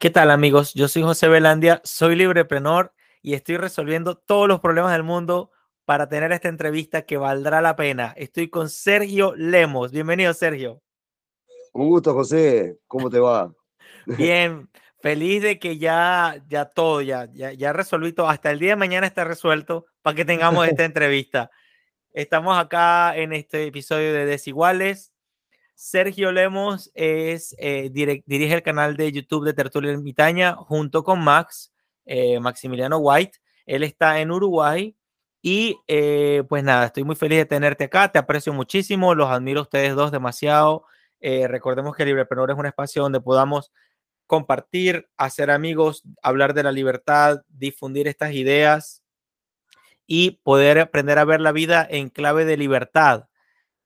¿Qué tal amigos? Yo soy José Velandia, soy libreprenor y estoy resolviendo todos los problemas del mundo para tener esta entrevista que valdrá la pena. Estoy con Sergio Lemos. Bienvenido, Sergio. Un gusto, José. ¿Cómo te va? Bien, feliz de que ya, ya todo, ya, ya, ya resolví todo. Hasta el día de mañana está resuelto para que tengamos esta entrevista. Estamos acá en este episodio de Desiguales. Sergio Lemos es, eh, dirige el canal de YouTube de Tertulia Ermitaña junto con Max, eh, Maximiliano White. Él está en Uruguay y eh, pues nada, estoy muy feliz de tenerte acá. Te aprecio muchísimo, los admiro a ustedes dos demasiado. recordemos que Librepreneur es un espacio donde podamos compartir, hacer amigos, hablar de la libertad, difundir estas ideas y poder aprender a ver la vida en clave de libertad.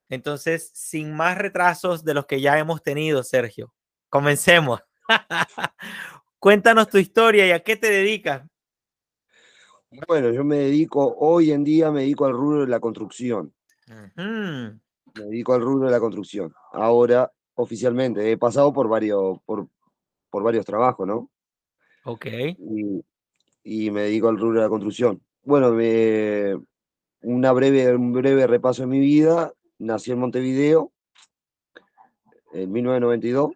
Entonces, sin más retrasos de los que ya hemos tenido, Sergio, comencemos. Cuéntanos tu historia y a qué te dedicas. Bueno, yo me dedico, hoy en día me dedico al rubro de la construcción. Me dedico al rubro de la construcción. Ahora, oficialmente, he pasado por varios, por, por varios trabajos, ¿no? Ok. Y, me dedico al rubro de la construcción. Bueno, una breve, un breve repaso de mi vida. Nací en Montevideo en 1992.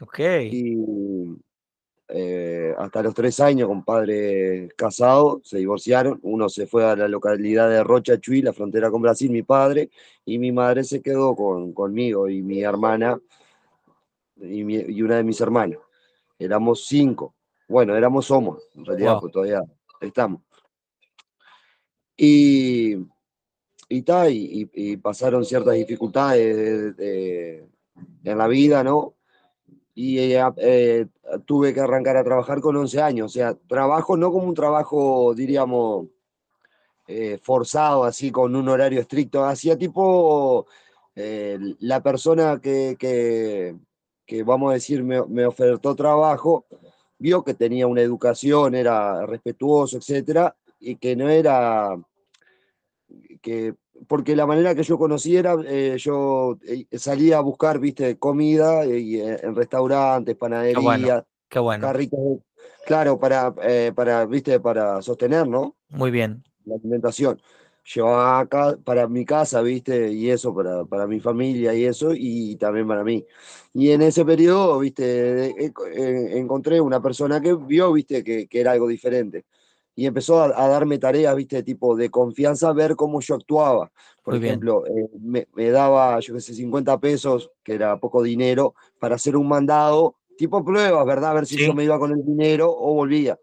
Ok. Y eh, hasta los tres años con padre casado, se divorciaron. Uno se fue a la localidad de Rocha Chuy, la frontera con Brasil, mi padre, y mi madre se quedó con, conmigo y mi hermana y, y una de mis hermanas éramos cinco. Bueno, éramos somos, en realidad, pues todavía estamos. Y, y, y, pasaron ciertas dificultades en la vida, ¿no? Y eh, tuve que arrancar a trabajar con 11 años, o sea, trabajo no como un trabajo, diríamos, eh, forzado, así con un horario estricto, hacía tipo eh, la persona que, que, que vamos a decir, me, me, ofertó trabajo, vio que tenía una educación, era respetuoso, etcétera, y que no era, que, porque la manera que yo conociera, eh, yo eh, salía a buscar, viste, comida y, eh, en restaurantes, panaderías, qué bueno, carritos, claro, para, para, viste, para sostener, ¿no? Muy bien. La alimentación llevaba acá para mi casa, ¿viste? Y eso, para, para mi familia y eso, y también para mí. Y en ese periodo, ¿viste? encontré una persona que vio, ¿viste? Que, que era algo diferente. Y empezó a, darme tareas, ¿viste? Tipo de confianza, ver cómo yo actuaba. Por ejemplo, eh, me, me, daba, yo qué sé, 50 pesos, que era poco dinero, para hacer un mandado, tipo pruebas, ¿verdad? A ver si yo me iba con el dinero o volvía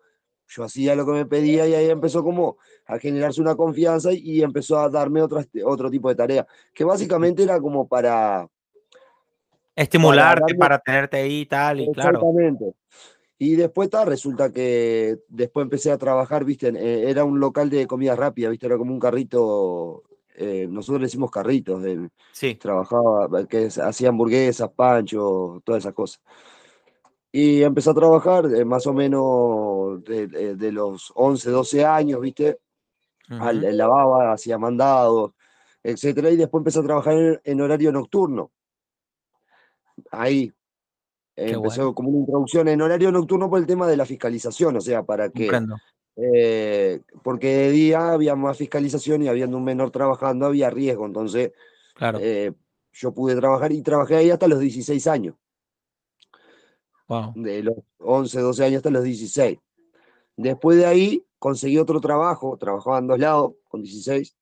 yo hacía lo que me pedía y ahí empezó como a generarse una confianza y empezó a darme otro, otro tipo de tarea, que básicamente era como para... Estimularte, para, tenerte ahí y tal, y Exactamente. Y después tal, resulta que después empecé a trabajar, viste, eh, era un local de comida rápida, viste, era como un carrito, eh, nosotros le decimos carritos, sí. trabajaba, que hacía hamburguesas, panchos, todas esas cosas. Y empecé a trabajar eh, más o menos de, los 11, 12 años, ¿viste? Al, lavaba, hacía mandados, etcétera. Y después empecé a trabajar en, horario nocturno. Ahí. Empezó como una introducción en horario nocturno por el tema de la fiscalización, o sea, para que... Eh, porque de día había más fiscalización y habiendo un menor trabajando había riesgo, entonces claro. Eh, yo pude trabajar y trabajé ahí hasta los 16 años. De los 11, 12 años hasta los 16. Después de ahí conseguí otro trabajo, trabajaba en dos lados con 16,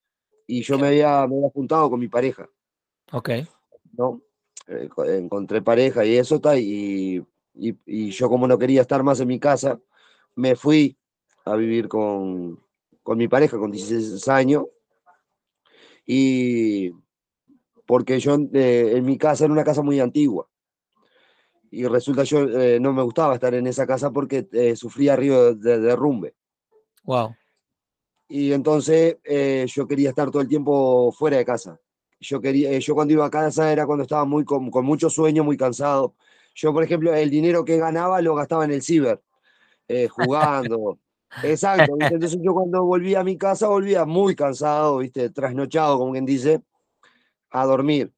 y yo me había, me había juntado con mi pareja. Ok. ¿no? Eh, encontré pareja y eso está, y, y, yo como no quería estar más en mi casa, me fui a vivir con, con mi pareja con 16 años, y porque yo eh, en mi casa era una casa muy antigua y resulta yo eh, no me gustaba estar en esa casa porque eh, sufría río de, derrumbe. Wow. Y entonces eh, yo quería estar todo el tiempo fuera de casa. Yo, quería, yo cuando iba a casa era cuando estaba muy con, con, mucho sueño, muy cansado. Yo, por ejemplo, el dinero que ganaba lo gastaba en el ciber, jugando. Exacto. Entonces yo cuando volvía a mi casa volvía muy cansado, ¿viste? trasnochado, como quien dice, a dormir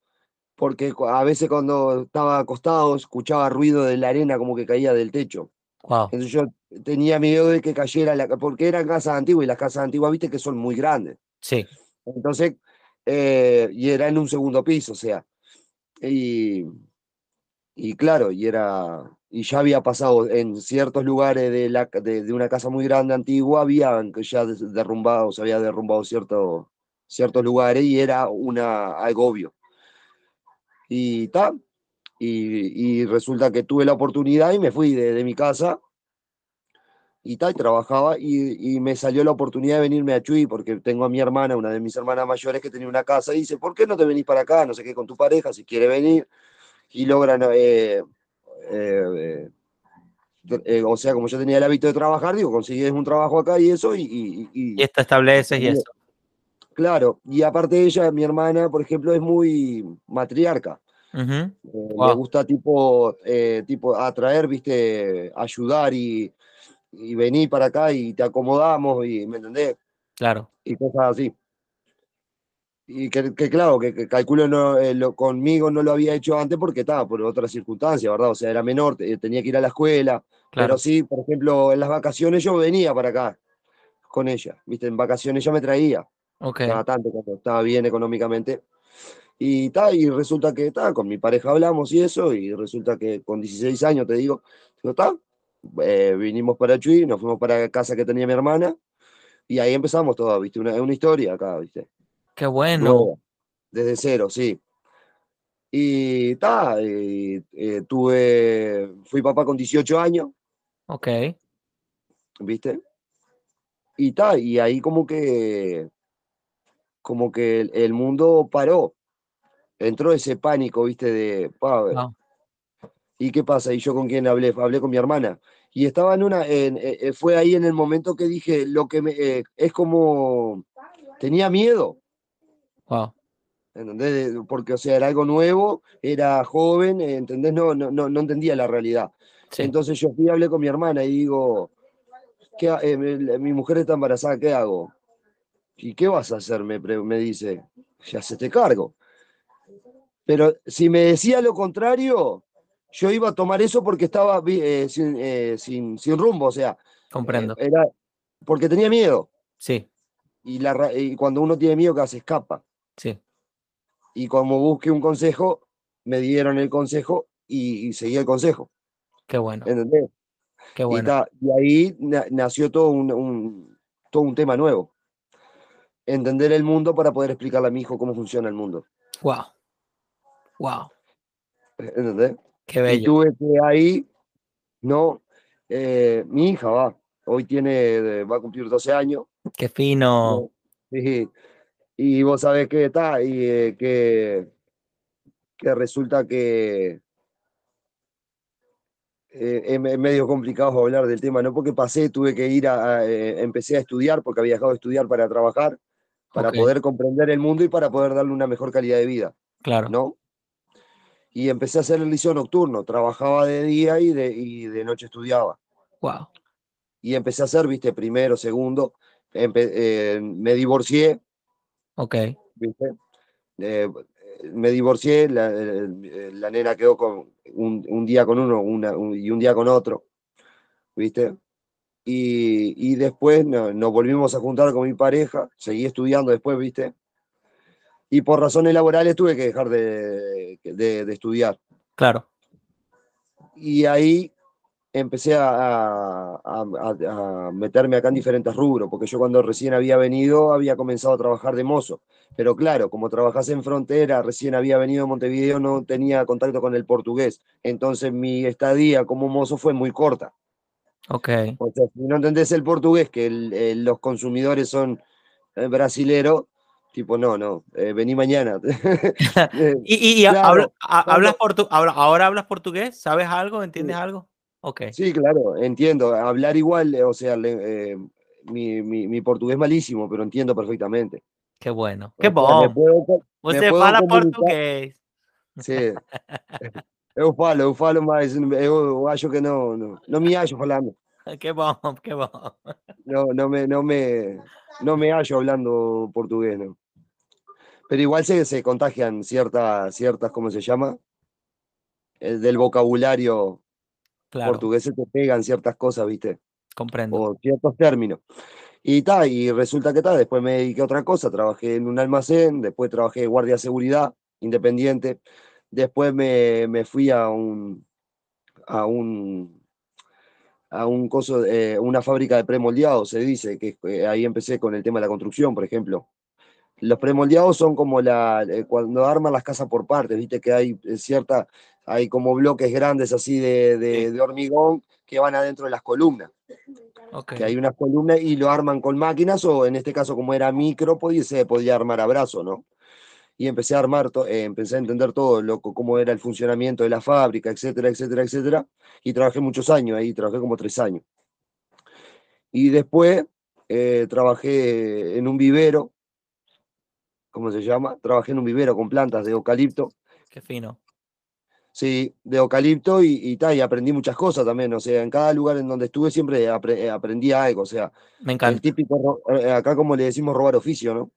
porque a veces cuando estaba acostado escuchaba ruido de la arena como que caía del techo. Wow. Entonces yo tenía miedo de que cayera, la, porque eran casas antiguas y las casas antiguas, viste que son muy grandes. Sí. Entonces, eh, y era en un segundo piso, o sea, y, y claro, y era, y ya había pasado en ciertos lugares de, la, de, de una casa muy grande antigua, habían ya derrumbado, se había derrumbado cierto, ciertos lugares y era una agobio. Y ta, y, y resulta que tuve la oportunidad y me fui de, de mi casa y tal, trabajaba y, y me salió la oportunidad de venirme a Chuy porque tengo a mi hermana, una de mis hermanas mayores que tenía una casa y dice, ¿por qué no te venís para acá? No sé qué, con tu pareja, si quiere venir. Y logran, eh, eh, eh, o sea, como yo tenía el hábito de trabajar, digo, consigues un trabajo acá y eso y... y- y- Y te estableces y eso. Claro, y aparte ella, mi hermana, por ejemplo, es muy matriarca. Le Wow. gusta tipo, tipo atraer, viste, ayudar y, y venir para acá y te acomodamos y, ¿me entendés? Claro. Y cosas así. Y que, que claro, que, que calculo no, eh, lo- conmigo no lo había hecho antes porque estaba por otras circunstancias, ¿verdad? O sea, era menor, te- tenía que ir a la escuela, Claro. pero sí, por ejemplo, en las vacaciones yo venía para acá con ella, viste, en vacaciones ella me traía, Ok. cada tanto cuando estaba bien económicamente. Y ta, y resulta que ta, con mi pareja hablamos y eso, y resulta que con 16 años, te digo, ta, eh, vinimos para Chuy, nos fuimos para casa que tenía mi hermana, y ahí empezamos todo, viste, una, una historia acá, viste, Qué bueno. desde cero, sí. Y ta, eh, tuve, fui papá con 18 años, Ok. viste, y ta, y ahí como que, como que el, el mundo paró, entró ese pánico, viste, de, pa, Wow. ¿Y qué pasa? ¿Y yo con quién hablé? Hablé con mi hermana. Y estaba en una, en- eh, eh, fue ahí en el momento que dije, lo que me, eh, es como, tenía miedo, Wow. ¿entendés? De- Porque, o sea, era algo nuevo, era joven, eh, ¿entendés? No, no, no, no entendía la realidad. Sí. Entonces yo fui y hablé con mi hermana y digo, ¿qué eh, mi, mujer está embarazada, ¿qué hago? ¿Y qué vas a hacer? Me, me dice, ya se te cargo. Pero si me decía lo contrario, yo iba a tomar eso porque estaba eh, sin, eh, sin, sin rumbo, o sea, eh, Comprendo. era porque tenía miedo. Sí. Y, la, y cuando uno tiene miedo, que se escapa. Sí. Y como busqué un consejo, me dieron el consejo y, y seguí el consejo. Qué bueno. ¿Entendés? Qué Y, bueno. ta- y ahí na- nació todo un, un- todo un tema nuevo. Entender el mundo para poder explicarle a mi hijo cómo funciona el mundo. Wow. Wow. ¿Entendés? Qué Y tuve que ahí, ¿no? Eh, mi hija va, hoy tiene, va a cumplir 12 años. Qué fino. ¿no? Y, y vos sabés que está, y eh, que, que resulta que eh, es me- medio complicado hablar del tema, ¿no? Porque pasé, tuve que ir a, a, eh, empecé a estudiar, porque había dejado de estudiar para trabajar, para poder comprender el mundo y para poder darle una mejor calidad de vida, Claro. ¿no? Y empecé a hacer el liceo nocturno, trabajaba de día y de, y de noche estudiaba. Wow. Y empecé a hacer, viste, primero, segundo, empe- eh, me divorcié, Ok. ¿viste? Eh, me divorcié, la, la nena quedó con un, un día con uno una- un- y un día con otro, ¿viste? Y, y después no- nos volvimos a juntar con mi pareja, seguí estudiando después, ¿viste? Y por razones laborales tuve que dejar de, de- de estudiar. Claro. Y ahí empecé a, a- a- a meterme acá en diferentes rubros, porque yo cuando recién había venido había comenzado a trabajar de mozo. Pero claro, como trabajás en frontera, recién había venido a Montevideo, no tenía contacto con el portugués. Entonces mi estadía como mozo fue muy corta. Ok. O sea, si no entendés el portugués, que el- el- los consumidores son eh, brasileros, tipo, no, no, eh, vení mañana. Eh, ¿Y, y, y Claro, hablas portu- ahora, ahora hablas portugués? ¿Sabes algo? ¿Entiendes Sí. algo? Ok. Sí, claro, entiendo. Hablar igual, eh, o sea, le- eh, mi, mi, mi portugués malísimo, pero entiendo perfectamente. Qué bueno. Qué me Você fala português. Sí. Eu falo, eu falo, mas eu, acho que não, não, não me acho falando. Qué bom, qué bom. No, no me, no me, no me hallo hablando portugués, ¿no? Pero igual se, se contagian ciertas, ciertas, ¿cómo se llama? Eh, del vocabulario portugueses te pegan ciertas cosas, ¿viste? Comprendo. O ciertos términos. Y tal, y resulta que tal, después me dediqué a otra cosa, trabajé en un almacén, después trabajé de guardia de seguridad independiente, después me, me fui a un, a un, a un coso, eh, una fábrica de premoldeados, se dice, que eh, ahí empecé con el tema de la construcción, por ejemplo. Los premoldeados son como la, eh, cuando arman las casas por partes, viste que hay cierta, hay como bloques grandes así de, de, hormigón que van adentro de las columnas. Que hay unas columnas y lo arman con máquinas, o en este caso, como era micro, podía, se podía armar a brazo, ¿no? Y empecé a armar, eh, empecé a entender todo, lo, cómo era el funcionamiento de la fábrica, etcétera, etcétera, etcétera. Y trabajé muchos años ahí, trabajé como tres años. Y después eh, trabajé en un vivero, ¿cómo se llama? Trabajé en un vivero con plantas de eucalipto. Qué fino. Sí, de eucalipto y, y, y aprendí muchas cosas también. O sea, en cada lugar en donde estuve siempre eh, aprendí algo. O sea, me encanta. El típico, eh, acá como le decimos, robar oficio, ¿no?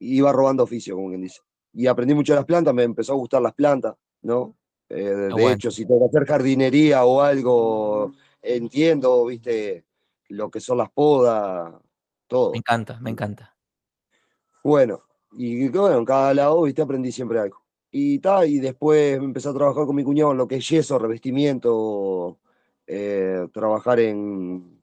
Iba robando oficio, como quien dice. Y aprendí mucho de las plantas, me empezó a gustar las plantas, ¿no? Eh, de hecho, si tengo que hacer jardinería o algo, entiendo, viste, lo que son las podas, todo. Me encanta, me encanta. Bueno, y bueno, en cada lado, viste, aprendí siempre algo. Y, ta, y después empecé a trabajar con mi cuñado en lo que es yeso, revestimiento, eh, trabajar en,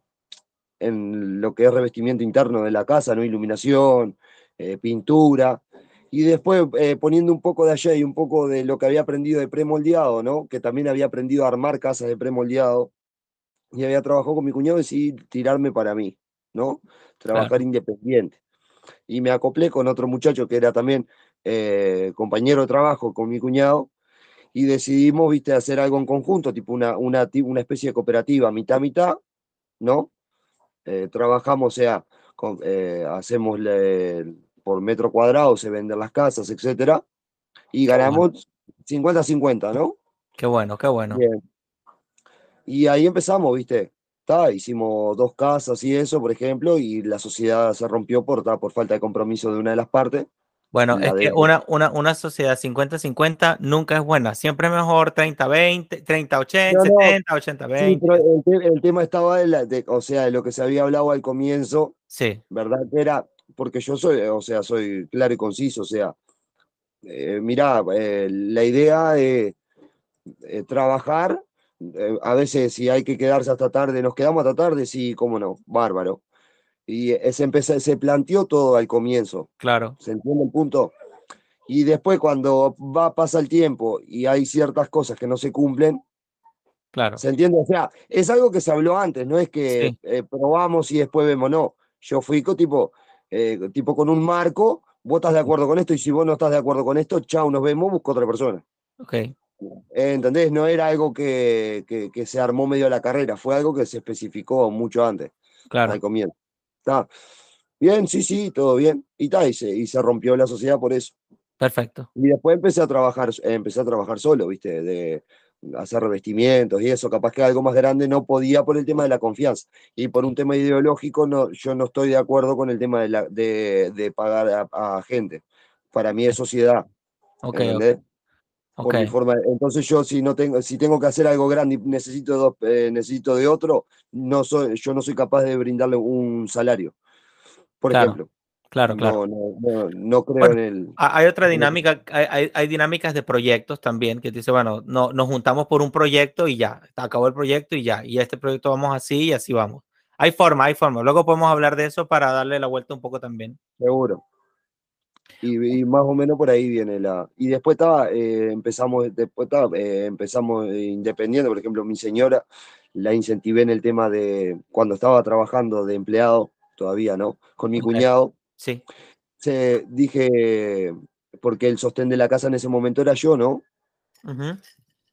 en lo que es revestimiento interno de la casa, ¿no? iluminación, eh, pintura. Y después eh, poniendo un poco de allá y un poco de lo que había aprendido de premoldeado, ¿no? que también había aprendido a armar casas de premoldeado. Y había trabajado con mi cuñado y decidí tirarme para mí, ¿no? Trabajar independiente. Y me acoplé con otro muchacho que era también eh, compañero de trabajo con mi cuñado y decidimos, viste, hacer algo en conjunto, tipo una, una, una especie de cooperativa, mitad, mitad, ¿no? Eh, trabajamos, o sea, eh, hacemos por metro cuadrado, se venden las casas, etcétera, y ganamos 50-50, ¿no? Qué bueno, qué bueno. Y ahí empezamos, viste, Ta, hicimos dos casas y eso, por ejemplo, y la sociedad se rompió por, por falta de compromiso de una de las partes. Bueno, es que una, una, una sociedad 50-50 nunca es buena. Siempre es mejor 30-20, 30-80, 70, 80-20. Sí, pero el, tema estaba de, o sea, de lo que se había hablado al comienzo. Sí. ¿Verdad? Que era, porque yo soy, o sea, soy claro y conciso, o sea, eh, mirá, eh, la idea de trabajar, eh, a veces si hay que quedarse hasta tarde, nos quedamos hasta tarde, sí, cómo no, bárbaro y se, empezó, se planteó todo al comienzo. Claro. ¿Se entiende el punto? Y después cuando va, pasa el tiempo y hay ciertas cosas que no se cumplen, claro. ¿se entiende? O sea, es algo que se habló antes, no es que eh, probamos y después vemos, no. Yo fui tipo, eh, tipo con un marco, vos estás de acuerdo con esto y si vos no estás de acuerdo con esto, chao, nos vemos, busco otra persona. Ok. ¿Entendés? No era algo que, que, se armó medio de la carrera, fue algo que se especificó mucho antes, claro. al comienzo. Está bien, sí, sí, todo bien. Y, ta, y, se, y se rompió la sociedad por eso. Perfecto. Y después empecé a trabajar, empecé a trabajar solo, ¿viste? De hacer revestimientos y eso, capaz que algo más grande no podía por el tema de la confianza. Y por un tema ideológico, no, yo no estoy de acuerdo con el tema de, la, de, de pagar a, gente. Para mí es sociedad. Ok. okay. Forma, entonces yo si no tengo, si tengo que hacer algo grande y necesito, eh, necesito de otro, no soy, yo no soy capaz de brindarle un salario, por ejemplo. Claro, claro. No, no, creo en el. Hay otra dinámica, hay, hay, dinámicas de proyectos también que dice, bueno, no, nos juntamos por un proyecto y ya, acabó el proyecto y ya, y este proyecto vamos así y así vamos. Hay forma, hay forma. Luego podemos hablar de eso para darle la vuelta un poco también. Seguro. Y, más o menos por ahí viene la. Y después estaba, eh, empezamos, después estaba, eh, empezamos independiente, por ejemplo, mi señora la incentivé en el tema de cuando estaba trabajando de empleado, todavía, ¿no? Con mi cuñado. Sí. Se, dije, porque el sostén de la casa en ese momento era yo, ¿no?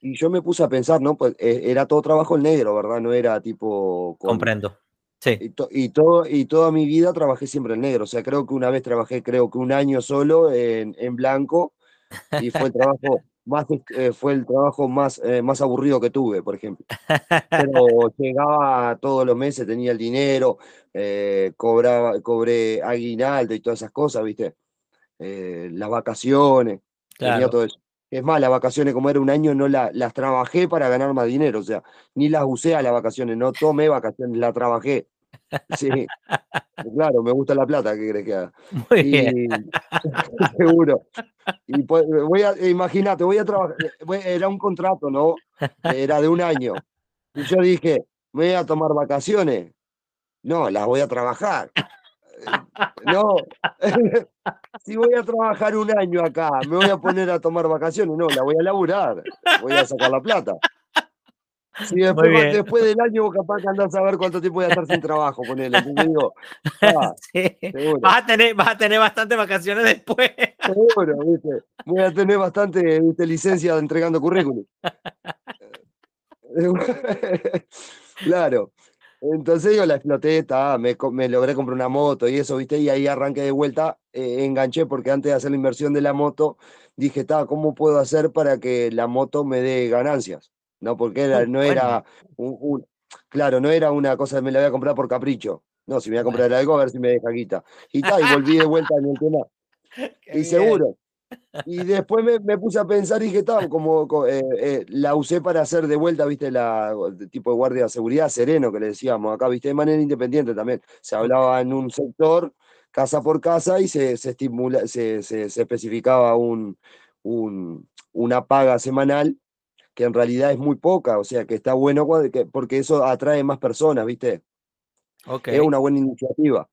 Y yo me puse a pensar, ¿no? Pues eh, era todo trabajo en negro, ¿verdad? No era tipo. Comprendo. Sí. Y, todo, y toda mi vida trabajé siempre en negro. O sea, creo que una vez trabajé, creo que un año solo en, en blanco. Y fue el trabajo más, eh, fue el trabajo más, eh, más aburrido que tuve, por ejemplo. Pero llegaba todos los meses, tenía el dinero, eh, cobraba, cobré aguinaldo y todas esas cosas, ¿viste? las vacaciones, tenía todo eso. Es más, las vacaciones, como era un año, no la- las trabajé para ganar más dinero. O sea, ni las usé a las vacaciones, no tomé vacaciones, las trabajé. Sí, claro, me gusta la plata, ¿qué crees que haga? Muy bien. Y seguro. Y pues, voy a, imagínate, voy a trabajar, era un contrato, ¿no? Era de un año. Y yo dije, ¿me voy a tomar vacaciones? No, las voy a trabajar. Eh, No, si voy a trabajar un año acá, me voy a poner a tomar vacaciones, no, la voy a laburar, voy a sacar la plata. Si después, después del año vos capaz que andás a ver cuánto tiempo voy a estar sin trabajo, ponele. Digo, ah, Sí. seguro. Vas a tener, vas a tener bastantes vacaciones después. Seguro, ¿viste? Voy a tener bastante ¿viste? licencia entregando currículum. claro. Entonces yo la exploté, ta, me, me logré comprar una moto y eso, ¿viste? Y ahí arranqué de vuelta, eh, enganché porque antes de hacer la inversión de la moto, dije, ta, ¿cómo puedo hacer para que la moto me dé ganancias? No, porque era, no era un, un- claro, no era una cosa me la voy a comprar por capricho. No, si me voy a comprar algo, a ver si me deja guita. Y ta, y volví de vuelta en el tema. Qué Y bien. seguro. Y después me, me puse a pensar y dije, "Ta, como co- eh, eh, la usé para hacer de vuelta, viste, la tipo de guardia de seguridad sereno que le decíamos acá, viste, de manera independiente también. Se hablaba en un sector, casa por casa, y se, se estimula, se, se- se especificaba un, un- una paga semanal que en realidad es muy poca, o sea que está bueno porque eso atrae más personas, viste. Es una buena iniciativa.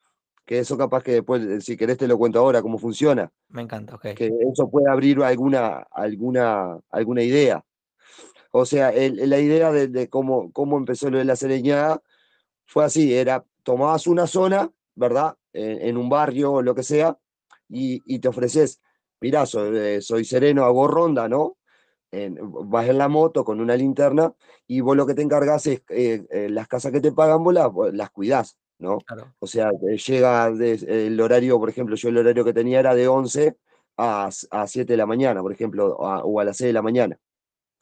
Que eso capaz que después, eh, si querés, te lo cuento ahora, cómo funciona me encanta, ok. que eso puede abrir alguna, alguna, alguna idea. O sea, el- la idea de, de cómo, cómo empezó lo de la sereñada fue así, era, tomabas una zona, ¿verdad? En, en un barrio o lo que sea, y, y te ofreces, mirá, soy, eh, soy sereno, hago ronda, ¿no? En- vas en la moto con una linterna y vos lo que te encargas es, eh, eh, las casas que te pagan, vos las, las cuidás, ¿no? Claro, O sea, eh, llega el horario, por ejemplo, yo el horario que tenía era de 11 a, a 7 de la mañana, por ejemplo, a- o a las 6 de la mañana.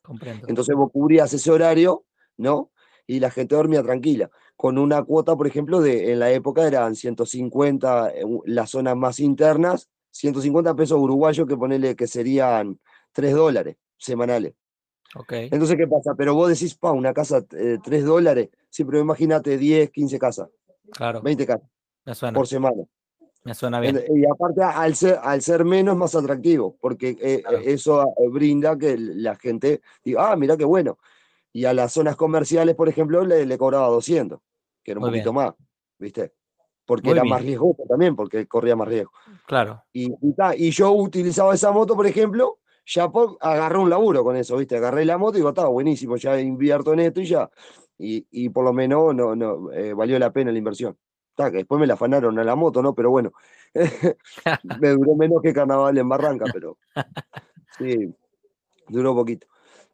comprendo. Entonces vos cubrías ese horario, ¿no? Y la gente dormía tranquila. Con una cuota, por ejemplo, de en la época eran 150, eh, las zonas más internas, 150 pesos uruguayos que ponele que serían 3 dólares semanales. Ok, Entonces, ¿qué pasa? Pero vos decís, pa, una casa, eh, 3 dólares. Sí, pero imagínate 10, 15 casas, claro, 20 casas me suena, por semana. me suena bien. En- Y aparte, al ser, al ser menos, más atractivo, porque eh, Claro. eso eh, brinda que la gente diga, ah, mira qué bueno. Y a las zonas comerciales, por ejemplo, le, le cobraba 200, que era un Muy poquito bien. más, ¿viste? Porque Muy era más riesgoso también, porque corría más riesgo. Claro, Y, y, ta, y yo utilizaba esa moto, por ejemplo, ya agarré un laburo con eso, ¿viste? Agarré la moto y digo, está buenísimo, ya invierto en esto y ya. Y, y por lo menos no, no, eh, valió la pena la inversión. Ta, que después me la afanaron a la moto, ¿no? Pero bueno, me duró menos que carnaval en Barranca, pero sí, duró poquito.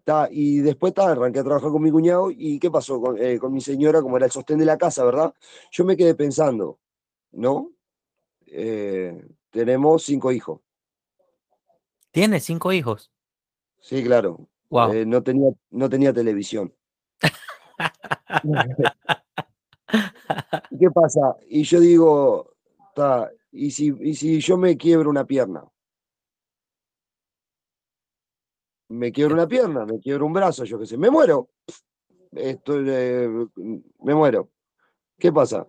Ta, y después ta, arranqué a trabajar con mi cuñado y ¿qué pasó con, eh, con mi señora? Como era el sostén de la casa, ¿verdad? Yo me quedé pensando, ¿no? Eh, tenemos cinco hijos. ¿tienes cinco hijos? Sí, claro. Wow. Eh, no tenía, no tenía televisión. ¿Y ¿Qué pasa? Y yo digo, ta, ¿y si, y si yo me quiebro una pierna? Me quiebro una pierna, me quiebro un brazo, yo qué sé, me muero. Esto, eh, me muero. ¿Qué pasa?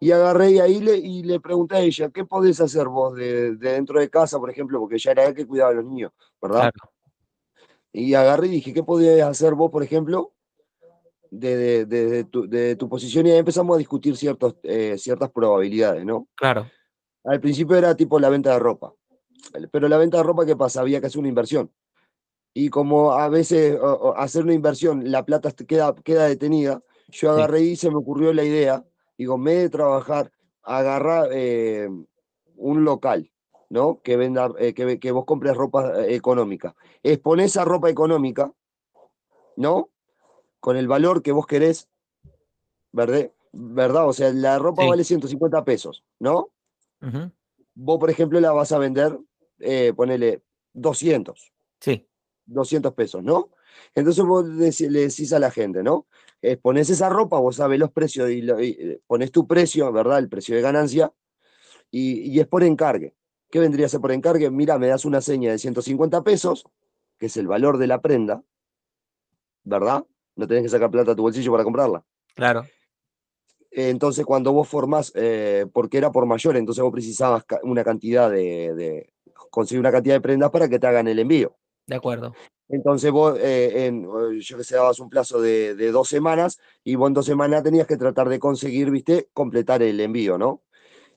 Y agarré y ahí le, y le pregunté a ella, ¿qué podés hacer vos de, de dentro de casa, por ejemplo? Porque ya era él que cuidaba a los niños, ¿verdad? Claro, Y agarré y dije, ¿qué podías hacer vos, por ejemplo, de, de- tu, de tu posición? Y ahí empezamos a discutir ciertos, eh, ciertas probabilidades, ¿no? claro, Al principio era tipo la venta de ropa. Pero la venta de ropa, ¿qué pasa? Había que hacer una inversión. Y como a veces o- o hacer una inversión, la plata queda, queda detenida, yo Sí. agarré y se me ocurrió la idea, digo, vez de trabajar, agarrar eh, un local, ¿no? Que venda, eh, que, vos compres ropa económica. Exponés esa ropa económica, ¿no? Con el valor que vos querés, ¿verdad? ¿Verdad? O sea, la ropa Sí. vale 150 pesos, ¿no? Vos, por ejemplo, la vas a vender, eh, ponele 200. sí, 200 pesos, ¿no? Entonces vos le decís a la gente, ¿no? Eh, pones esa ropa, vos sabés los precios y, lo- y, eh, pones tu precio, ¿verdad? El precio de ganancia, y, y es por encargue. ¿Qué vendría a ser por encargue? Mira, me das una seña de 150 pesos, que es el valor de la prenda, ¿verdad? No tenés que sacar plata a tu bolsillo para comprarla. Claro. Entonces, cuando vos formás, eh, porque era por mayor, entonces vos precisabas una cantidad de, de, conseguir una cantidad de prendas para que te hagan el envío. De acuerdo. Entonces vos, eh, en, yo que sé, dabas un plazo de, de, dos semanas y vos en dos semanas tenías que tratar de conseguir, viste, completar el envío, ¿no?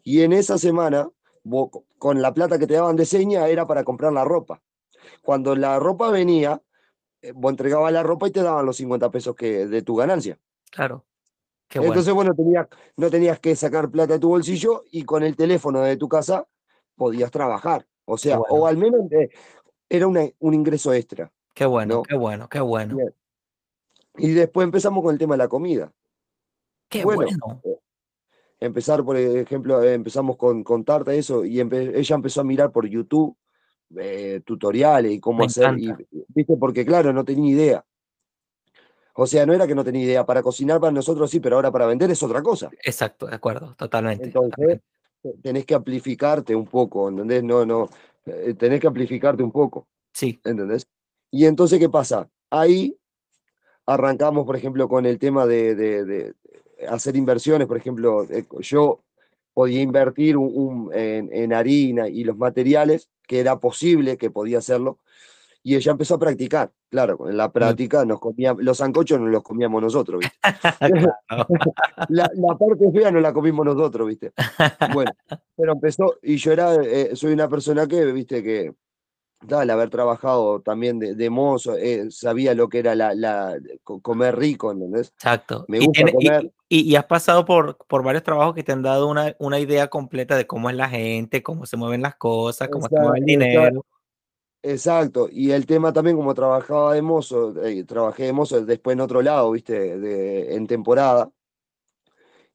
Y en esa semana, vos, con la plata que te daban de seña era para comprar la ropa. Cuando la ropa venía, vos entregabas la ropa y te daban los 50 pesos que, de tu ganancia. Claro. Qué Entonces, bueno, tenías, no tenías que sacar plata de tu bolsillo y con el teléfono de tu casa podías trabajar. O sea, bueno. o al menos eh, era una, un ingreso extra. Qué bueno, ¿no? qué bueno, qué bueno. Bien. Y después empezamos con el tema de la comida. Qué bueno. bueno. eh, Empezar, por ejemplo, eh, empezamos con, con tarta, eso, y empe- ella empezó a mirar por YouTube eh, tutoriales y cómo Me hacer, y. ¿viste? Porque claro, no tenía idea. O sea, no era que no tenía idea, para cocinar para nosotros sí, pero ahora para vender es otra cosa. Exacto, de acuerdo, totalmente. Entonces, totalmente. tenés que amplificarte un poco, ¿entendés? No, no, eh, tenés que amplificarte un poco, Sí, ¿entendés? Y entonces, ¿qué pasa? Ahí arrancamos, por ejemplo, con el tema de, de- de hacer inversiones, por ejemplo, eh, yo podía invertir un- un- en, en harina y los materiales, que era posible que podía hacerlo, y ella empezó a practicar. Claro, en la práctica nos comíamos, los zancochos no los comíamos nosotros, ¿viste? la parte fea no la comimos nosotros, ¿viste? Bueno, pero empezó, y yo era, eh, soy una persona que, viste, que, claro, al haber trabajado también de, de mozo, eh, sabía lo que era la, la, co- comer rico, ¿entendés? Exacto. Me Y, gusta y- comer. y- y has pasado por, por varios trabajos que te han dado una, una idea completa de cómo es la gente, cómo se mueven las cosas, cómo se Esa- mueve el dinero. Exacto, y el tema también como trabajaba de mozo, eh, trabajé de mozo después en otro lado, viste, de, en temporada,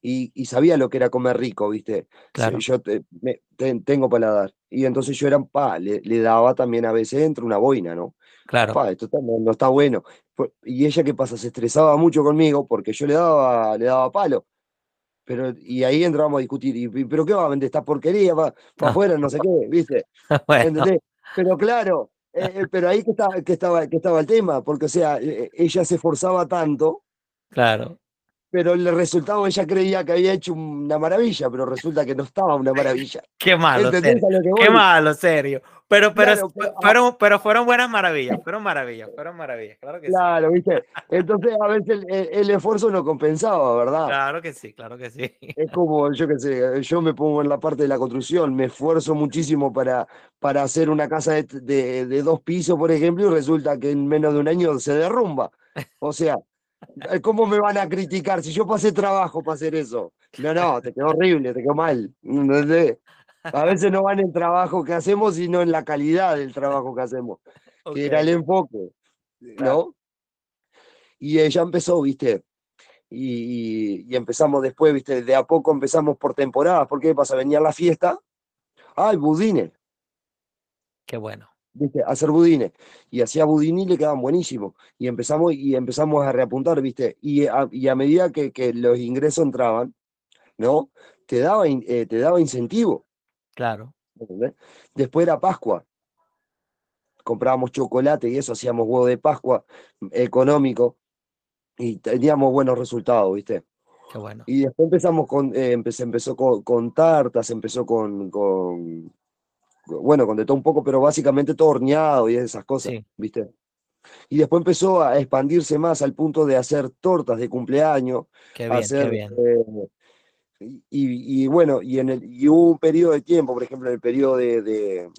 y, y sabía lo que era comer rico, viste, Claro. yo te- me- ten- tengo paladar, y entonces yo era, pa, le, le daba también a veces entre una boina, ¿no? Claro. Pa, esto está- no, no está bueno. Y ella, ¿qué pasa? Se estresaba mucho conmigo porque yo le daba, le daba palo. Pero, y ahí entrábamos a discutir, y, ¿pero qué va a vender esta porquería? ¿Para Ah. afuera? No sé qué, ¿viste? Bueno, ¿Entendés? Pero claro, eh, eh, pero ahí que estaba, que, estaba, que estaba el tema, porque o sea, eh, ella se esforzaba tanto, claro. Pero el resultado ella creía que había hecho una maravilla, pero resulta que no estaba una maravilla. Qué malo, ¿Entendés serio. a lo que Qué malo, serio. Pero, pero, Claro, fu- pero- ah. fueron, pero fueron buenas maravillas, fueron maravillas, fueron maravillas, claro que sí. Claro, ¿viste? Entonces a veces el, esfuerzo no compensaba, ¿verdad? Claro que sí, claro que sí. Es como, yo qué sé, yo me pongo en la parte de la construcción, me esfuerzo muchísimo para, para hacer una casa de, de- de dos pisos, por ejemplo, y resulta que en menos de un año se derrumba. O sea, ¿cómo me van a criticar si yo pasé trabajo para hacer eso? No, no, te quedó horrible, te quedó mal. ¿entendés? A veces no van en el trabajo que hacemos, sino en la calidad del trabajo que hacemos, que era el enfoque, ¿no? Y ella empezó, viste, y, y- empezamos después, viste, de a poco empezamos por temporadas, porque ¿qué pasa? Venía la fiesta, ¡ay, budines! Qué bueno. Hacer budines. Y hacía budines y le quedaban buenísimos. Y empezamos, y empezamos a reapuntar, ¿viste? Y a, y a medida que, que los ingresos entraban, ¿no? Te daba, eh, te daba incentivo, Claro. ¿entendés? Después era Pascua. Comprábamos chocolate y eso, hacíamos huevo de Pascua económico y teníamos buenos resultados, ¿viste? Qué bueno. Y después empezamos con, eh, empe- se empezó con, con tartas, empezó con, con, bueno, con de todo un poco, pero básicamente todo horneado y esas cosas, Sí. ¿viste? Y después empezó a expandirse más al punto de hacer tortas de cumpleaños, Qué bien, qué hacer, bien. eh, y, y bueno, y, en el, y hubo un periodo de tiempo, por ejemplo, en el periodo de, de,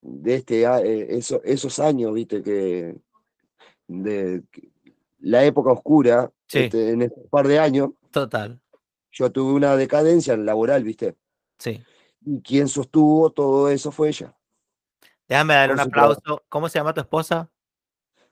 de este, a- eh, eso- esos años, ¿viste? Que, de que- la época oscura, Sí. este, en estos par de años, Total. yo tuve una decadencia laboral, ¿viste? Sí. Y quien sostuvo todo eso fue ella, Déjame darle con un aplauso. ¿Cómo se llama tu esposa?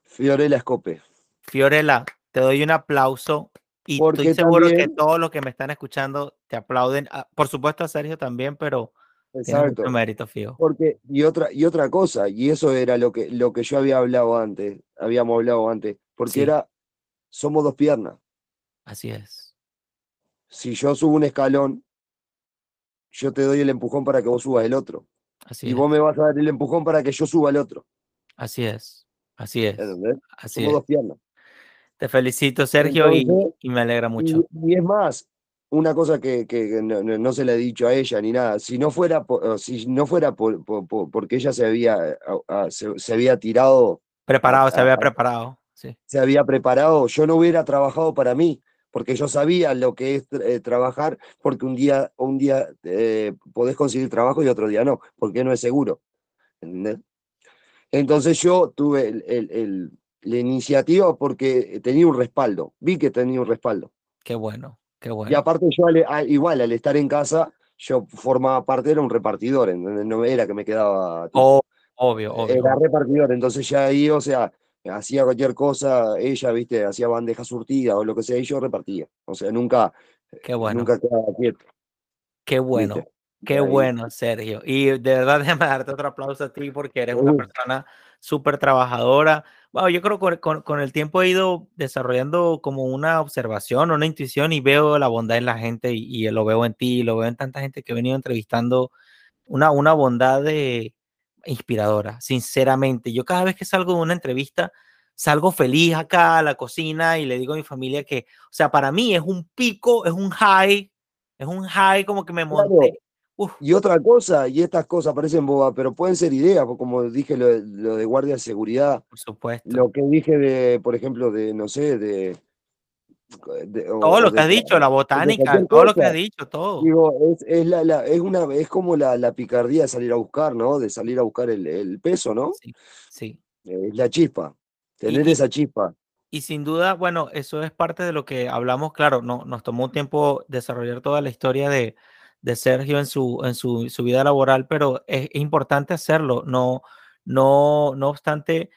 Fiorella Escope. Fiorella, te doy un aplauso y estoy seguro que todos los que me están escuchando te aplauden. Ah, Por supuesto a Sergio también, pero tiene exacto, mérito, Fío. porque, y otra, y otra cosa, y eso era lo que, lo que yo había hablado antes, habíamos hablado antes, porque Sí, era, somos dos piernas. así es. Si yo subo un escalón, yo te doy el empujón para que vos subas el otro. Así y es. vos me vas a dar el empujón para que yo suba al otro. Así es. Así es. ¿Entendés? Así Somos es. dos piernas. Te felicito, Sergio, y, Entonces, y me alegra mucho. Y, y es más, una cosa que, que- no, se le he dicho a ella ni nada, si no fuera, por, si no fuera por, por- por- porque ella se había, a- a- se, se había tirado, Preparado, se había preparado. Sí. se había preparado, yo no hubiera trabajado para mí, porque yo sabía lo que es eh, trabajar, porque un día, un día eh, podés conseguir trabajo y otro día no, porque no es seguro. ¿entendés? Entonces yo tuve el- el- el- la iniciativa porque tenía un respaldo, vi que tenía un respaldo. Qué bueno, qué Y bueno. aparte yo al- a- igual al estar en casa, yo formaba parte, era un repartidor, no era que me quedaba... tipo, O- obvio, obvio. era repartidor, entonces ya ahí, o sea, hacía cualquier cosa, ella, viste, hacía bandeja surtida o lo que sea, y yo repartía. O sea, nunca, Qué bueno. nunca quedaba quieto. Qué bueno. ¿viste? Qué Ahí. bueno, Sergio. Y de verdad, déjame darte otro aplauso a ti porque eres una persona súper trabajadora. Wow, yo creo que con, el tiempo he ido desarrollando como una observación, una intuición y veo la bondad en la gente y, y lo veo en ti, lo veo en tanta gente que he venido entrevistando. Una, una bondad de, inspiradora, sinceramente. Yo cada vez que salgo de una entrevista, salgo feliz acá a la cocina y le digo a mi familia que, o sea, para mí es un pico, es un high, es un high como que me Claro. monté. Uf, Y otra cosa, y estas cosas parecen bobas, pero pueden ser ideas, porque como dije lo, de- lo de guardia de seguridad, por supuesto. lo que dije de, por ejemplo, de, no sé, de... de- todo o lo que de- has dicho, la botánica, todo lo que cosa. has dicho, todo. Digo, es, es, la, la- es, una, es como la, la picardía de salir a buscar, ¿no? De salir a buscar el, el peso, ¿no? Sí, sí. Es la chispa, tener y- esa chispa. Y sin duda, bueno, eso es parte de lo que hablamos, claro, no, nos tomó un tiempo desarrollar toda la historia de, de Sergio en su, en su, su vida laboral, pero es, es importante hacerlo, no, no, no obstante,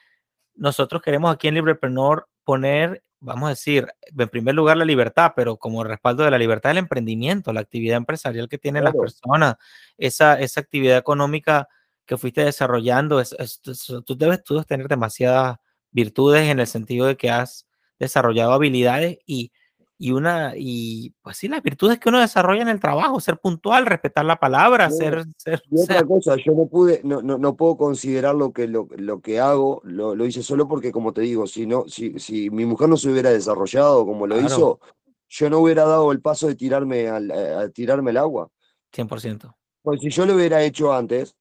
nosotros queremos aquí en Librepreneur poner, vamos a decir, en primer lugar la libertad, pero como respaldo de la libertad del emprendimiento, la actividad empresarial que tienen las Claro. personas, esa, esa actividad económica que fuiste desarrollando, es, es- es- tú, debes, tú debes tener demasiadas virtudes en el sentido de que has desarrollado habilidades y, y una, y pues sí, las virtudes que uno desarrolla en el trabajo, ser puntual, respetar la palabra, No, ser, ser, Y ser- otra cosa, yo no pude, no, no, no puedo considerar lo que, lo, lo que hago, lo, lo hice solo porque, como te digo, si, no, si, si mi mujer no se hubiera desarrollado como lo Claro. hizo, yo no hubiera dado el paso de tirarme al, a, tirarme al agua. 100%. Pues si yo lo hubiera hecho antes,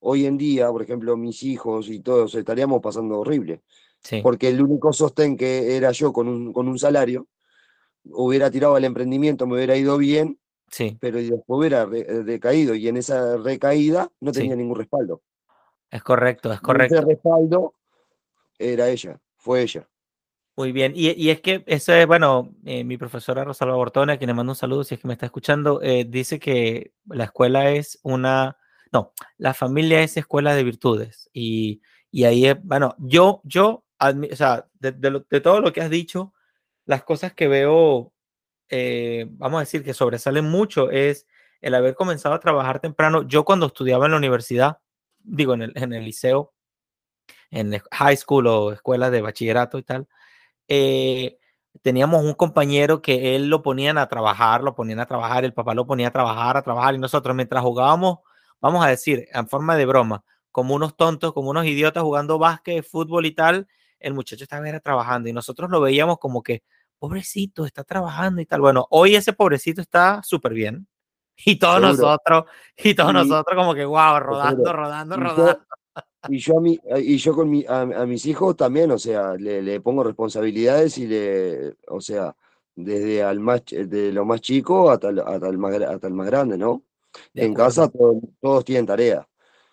hoy en día, por ejemplo, mis hijos y todos estaríamos pasando horrible. Sí, Porque el único sostén que era yo con un, con un salario, hubiera tirado al emprendimiento, me hubiera ido bien, sí, pero después hubiera re- eh, decaído. Y en esa recaída no Sí. tenía ningún respaldo. es correcto, es Y ese correcto. respaldo era ella, fue ella. Muy bien, y, y es que eso es, bueno, eh, mi profesora Rosalba Bortone, a quien le mando un saludo si es que me está escuchando, eh, dice que la escuela es una, no, la familia es escuela de virtudes. Y, y ahí, es, bueno, yo, yo, o de, todo lo que has dicho, las cosas que veo, eh, vamos a decir que sobresalen mucho es el haber comenzado a trabajar temprano. Yo cuando estudiaba en la universidad, digo, en el, liceo, en high school o escuelas de bachillerato y tal, eh, teníamos un compañero que él lo ponían a trabajar, lo ponían a trabajar, el papá lo ponía a trabajar, a trabajar, y nosotros mientras jugábamos, vamos a decir, en forma de broma, como unos tontos, como unos idiotas jugando básquet, fútbol y tal, el muchacho estaba era trabajando y nosotros lo veíamos como que, pobrecito, está trabajando y tal. Bueno, hoy ese pobrecito está súper bien. Y todos Seguro. nosotros, y todos Y- nosotros como que, wow, rodando, Seguro. rodando, rodando. Y yo a, mi, y yo con mi, a, a mis hijos también, o sea, le, le pongo responsabilidades y le, o sea, desde al más, de lo más chico hasta, el- hasta, el, más, hasta el más grande, ¿no? De en acuerdo. casa to- todos tienen tarea.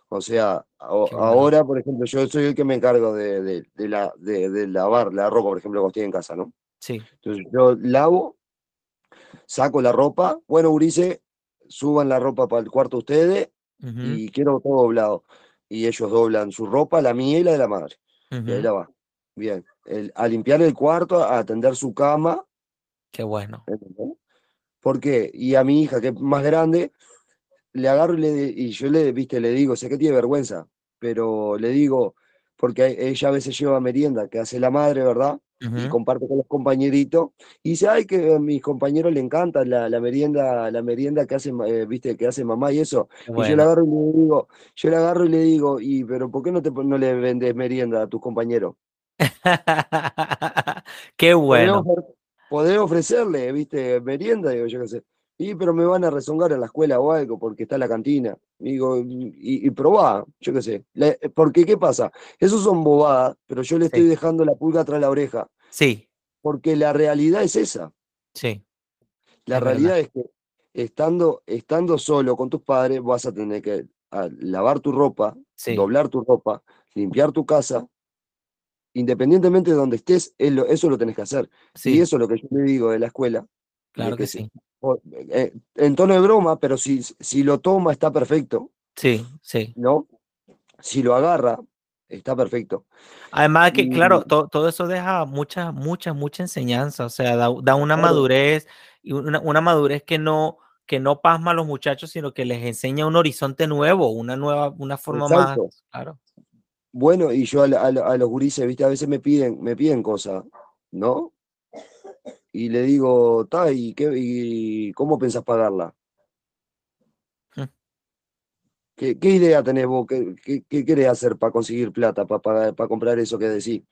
O sea, a- ahora, por ejemplo, yo soy el que me encargo de, de, de la, de, de lavar la ropa, por ejemplo, cuando estoy en casa, ¿no? Sí, Entonces yo lavo, saco la ropa, bueno, Urice, suban la ropa para el cuarto ustedes ujú, y quiero todo doblado. Y ellos doblan su ropa, la mía y la de la madre. Y ahí la va. Bien. El- a limpiar el cuarto, a atender su cama. Qué bueno. ¿entendés? ¿Por qué? Y a mi hija, que es más grande, le agarro y, le, y yo le, viste, le digo, sé que tiene vergüenza, pero le digo, porque ella a veces lleva merienda que hace la madre, ¿verdad? y comparte con los compañeritos. Y dice, ay, que a mis compañeros le encanta la, la merienda, la merienda que hace, eh, viste, que hace mamá y eso. Y yo le agarro y le digo, yo le agarro y le digo, y pero ¿por qué no te no le vendes merienda a tus compañeros? qué bueno. Podés, ofrecerle, viste, merienda, digo yo qué sé. Y pero me van a rezongar en la escuela o algo porque está la cantina. Digo, y, y probá, yo qué sé. porque, ¿qué pasa? Esos son bobadas, pero yo le estoy dejando la pulga atrás de la oreja. Sí. Porque la realidad es esa. Sí. La realidad es que estando, estando solo con tus padres, vas a tener que lavar tu ropa, doblar tu ropa, limpiar tu casa. Independientemente de donde estés, eso lo tenés que hacer. Y eso es lo que yo le digo de la escuela. Claro que sí. Eh, en tono de broma, pero si, si lo toma está perfecto. Sí, sí. ¿No? Si lo agarra, está perfecto. Además que, claro, todo eso deja mucha, mucha, mucha enseñanza, o sea, da, una madurez, y una, madurez que no, que no pasma a los muchachos, sino que les enseña un horizonte nuevo, una nueva, una forma más, claro. Bueno, y yo a, los gurises, viste, a veces me piden, me piden cosas, ¿no? Y le digo, ta, ¿y, qué, y cómo pensás pagarla? Hm. ¿Qué, idea tenés vos? ¿Qué, qué, querés hacer para conseguir plata, para, para comprar eso que decís?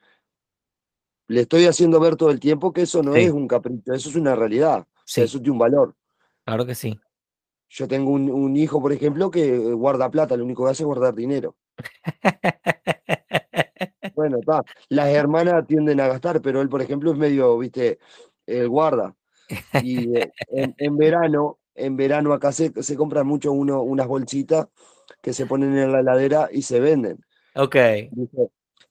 Le estoy haciendo ver todo el tiempo que eso no es un capricho, eso es una realidad, eso tiene un valor. Claro que sí. Yo tengo un, un, hijo, por ejemplo, que guarda plata, lo único que hace es guardar dinero. bueno, está. Las hermanas tienden a gastar, pero él, por ejemplo, es medio, viste, el guarda. Y eh, en, verano, en verano acá se, se compran mucho uno, unas bolsitas que se ponen en la heladera y se venden. Ok.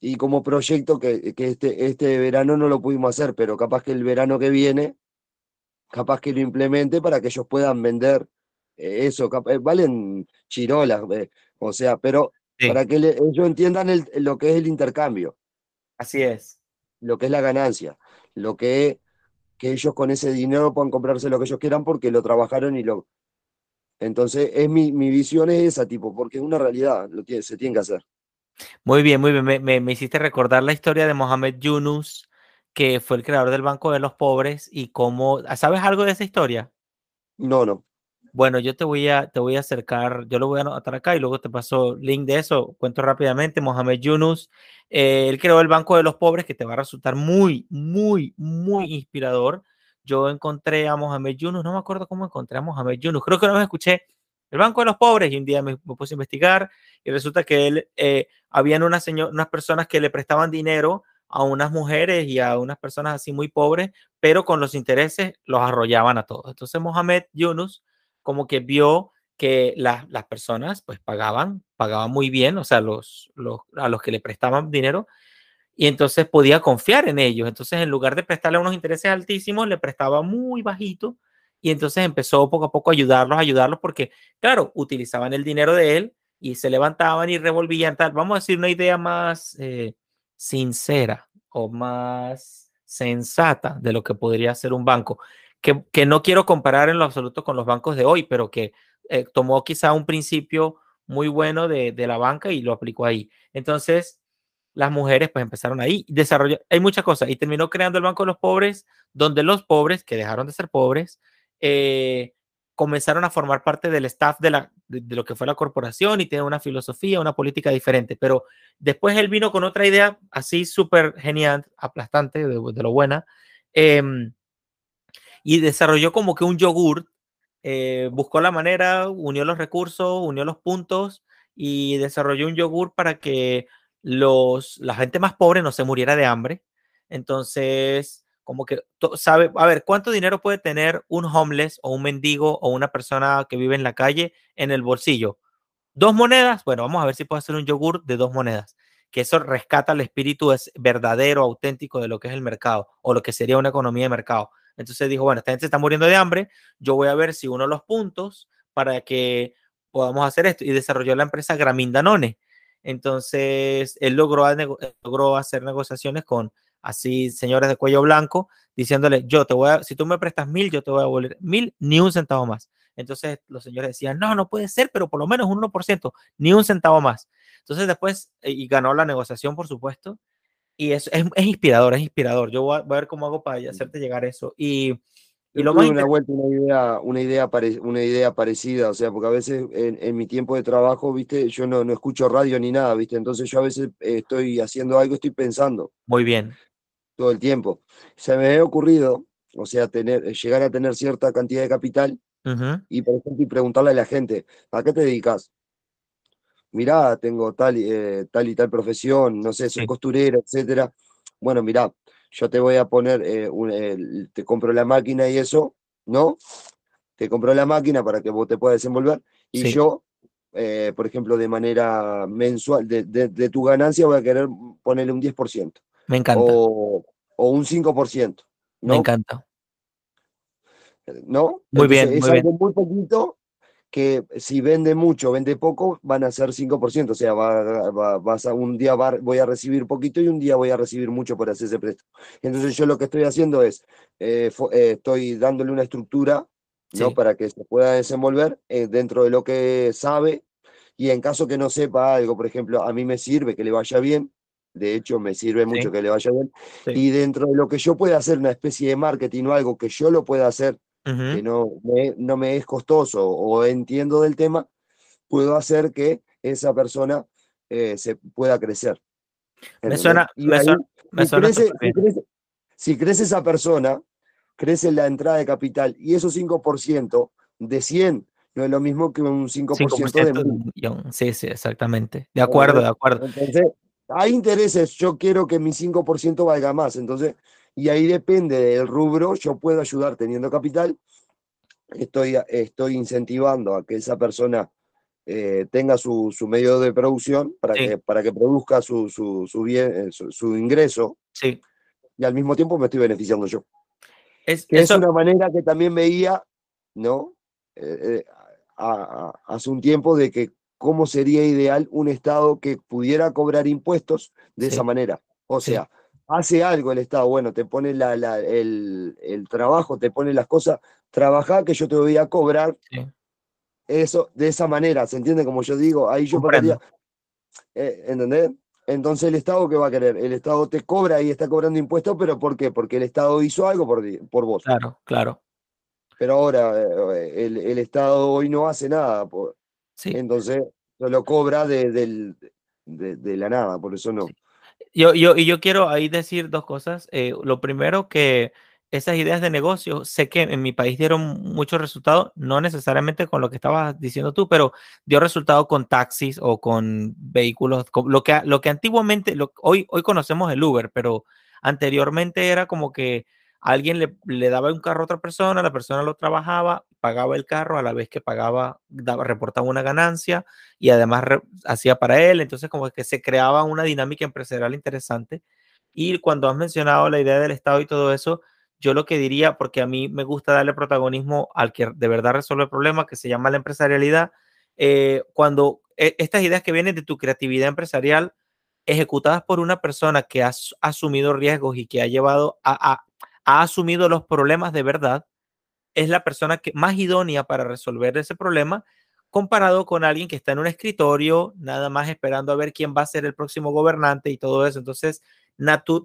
Y como proyecto que, que, este, este verano no lo pudimos hacer, pero capaz que el verano que viene, capaz que lo implemente para que ellos puedan vender eh, eso. Eh, valen chirolas, o sea, pero para que ellos entiendan lo que es el intercambio. Así es. Lo que es la ganancia, lo que es que ellos con ese dinero puedan comprarse lo que ellos quieran porque lo trabajaron y lo... Entonces, es mi, mi visión es esa, tipo, porque es una realidad, lo que se tiene que hacer. Muy bien, muy bien. Me, me, hiciste recordar la historia de Mohamed Yunus, que fue el creador del Banco de los Pobres, y cómo... ¿Sabes algo de esa historia? No, no. Bueno, yo te voy a, te voy a acercar, yo lo voy a anotar acá y luego te paso link de eso. Cuento rápidamente, Mohamed Yunus, eh, él creó el Banco de los Pobres, que te va a resultar muy, muy, muy inspirador. Yo encontré a Mohamed Yunus, no me acuerdo cómo encontré a Mohamed Yunus, creo que no me escuché el Banco de los Pobres y un día me, puse a investigar y resulta que él, eh, habían unas, unas personas que le prestaban dinero a unas mujeres y a unas personas así muy pobres, pero con los intereses los arrollaban a todos. Entonces Mohamed Yunus como que vio que las personas pues pagaban, pagaban muy bien, o sea, los, los, a los que le prestaban dinero, y entonces podía confiar en ellos. Entonces, en lugar de prestarle unos intereses altísimos, le prestaba muy bajito, y entonces empezó poco a poco a ayudarlos, a ayudarlos, porque, claro, utilizaban el dinero de él y se levantaban y revolvían tal. Vamos a decir una idea más eh, sincera o más sensata de lo que podría ser un banco que, no quiero comparar en lo absoluto con los bancos de hoy, pero que eh, tomó quizá un principio muy bueno de, la banca y lo aplicó ahí. Entonces, las mujeres pues empezaron ahí, desarrolló, hay muchas cosas, y terminó creando el Banco de los Pobres, donde los pobres, que dejaron de ser pobres, eh, comenzaron a formar parte del staff de, la, de, lo que fue la corporación y tiene una filosofía, una política diferente. Pero después él vino con otra idea así súper genial, aplastante, de, lo buena, em, y desarrolló como que un yogur, eh, buscó la manera, unió los recursos, unió los puntos y desarrolló un yogur para que los, la gente más pobre no se muriera de hambre. Entonces, como que sabe, a ver, ¿cuánto dinero puede tener un homeless o un mendigo o una persona que vive en la calle en el bolsillo? ¿Dos monedas? Bueno, vamos a ver si puedo hacer un yogur de dos monedas, que eso rescata el espíritu es verdadero, auténtico de lo que es el mercado o lo que sería una economía de mercado. Entonces dijo, bueno, esta gente está muriendo de hambre, yo voy a ver si uno de los puntos para que podamos hacer esto. Y desarrolló la empresa Gramindanone. Entonces, él logró, logró hacer negociaciones con así señores de cuello blanco, diciéndole, yo te voy a, si tú me prestas mil, yo te voy a volver mil, ni un centavo más. Entonces los señores decían, no, no puede ser, pero por lo menos un 1%, ni un centavo más. Entonces después, eh, y ganó la negociación, por supuesto, Y es, es, es, inspirador, es inspirador. Yo voy a, voy a, ver cómo hago para hacerte llegar eso. Y, y lo más una vuelta, una idea, una idea, pare, una idea parecida, o sea, porque a veces en, en, mi tiempo de trabajo, viste, yo no, no escucho radio ni nada, viste, entonces yo a veces estoy haciendo algo, estoy pensando. Muy bien. Todo el tiempo. Se me ha ocurrido, o sea, tener, llegar a tener cierta cantidad de capital uh -huh. y, por ejemplo, y preguntarle a la gente, ¿a qué te dedicas? Mirá, tengo tal, eh, tal y tal profesión, no sé, soy sí. costurero, etcétera. Bueno, mirá, yo te voy a poner, eh, un, te compro la máquina y eso, ¿no? Te compro la máquina para que vos te puedas desenvolver y sí. yo, eh, por ejemplo, de manera mensual, de, de, de, tu ganancia voy a querer ponerle un 10%. Me encanta. O, o un 5%. ¿no? Me encanta. ¿No? Muy Entonces, bien, es muy algo bien. muy poquito que si vende mucho, vende poco, van a ser 5%. O sea, va, va, vas a, un día va, voy a recibir poquito y un día voy a recibir mucho por hacer ese préstamo. Entonces yo lo que estoy haciendo es, eh, eh, estoy dándole una estructura sí. ¿no? para que se pueda desenvolver eh, dentro de lo que sabe y en caso que no sepa algo, por ejemplo, a mí me sirve que le vaya bien, de hecho me sirve mucho sí. que le vaya bien, sí. y dentro de lo que yo pueda hacer una especie de marketing o algo que yo lo pueda hacer uh -huh. que no me, no me es costoso o entiendo del tema, puedo hacer que esa persona eh, se pueda crecer. Me suena, me, suena, me si, suena crece, si, crece, si, crece, esa persona, crece la entrada de capital y esos 5% de 100 no es lo mismo que un 5%, 5 de millón. Sí, sí, exactamente. De acuerdo, de acuerdo. Entonces, hay intereses, yo quiero que mi 5% valga más, entonces y ahí depende del rubro, yo puedo ayudar teniendo capital, estoy, estoy incentivando a que esa persona eh, tenga su, su, medio de producción para, sí. que, para que produzca su, su, su bien, eh, su, ingreso, sí. y al mismo tiempo me estoy beneficiando yo. Es, que eso... es una manera que también veía, ¿no? Eh, a, a, hace un tiempo de que cómo sería ideal un Estado que pudiera cobrar impuestos de sí. esa manera. O sea, hace algo el Estado, bueno, te pone la, la, el, el, trabajo, te pone las cosas, trabajar que yo te voy a cobrar. Sí. Eso, de esa manera, ¿se entiende? Como yo digo, ahí yo podría, eh, ¿entendés? Entonces el Estado, ¿qué va a querer? El Estado te cobra y está cobrando impuestos, pero ¿por qué? Porque el Estado hizo algo por, por vos. Claro, claro. Pero ahora eh, el, el Estado hoy no hace nada. Por, sí. Entonces lo cobra de, de, la nada, por eso no. Yo, yo, y yo quiero ahí decir dos cosas. Eh, lo primero, que esas ideas de negocio, sé que en mi país dieron muchos resultados, no necesariamente con lo que estabas diciendo tú, pero dio resultado con taxis o con vehículos, lo, que, lo que antiguamente, hoy, hoy conocemos el Uber, pero anteriormente era como que alguien le, daba un carro a otra persona, la persona lo trabajaba, pagaba el carro a la vez que pagaba, daba, reportaba una ganancia y además hacía para él, entonces como que se creaba una dinámica empresarial interesante. Y cuando has mencionado la idea del Estado y todo eso, yo lo que diría, porque a mí me gusta darle protagonismo al que de verdad resuelve el problema, que se llama la empresarialidad, eh, cuando eh, estas ideas que vienen de tu creatividad empresarial, ejecutadas por una persona que ha asumido riesgos y que ha llevado a ha asumido los problemas de verdad, es la persona que más idónea para resolver ese problema comparado con alguien que está en un escritorio, nada más esperando a ver quién va a ser el próximo gobernante y todo eso. Entonces,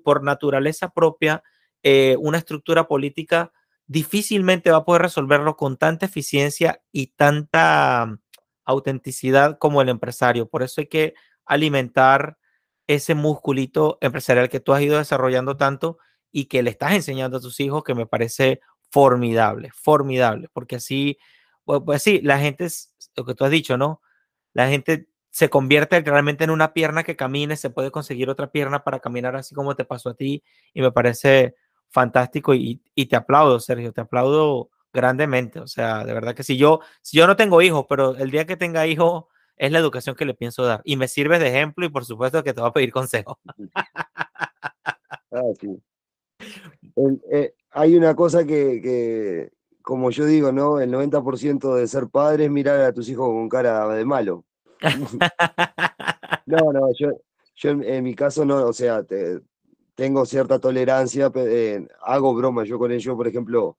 por naturaleza propia, eh, una estructura política difícilmente va a poder resolverlo con tanta eficiencia y tanta autenticidad como el empresario. Por eso hay que alimentar ese musculito empresarial que tú has ido desarrollando tanto y que le estás enseñando a tus hijos, que me parece formidable, formidable, porque así, pues, sí, la gente, es lo que tú has dicho, ¿no? La gente se convierte realmente en una pierna que camine, se puede conseguir otra pierna para caminar así como te pasó a ti, y me parece fantástico y, y te aplaudo, Sergio, te aplaudo grandemente, o sea, de verdad que si yo, si yo no tengo hijos, pero el día que tenga hijos es la educación que le pienso dar, y me sirve de ejemplo y por supuesto que te voy a pedir consejo. Ah, sí. El, eh, hay una cosa que, que, como yo digo, ¿no? El 90% de ser padre es mirar a tus hijos con cara de malo. no, no, yo, yo en, en, mi caso no, o sea, te, tengo cierta tolerancia, eh, hago broma yo con ellos, por ejemplo,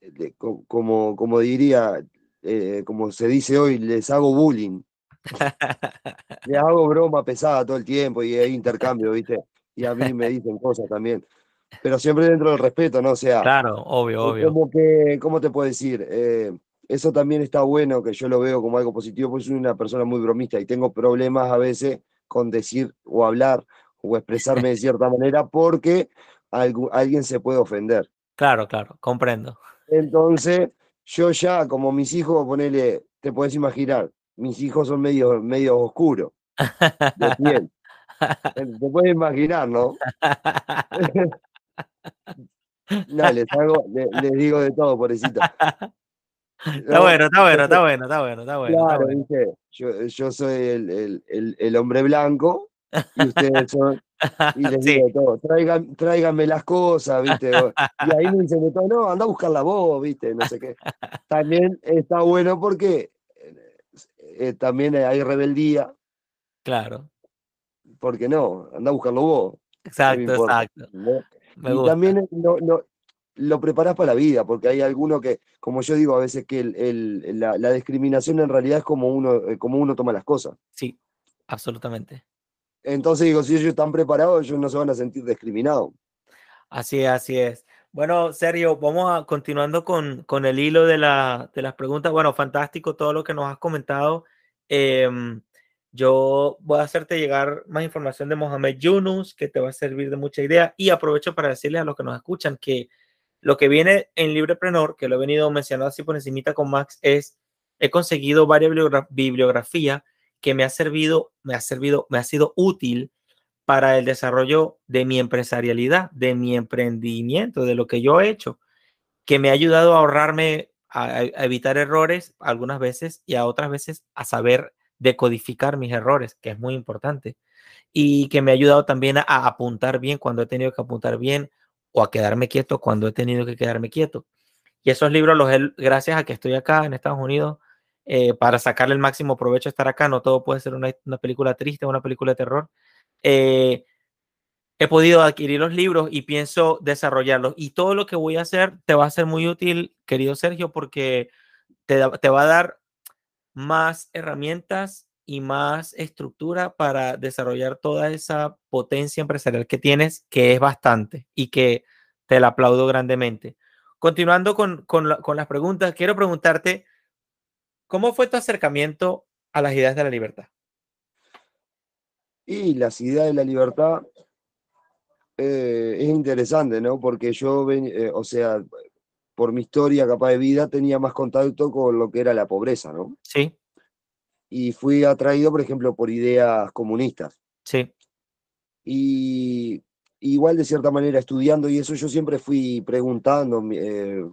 de, como, como diría, eh, como se dice hoy, les hago bullying. les hago broma pesada todo el tiempo y hay intercambio, ¿viste? y a mí me dicen cosas también. Pero siempre dentro del respeto, ¿no? O sea, Claro, obvio, obvio. como que, ¿cómo te puedo decir? Eh, eso también está bueno, que yo lo veo como algo positivo, porque soy una persona muy bromista y tengo problemas a veces con decir o hablar o expresarme de cierta manera porque algu- alguien se puede ofender. Claro, claro, comprendo. Entonces, yo ya, como mis hijos, ponele, te puedes imaginar, mis hijos son medio, medio oscuros, de piel. Eh, Te puedes imaginar, ¿no? No, les, hago, le- les, digo de todo, pobrecito. Está ¿no? bueno, está bueno, está bueno, está bueno, está bueno. Yo, yo soy el, el, el, el hombre blanco y ustedes son, y les Sí, digo de todo, traigan, tráiganme las cosas, ¿viste? Y ahí me dicen de todo, no, anda a buscarla vos, ¿viste? No sé qué. También está bueno porque eh, eh, también hay rebeldía, claro. porque no, anda a buscarlo vos, Exacto, exacto. Y gusta. también lo, lo, lo preparás para la vida, porque hay alguno que, como yo digo a veces, que el, el- la, la discriminación en realidad es como uno, eh, como uno toma las cosas. Sí, absolutamente. Entonces digo, si ellos están preparados, ellos no se van a sentir discriminados. Así es, así es. Bueno, Sergio, vamos a continuando con, con el hilo de, la, de las preguntas. Bueno, fantástico todo lo que nos has comentado. Em, yo voy a hacerte llegar más información de Mohamed Yunus, que te va a servir de mucha idea. Y aprovecho para decirles a los que nos escuchan que lo que viene en Librepreneur, que lo he venido mencionando así por encimita con Max, es he conseguido varias bibliogra- bibliografía que me ha servido, me ha servido, me ha sido útil para el desarrollo de mi empresarialidad, de mi emprendimiento, de lo que yo he hecho, que me ha ayudado a ahorrarme, a evitar errores algunas veces y a otras veces a saber decodificar mis errores, que es muy importante, y que me ha ayudado también a, apuntar bien cuando he tenido que apuntar bien o a quedarme quieto cuando he tenido que quedarme quieto. Y esos libros los he, gracias a que estoy acá en Estados Unidos, eh, para sacarle el máximo provecho a estar acá, no todo puede ser una, una película triste, una película de terror. Eh, he podido adquirir los libros y pienso desarrollarlos. Y todo lo que voy a hacer te va a ser muy útil, querido Sergio, porque te, te va a dar más herramientas y más estructura para desarrollar toda esa potencia empresarial que tienes, que es bastante y que te la aplaudo grandemente. Continuando con, con, la- con las preguntas, quiero preguntarte, ¿cómo fue tu acercamiento a las ideas de la libertad? Y las ideas de la libertad eh, es interesante, ¿no? Porque yo, ven- eh, o sea, por mi historia capaz de vida, tenía más contacto con lo que era la pobreza, ¿no? Sí, Y fui atraído, por ejemplo, por ideas comunistas. sí, Y igual de cierta manera estudiando y eso yo siempre fui preguntando eh,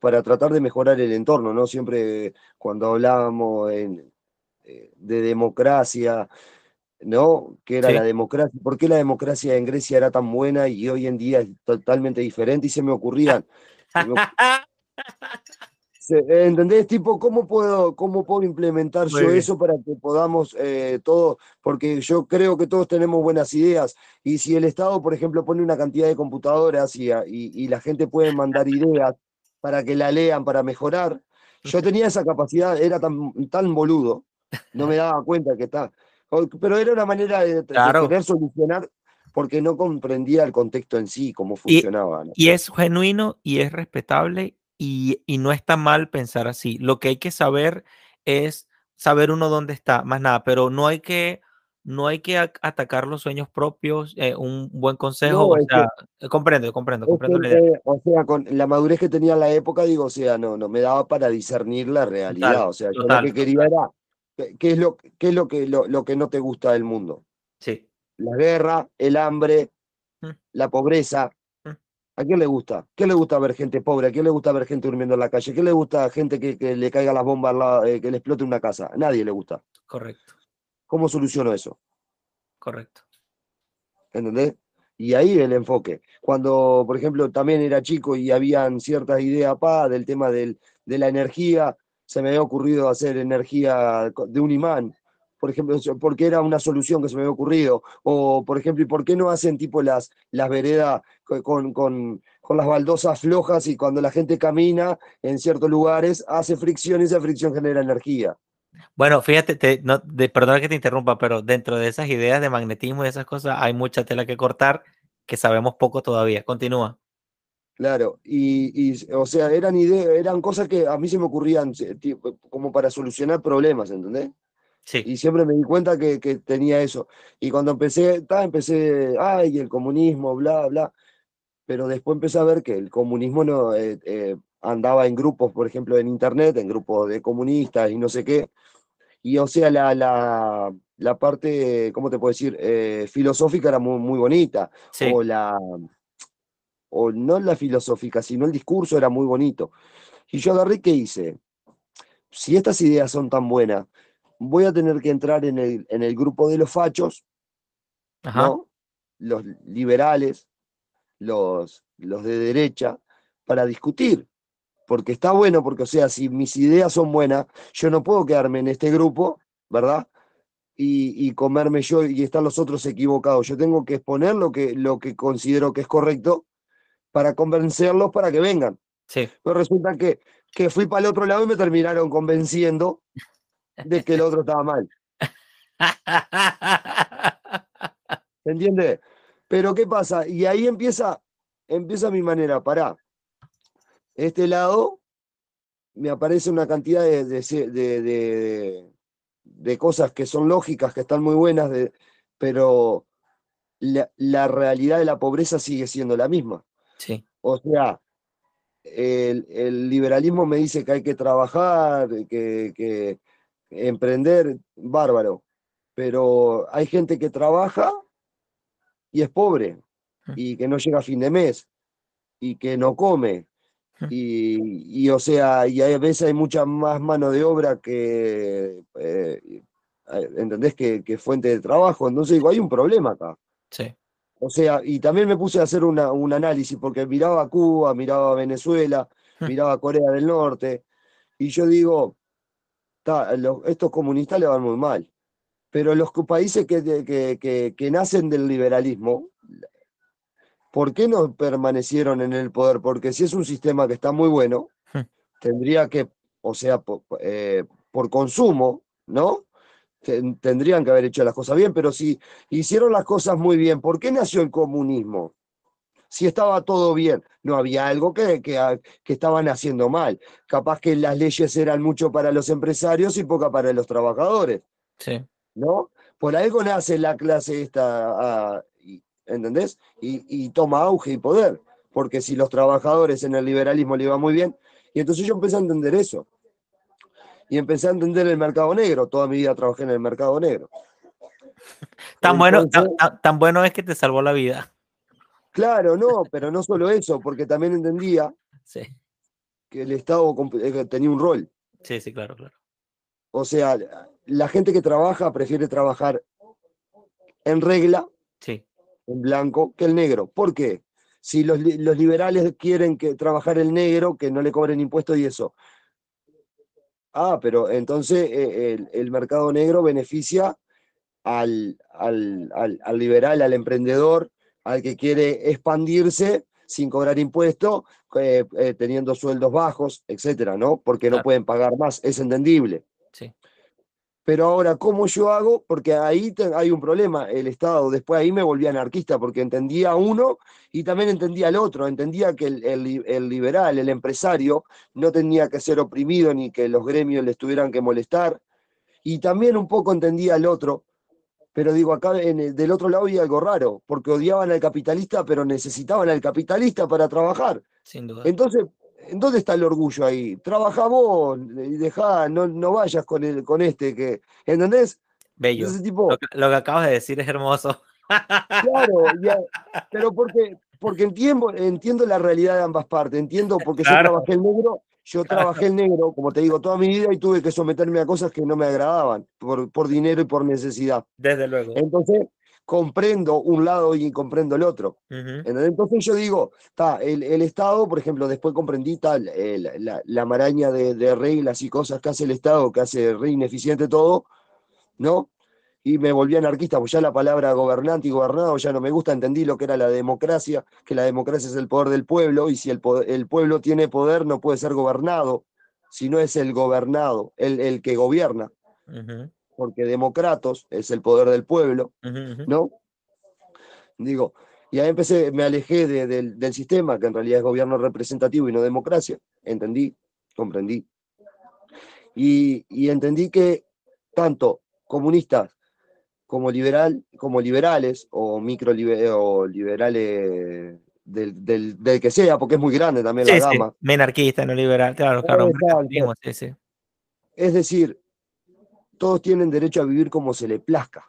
para tratar de mejorar el entorno, ¿no? Siempre cuando hablábamos en- eh, de democracia, ¿no? ¿Qué era sí. la democracia? ¿Por qué la democracia en Grecia era tan buena y hoy en día es totalmente diferente? Y se me ocurrían, ¿entendés? Tipo, ¿cómo puedo, cómo puedo implementar Muy yo bien. eso para que podamos eh, todos, porque yo creo que todos tenemos buenas ideas y si el Estado, por ejemplo, pone una cantidad de computadoras y, a- y- y la gente puede mandar ideas para que la lean, para mejorar, yo tenía esa capacidad, era tan, tan boludo, no me daba cuenta que está, pero era una manera de, de Claro. querer solucionar porque no comprendía el contexto en sí, cómo funcionaba. ¿no? y es genuino y es respetable y, y no está mal pensar así. Lo que hay que saber es saber uno dónde está, más nada, pero no hay que, no hay que atacar los sueños propios. eh, un buen consejo, No, o que- sea, eh, comprendo, comprendo, comprendo la idea. o sea, con la madurez que tenía en la época, digo, o sea, no, no me daba para discernir la realidad. Total, O sea, yo lo que quería era, ¿qué, qué es lo, qué es lo que, lo, lo que no te gusta del mundo? Sí. La guerra, el hambre, Mm. la pobreza. Mm. ¿A quién le gusta? ¿Qué le gusta ver gente pobre? ¿A quién le gusta ver gente durmiendo en la calle? ¿Qué le gusta gente que, que le caiga las bombas, lado, eh, que le explote una casa? A nadie le gusta. Correcto, ¿Cómo soluciono eso? correcto. ¿entendés? Y ahí el enfoque. Cuando, por ejemplo, también era chico y habían ciertas ideas pa, del tema del, de la energía, se me había ocurrido hacer energía de un imán, por ejemplo, porque era una solución que se me había ocurrido. O, por ejemplo, ¿y por qué no hacen tipo las, las veredas co- con, con, con las baldosas flojas y cuando la gente camina en ciertos lugares hace fricción y esa fricción genera energía? Bueno, fíjate, te, no, de, perdona que te interrumpa, pero dentro de esas ideas de magnetismo y esas cosas hay mucha tela que cortar que sabemos poco todavía. Continúa. Claro, y, y, o sea, eran ideas, eran cosas que a mí se me ocurrían como para solucionar problemas, ¿entendés? Sí. Y siempre me di cuenta que, que tenía eso. Y cuando empecé, ta, empecé, ay, el comunismo, bla, bla. Pero después empecé a ver que el comunismo no eh, eh, andaba en grupos, por ejemplo, en internet, en grupos de comunistas y no sé qué. Y o sea, la, la, la parte, ¿cómo te puedo decir? Eh, filosófica era muy, muy bonita. Sí. O la, o no la filosófica, sino el discurso era muy bonito. Y yo agarré, ¿qué hice? Si estas ideas son tan buenas, voy a tener que entrar en el, en el grupo de los fachos, Ajá. ¿no? Los liberales, los, los de derecha, para discutir. Porque está bueno, porque, o sea, si mis ideas son buenas, yo no puedo quedarme en este grupo, ¿verdad? Y, y comerme yo y estar los otros equivocados. Yo tengo que exponer lo que, lo que considero que es correcto para convencerlos para que vengan. Sí. Pero resulta que, que fui para el otro lado y me terminaron convenciendo de que el otro estaba mal. ¿Se entiende? Pero ¿qué pasa? Y ahí empieza, empieza mi manera. Pará. Este lado me aparece una cantidad de, de, de, de, de cosas que son lógicas, que están muy buenas, de, pero la, la realidad de la pobreza sigue siendo la misma. Sí. O sea, el, el, liberalismo me dice que hay que trabajar, que, que, emprender, bárbaro. Pero hay gente que trabaja y es pobre y que no llega a fin de mes y que no come. Y, y o sea, y a veces hay mucha más mano de obra que, eh, ¿entendés? Que, que fuente de trabajo. Entonces digo, hay un problema acá. Sí. O sea, y también me puse a hacer una, un análisis porque miraba a Cuba, miraba a Venezuela, miraba a Corea del Norte, y yo digo, ta, estos comunistas le van muy mal, pero los países que, que, que, que, nacen del liberalismo, ¿por qué no permanecieron en el poder? Porque si es un sistema que está muy bueno, tendría que, o sea, por, eh, por consumo, ¿no? tendrían que haber hecho las cosas bien, pero si hicieron las cosas muy bien, ¿por qué nació el comunismo? Si estaba todo bien, no había algo que, que, que, estaban haciendo mal. Capaz que las leyes eran mucho para los empresarios y poca para los trabajadores. Sí. ¿No? Por algo nace la clase esta, uh, ¿entendés? Y, y toma auge y poder. Porque si los trabajadores en el liberalismo le iba muy bien, y entonces yo empecé a entender eso y empecé a entender el mercado negro. Toda mi vida trabajé en el mercado negro. Tan, Entonces, bueno, tan, tan, tan, bueno es que te salvó la vida. Claro, no, pero no solo eso, porque también entendía sí. que el Estado tenía un rol. Sí, sí, claro, claro. O sea, la gente que trabaja prefiere trabajar en regla, sí. en blanco, que el negro. ¿Por qué? Si los, los liberales quieren que trabajar el negro, que no le cobren impuestos y eso, Ah, pero entonces eh, el, el, mercado negro beneficia al, al, al, al, liberal, al emprendedor, al que quiere expandirse sin cobrar impuestos, eh, eh, teniendo sueldos bajos, etcétera, ¿no? Porque no pueden pagar más, es entendible. Sí. Pero ahora, ¿cómo yo hago? Porque ahí te, hay un problema, el Estado. Después ahí me volví anarquista porque entendía a uno y también entendía al otro. Entendía que el, el, el, liberal, el empresario, no tenía que ser oprimido ni que los gremios les tuvieran que molestar. Y también un poco entendía al otro. Pero digo, acá en el, del otro lado había algo raro, porque odiaban al capitalista, pero necesitaban al capitalista para trabajar. Sin duda. Entonces, ¿Dónde está el orgullo ahí? Trabaja vos y dejá, no, no vayas con, el, con este que. ¿Entendés? Bello. Tipo, lo, que, lo, que, acabas de decir es hermoso. Claro, ya, pero porque, porque entiendo, entiendo la realidad de ambas partes. Entiendo porque claro. yo trabajé el negro, yo trabajé el negro, como te digo, toda mi vida y tuve que someterme a cosas que no me agradaban por, por dinero y por necesidad. Desde luego. Entonces, comprendo un lado y comprendo el otro. Uh -huh. Entonces yo digo, ta, el, el, Estado, por ejemplo, después comprendí el, la, la, maraña de, de, reglas y cosas que hace el Estado, que hace re ineficiente todo, ¿no? Y me volví anarquista, pues ya la palabra gobernante y gobernado ya no me gusta, entendí lo que era la democracia, que la democracia es el poder del pueblo, y si el, poder, el pueblo tiene poder no puede ser gobernado, si no es el gobernado, el, el que gobierna. porque democratos es el poder del pueblo, ¿no? Digo, y ahí empecé, me alejé del sistema, que en realidad es gobierno representativo y no democracia, entendí, comprendí. Y, y entendí que tanto comunistas como liberal, como liberales o micro o liberales del, del, que sea, porque es muy grande también la gama. Menarquista, no liberal, claro, claro. Es decir, todos tienen derecho a vivir como se le plazca.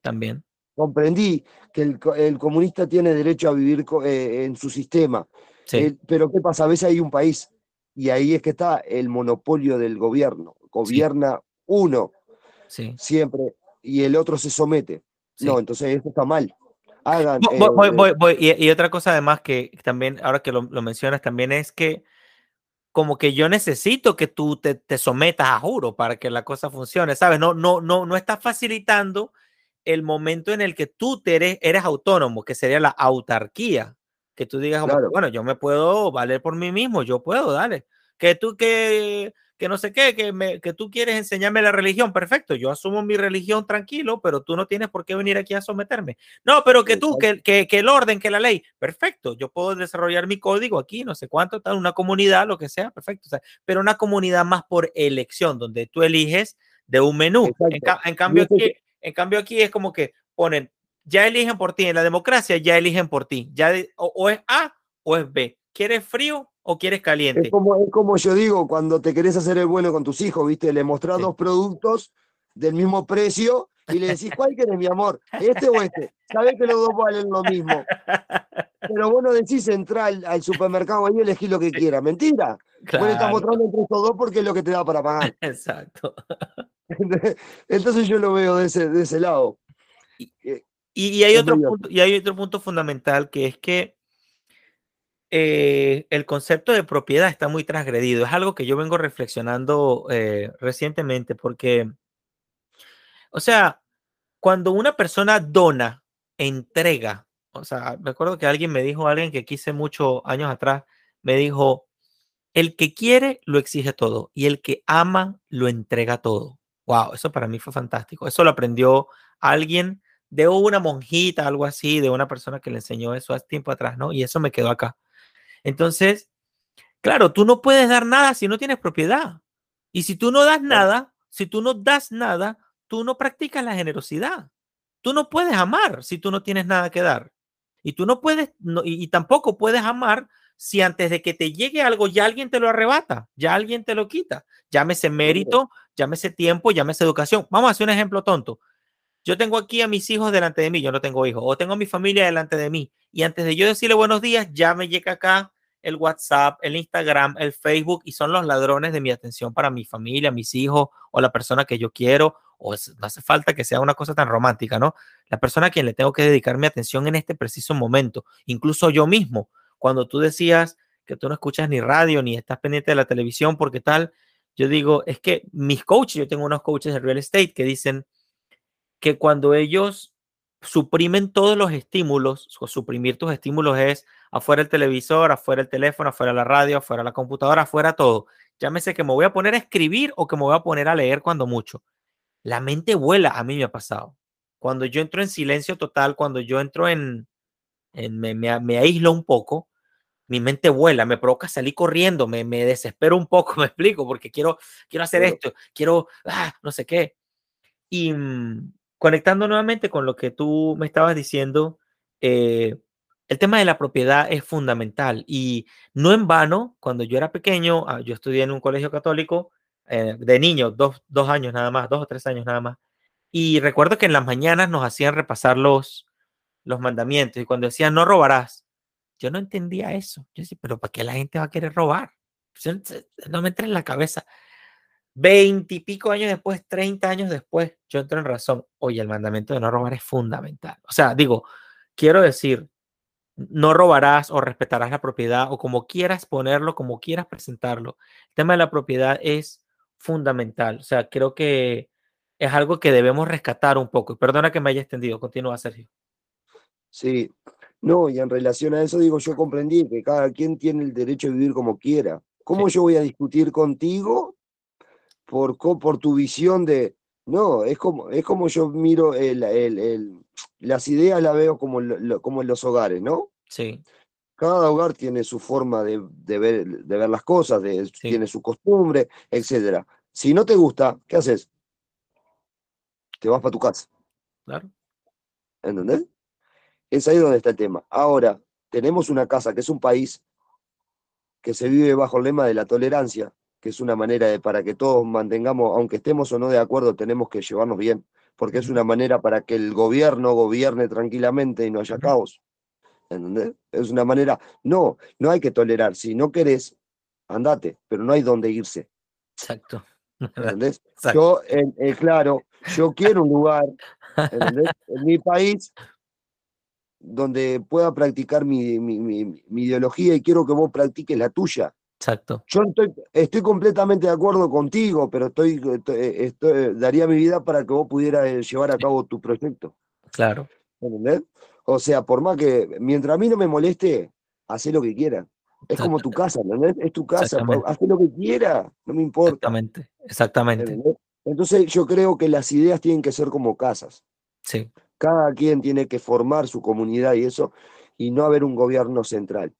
También. Comprendí que el, comunista tiene derecho a vivir eh, en su sistema. pero ¿qué pasa? A veces hay un país y ahí es que está el monopolio del gobierno. Gobierna uno siempre y el otro se somete. No, entonces eso está mal. Hagan, voy, voy, voy, Y, otra cosa además que también, ahora que lo, lo, mencionas, también es que como que yo necesito que tú te, te, sometas a juro para que la cosa funcione, ¿sabes? No, no, no, no estás facilitando el momento en el que tú te eres, eres autónomo, que sería la autarquía, que tú digas, bueno, yo me puedo valer por mí mismo, yo puedo, dale. Que tú que que no sé qué, que, me, que tú quieres enseñarme la religión, perfecto, yo asumo mi religión tranquilo, pero tú no tienes por qué venir aquí a someterme. No, pero que tú, que, que, que el orden, que la ley, perfecto, yo puedo desarrollar mi código aquí, no sé cuánto, tal, una comunidad, lo que sea, perfecto, pero una comunidad más por elección, donde tú eliges de un menú. En, cambio aquí, en cambio aquí es como que ponen, ya eligen por ti, en la democracia ya eligen por ti, ya o, o es A o es B. ¿Quieres frío? O quieres caliente? Es como, es como yo digo, cuando te querés hacer el bueno con tus hijos, ¿viste? Le mostrás dos productos del mismo precio y le decís, ¿cuál querés, mi amor? ¿Este o este? Sabés que los dos valen lo mismo. Pero vos no decís entrar al, supermercado y elegir lo que quieras. ¿Mentira? Claro. Vos estás mostrando entre estos dos porque es lo que te da para pagar. Exacto. Entonces yo lo veo de ese, de ese lado. Y, y, hay otro punto, y hay otro punto fundamental que es que eh, el concepto de propiedad está muy transgredido. Es algo que yo vengo reflexionando eh, recientemente porque, o sea, cuando una persona dona, entrega, o sea, me acuerdo que alguien me dijo, alguien que quise muchos años atrás, me dijo, el que quiere lo exige todo y el que ama lo entrega todo. Wow, eso para mí fue fantástico. Eso lo aprendió alguien de una monjita, algo así, de una persona que le enseñó eso hace tiempo atrás, ¿no? Y eso me quedó acá. Entonces, claro, tú no puedes dar nada si no tienes propiedad. Y si tú no das nada, si tú no das nada, tú no practicas la generosidad. Tú no puedes amar si tú no tienes nada que dar. Y tú no puedes, y, tampoco puedes amar si antes de que te llegue algo ya alguien te lo arrebata, ya alguien te lo quita. Llámese mérito, llámese tiempo, llámese educación. Vamos a hacer un ejemplo tonto. Yo tengo aquí a mis hijos delante de mí, yo no tengo hijos, o tengo a mi familia delante de mí, y antes de yo decirle buenos días, ya me llega acá el WhatsApp, el Instagram, el Facebook y son los ladrones de mi atención para mi familia, mis hijos o la persona que yo quiero. O no hace falta que sea una cosa tan romántica, ¿no? La persona a quien le tengo que dedicar mi atención en este preciso momento. Incluso yo mismo, cuando tú decías que tú no escuchas ni radio ni estás pendiente de la televisión porque tal, yo digo, es que mis coaches, yo tengo unos coaches de real estate que dicen que cuando ellos suprimen todos los estímulos, o suprimir tus estímulos es afuera el televisor, afuera el teléfono, afuera la radio, afuera la computadora, afuera todo. Llámese que me voy a poner a escribir o que me voy a poner a leer cuando mucho. La mente vuela, a mí me ha pasado. Cuando yo entro en silencio total, cuando yo entro en, me, me, aíslo un poco, mi mente vuela, me provoca salir corriendo, me, me desespero un poco, me explico, porque quiero, quiero hacer esto, quiero, ah, no sé qué. Y mm, conectando nuevamente con lo que tú me estabas diciendo, eh, el tema de la propiedad es fundamental y no en vano, cuando yo era pequeño, ah, yo estudié en un colegio católico eh, de niño, dos, dos, años nada más, dos o tres años nada más, y recuerdo que en las mañanas nos hacían repasar los, los mandamientos y cuando decían no robarás, yo no entendía eso. Yo decía, pero ¿para qué la gente va a querer robar? No me entra en la cabeza. Veintipico años después, treinta años después, yo entro en razón. Oye, el mandamiento de no robar es fundamental. O sea, digo, quiero decir, no robarás o respetarás la propiedad o como quieras ponerlo, como quieras presentarlo. El tema de la propiedad es fundamental. O sea, creo que es algo que debemos rescatar un poco. Y perdona que me haya extendido. Continúa, Sergio. Sí, no, y en relación a eso digo, yo comprendí que cada quien tiene el derecho a vivir como quiera. ¿Cómo yo voy a discutir contigo por, por tu visión de, No, es como, es como yo miro el, el- el- las ideas, la veo como, lo- como en los hogares, ¿no? Sí, Cada hogar tiene su forma de, de ver, de ver las cosas, de- Sí. tiene su costumbre, etcétera. Si no te gusta, ¿qué haces? Te vas para tu casa, claro. ¿entendés? Es ahí donde está el tema. Ahora, tenemos una casa que es un país que se vive bajo el lema de la tolerancia, que es una manera de para que todos mantengamos, aunque estemos o no de acuerdo, tenemos que llevarnos bien, porque es una manera para que el gobierno gobierne tranquilamente y no haya caos. ¿Entendés? Es una manera, no, no hay que tolerar. Si no querés, andate, pero no hay dónde irse. Exacto. ¿Entendés? Exacto. Yo, eh, eh, claro, yo quiero un lugar, ¿entendés? En mi país donde pueda practicar mi, mi- mi- mi ideología y quiero que vos practiques la tuya. Exacto. Yo estoy, estoy completamente de acuerdo contigo, pero estoy, estoy- estoy- daría mi vida para que vos pudieras eh, llevar a cabo tu proyecto. Claro. ¿Entendés? O sea, por más que, mientras a mí no me moleste, hacé lo que quiera. Es como tu casa, ¿entendés? Es tu casa, haz lo que quiera, no me importa. Exactamente. Exactamente. ¿entendés? Entonces yo creo que las ideas tienen que ser como casas. Sí. Cada quien tiene que formar su comunidad y eso, y no haber un gobierno central.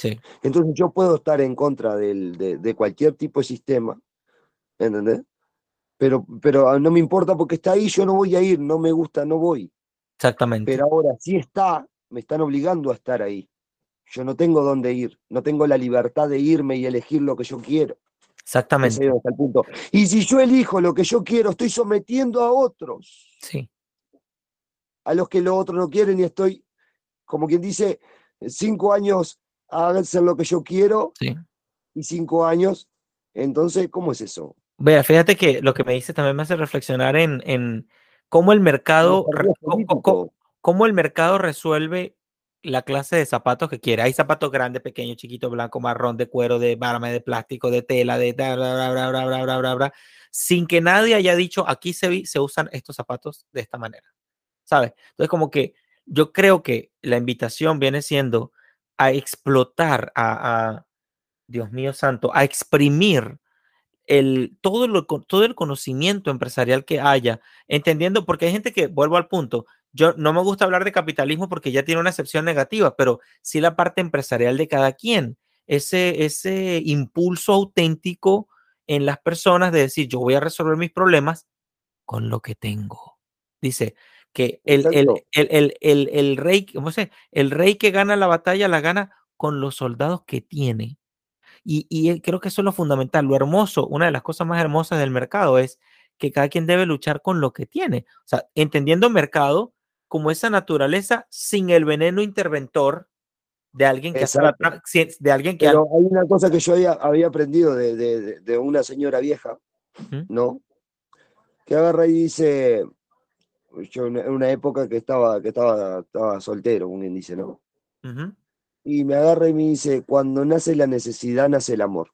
Sí. Entonces yo puedo estar en contra del- de, de cualquier tipo de sistema, ¿entendés? Pero, pero no me importa porque está ahí, yo no voy a ir, no me gusta, no voy. Exactamente. Pero ahora si está, me están obligando a estar ahí. Yo no tengo dónde ir, no tengo la libertad de irme y elegir lo que yo quiero. Exactamente. está el punto. Y si yo elijo lo que yo quiero, estoy sometiendo a otros, Sí. a los que los otros no quieren y estoy, como quien dice, cinco años hacer lo que yo quiero Sí. y cinco años. Entonces, ¿cómo es eso? Vea, fíjate que lo que me dice también me hace reflexionar en, en cómo el mercado, co- políticos, cómo el mercado resuelve la clase de zapatos que quiere. Hay zapatos grandes, pequeños, chiquitos, blanco, marrón, de cuero, de barame, de plástico, de tela, de bla, bla, bla, bla, bla, bla, bla, bla, bla, sin que nadie haya dicho aquí se, se usan estos zapatos de esta manera. ¿Sabes? Entonces, como que yo creo que la invitación viene siendo a explotar, a, Dios mío santo, a exprimir el, todo, lo, todo el conocimiento empresarial que haya, entendiendo, porque hay gente que, vuelvo al punto, yo no me gusta hablar de capitalismo porque ya tiene una acepción negativa, pero sí la parte empresarial de cada quien, ese, ese impulso auténtico en las personas de decir, yo voy a resolver mis problemas con lo que tengo. Dice que el, el, el, el, el, el rey, ¿cómo se? El rey que gana la batalla la gana con los soldados que tiene. Y, y eh, creo que eso es lo fundamental, lo hermoso, una de las cosas más hermosas del mercado es que cada quien debe luchar con lo que tiene. O sea, entendiendo mercado como esa naturaleza sin el veneno interventor de alguien que hace la de alguien que Pero hay una cosa que yo había, había aprendido de, de- una señora vieja. ¿no? Que agarra y dice, yo en una época que estaba, que estaba, estaba soltero, como quien dice, ¿no? Y me agarra y me dice, cuando nace la necesidad, nace el amor.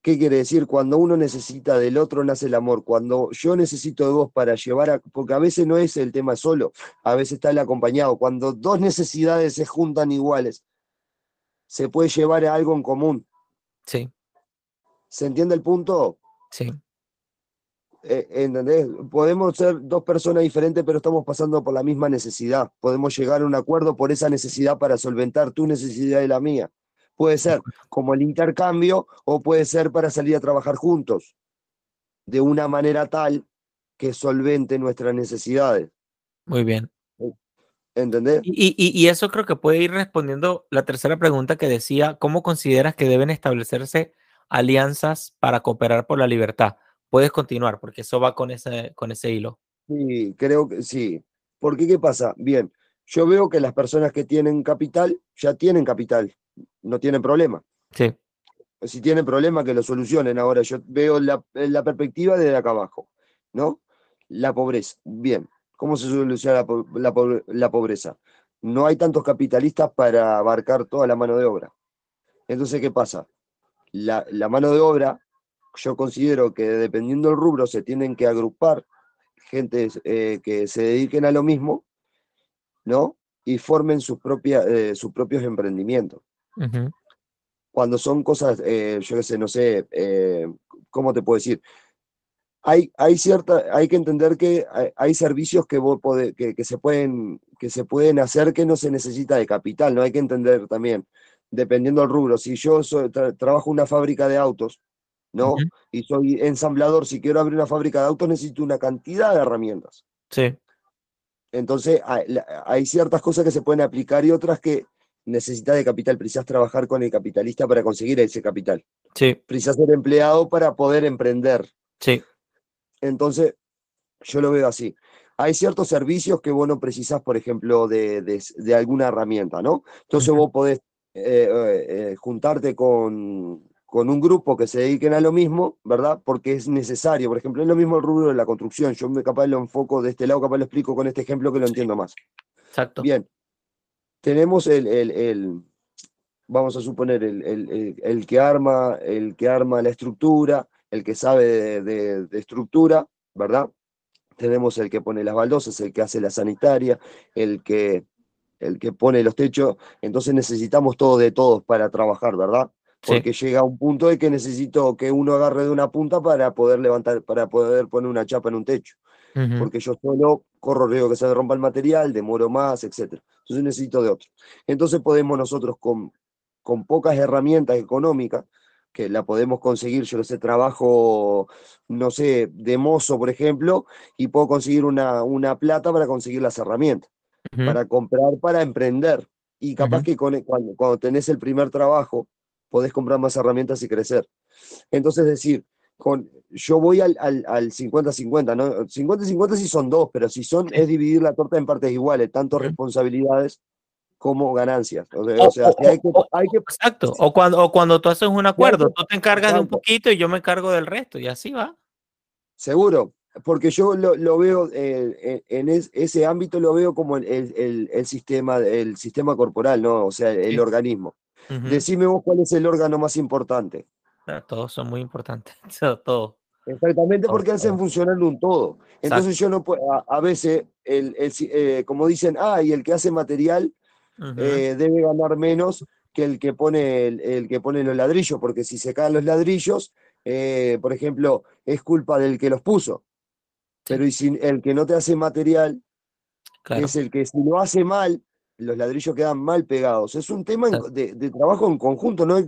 ¿Qué quiere decir? Cuando uno necesita del otro, nace el amor. Cuando yo necesito de vos para llevar a... Porque a veces no es el tema solo, a veces está el acompañado. Cuando dos necesidades se juntan iguales, se puede llevar a algo en común. Sí, ¿Se entiende el punto? sí, Eh, ¿Entendés? Podemos ser dos personas diferentes, pero estamos pasando por la misma necesidad. Podemos llegar a un acuerdo por esa necesidad para solventar tu necesidad y la mía. Puede ser como el intercambio o puede ser para salir a trabajar juntos, de una manera tal que solvente nuestras necesidades. muy bien. ¿Entendés? Y, y- y eso creo que puede ir respondiendo la tercera pregunta que decía, ¿cómo consideras que deben establecerse alianzas para cooperar por la libertad? Puedes continuar, porque eso va con ese, con ese hilo. Sí, creo que sí. Porque, ¿qué pasa? Bien, yo veo que las personas que tienen capital ya tienen capital, no tienen problema. Sí, si tienen problemas que lo solucionen. Ahora yo veo la, la perspectiva desde acá abajo, ¿no? La pobreza. Bien, ¿cómo se soluciona la, la la pobreza? No hay tantos capitalistas para abarcar toda la mano de obra. Entonces, ¿qué pasa? La, la mano de obra, yo considero que dependiendo del rubro se tienen que agrupar gente eh, que se dediquen a lo mismo, ¿no? Y formen sus, propias, eh, sus propios emprendimientos ujú, cuando son cosas, eh, yo qué sé, no sé, eh, ¿cómo te puedo decir? Hay, hay, cierta, hay que entender que hay, servicios que, vos que, que, se pueden, que se pueden hacer que no se necesita de capital, ¿no? Hay que entender también, dependiendo del rubro. Si yo trabajo en una fábrica de autos, ¿no? Y soy ensamblador, si quiero abrir una fábrica de autos necesito una cantidad de herramientas. Sí. Entonces, hay, ciertas cosas que se pueden aplicar y otras que necesitas de capital. Precisas trabajar con el capitalista para conseguir ese capital. Sí. Precisas ser empleado para poder emprender. Sí. Entonces, yo lo veo así. Hay ciertos servicios que vos no precisás, por ejemplo, de, alguna herramienta, ¿no? Entonces vos podés eh, eh, eh, juntarte con, con un grupo que se dediquen a lo mismo, ¿verdad? Porque es necesario. Por ejemplo, es lo mismo el rubro de la construcción. Yo me capaz lo enfoco de este lado, capaz lo explico con este ejemplo que lo entiendo más. Exacto. Bien. Tenemos el, el, vamos a suponer, el, el, que arma, el que arma la estructura, el que sabe de, de, estructura, ¿verdad? Tenemos el que pone las baldosas, el que hace la sanitaria, el que, el que pone los techos. Entonces necesitamos todo de todos para trabajar, ¿verdad? Porque llega un punto de que necesito que uno agarre de una punta para poder levantar, para poder poner una chapa en un techo. Porque yo solo corro riesgo que se me rompa el material, demoro más, etc. Entonces necesito de otro. Entonces podemos nosotros con, con pocas herramientas económicas, que la podemos conseguir, yo no sé, trabajo, no sé, de mozo, por ejemplo, y puedo conseguir una, una plata para conseguir las herramientas, para comprar, para emprender. Y capaz que cuando, cuando tenés el primer trabajo, podés comprar más herramientas y crecer. Entonces, decir, con, yo voy al 50-50, ¿no? 50-50 si son dos, pero si son, es dividir la torta en partes iguales, tanto responsabilidades como ganancias. O sea, hay, que, Exacto, o cuando, o cuando tú haces un acuerdo, tú te encargas de un poquito y yo me encargo del resto, y así va. Seguro, porque yo lo, veo eh, en ese ámbito, lo veo como el, el, sistema, el sistema corporal, ¿no? O sea, el organismo. Decime vos cuál es el órgano más importante. todos son muy importantes, todos. Exactamente porque hacen funcionar un todo. Entonces yo no puedo, a, veces, el, eh, como dicen, ah, y el que hace material eh, debe ganar menos que el que pone el, que pone los ladrillos, porque si se caen los ladrillos, eh, por ejemplo, es culpa del que los puso. Pero y si el que no te hace material es el que si lo hace mal, los ladrillos quedan mal pegados. Es un tema de, trabajo en conjunto, ¿no?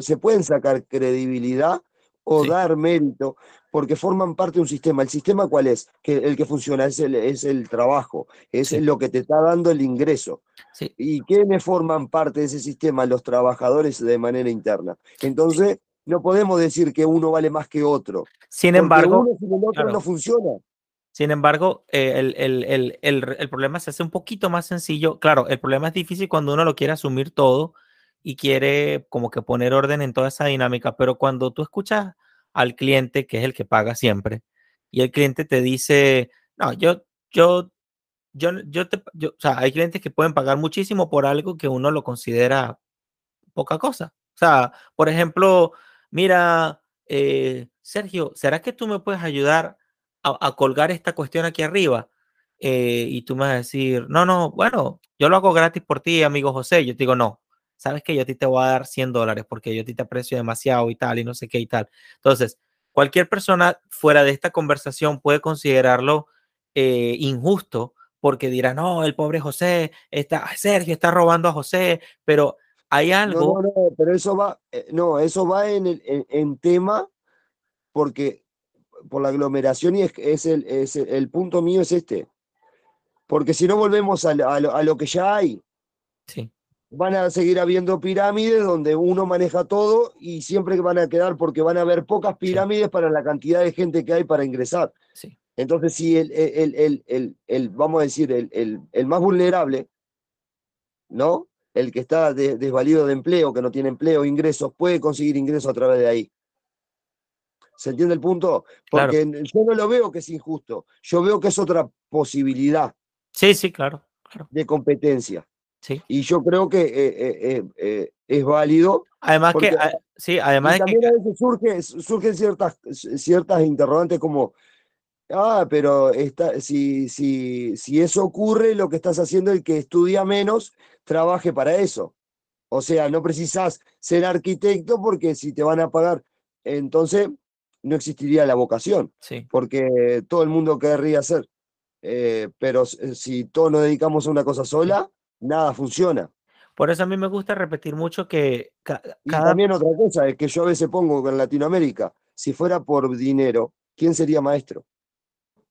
Se pueden sacar credibilidad o dar mérito, porque forman parte de un sistema. ¿El sistema cuál es? Que el que funciona es el, es el trabajo, es lo que te está dando el ingreso. ¿Y quiénes forman parte de ese sistema? Los trabajadores de manera interna. Entonces, no podemos decir que uno vale más que otro. Sin embargo, uno sin el otro no funciona. Sin embargo, eh, el, problema se hace un poquito más sencillo. Claro, el problema es difícil cuando uno lo quiere asumir todo y quiere como que poner orden en toda esa dinámica, pero cuando tú escuchas al cliente, que es el que paga siempre, y el cliente te dice, no, yo, yo, yo, yo te, o sea, hay clientes que pueden pagar muchísimo por algo que uno lo considera poca cosa. O sea, por ejemplo, mira, eh, Sergio, ¿será que tú me puedes ayudar? A, colgar esta cuestión aquí arriba. Eh, y tú me vas a decir, no, no, bueno, yo lo hago gratis por ti, amigo José. Yo te digo, no, sabes que yo a ti te voy a dar 100 dólares porque yo a ti te aprecio demasiado y tal, y no sé qué y tal. Entonces, cualquier persona fuera de esta conversación puede considerarlo eh, injusto porque dirá, no, el pobre José, está, Sergio está robando a José, pero hay algo. No, no, no pero eso va, eh, no, eso va en, el, en tema porque por la aglomeración y es, el, es el, punto mío es este. Porque si no volvemos a, lo, que ya hay, sí. van a seguir habiendo pirámides donde uno maneja todo y siempre van a quedar porque van a haber pocas pirámides para la cantidad de gente que hay para ingresar. Sí. Entonces, si el, el, el, el, vamos a decir, el, más vulnerable, ¿no? El que está desvalido de empleo, que no tiene empleo, ingresos, puede conseguir ingresos a través de ahí. ¿Se entiende el punto? Porque yo no lo veo que es injusto, yo veo que es otra posibilidad. Sí, sí, claro. De competencia. Sí. Y yo creo que eh, eh, eh, es válido. Además que, ah, sí, además también a veces surge, surgen ciertas, ciertas interrogantes como, ah, pero está, si, si, si eso ocurre, lo que estás haciendo es que estudia menos, trabaje para eso. O sea, no precisas ser arquitecto porque si te van a pagar. Entonces, no existiría la vocación, Sí. porque todo el mundo querría hacer. Eh, pero s- si todos nos dedicamos a una cosa sola, nada funciona. Por eso a mí me gusta repetir mucho que ca- Y cada... también otra cosa es que yo a veces pongo en Latinoamérica, si fuera por dinero, ¿quién sería maestro?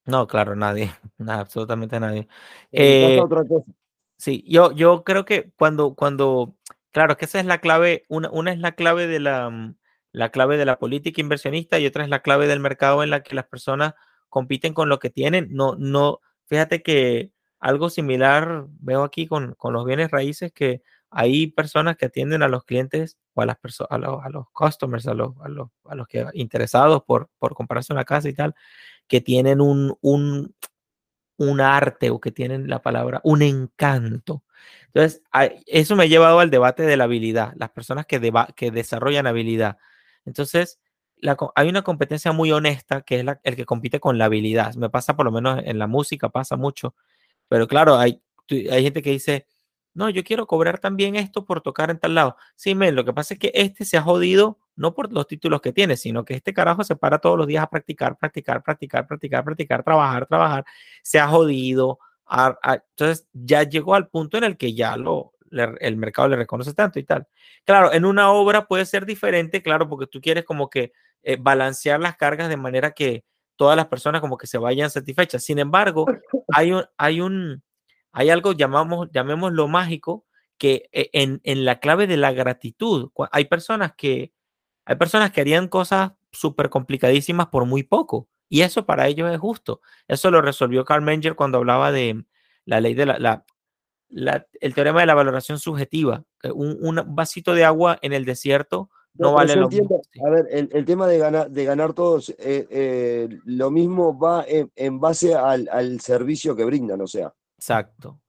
No, claro, nadie, nada, absolutamente nadie. Eh, otra cosa. Sí, yo, yo creo que cuando, cuando, claro, es que esa es la clave, una, una es la clave de la, mm, la clave de la política inversionista y otra es la clave del mercado en la que las personas compiten con lo que tienen. No, no, fíjate que algo similar veo aquí con, con los bienes raíces, que hay personas que atienden a los clientes o a las personas, a los, a los customers, a los, a los, a los que interesados por, por comprarse una casa y tal, que tienen un, un, un arte o que tienen la palabra, un encanto. Entonces, eso me ha llevado al debate de la habilidad, las personas que, que desarrollan habilidad. Entonces, hay una competencia muy honesta que es la- el que compite con la habilidad. Me pasa por lo menos en la música, pasa mucho. Pero claro, hay, hay gente que dice, no, yo quiero cobrar también esto por tocar en tal lado. Sí, men, lo que pasa es que este se ha jodido no por los títulos que tiene, sino que este carajo se para todos los días a practicar, practicar, practicar, practicar, practicar, trabajar, trabajar, se ha jodido. a- a- entonces ya llegó al punto en el que ya lo, le- el mercado le reconoce tanto y tal. Claro, en una obra puede ser diferente, claro, porque tú quieres como que eh, balancear las cargas de manera que todas las personas como que se vayan satisfechas. Sin embargo, hay un, hay un, hay algo llamamos, llamémoslo mágico, que eh, en, en la clave de la gratitud, hay personas que, hay personas que harían cosas súper complicadísimas por muy poco, y eso para ellos es justo. Eso lo resolvió Carl Menger cuando hablaba de la ley de la, la- la- el teorema de la valoración subjetiva. que Un, un vasito de agua en el desierto no, No, vale lo mismo. entiendo, sí. a ver, el, el tema de ganar, de ganar todos, eh, eh, lo mismo va en, en base al, al servicio que brindan, o sea. Exacto.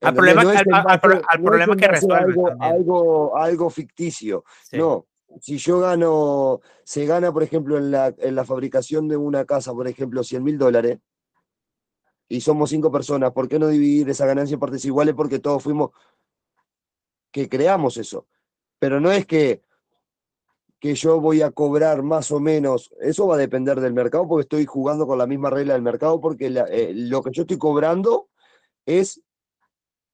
Al problema, No es al, en al- al base- no problema que base resuelve algo, algo, algo ficticio. Sí, No, si yo gano, se gana, por ejemplo, en la, en la fabricación de una casa, por ejemplo, 100 mil dólares, y somos cinco personas, ¿por qué no dividir esa ganancia en partes iguales? Porque todos fuimos que creamos eso. Pero no es que, que yo voy a cobrar más o menos, eso va a depender del mercado, porque estoy jugando con la misma regla del mercado, porque la- eh, lo que yo estoy cobrando es,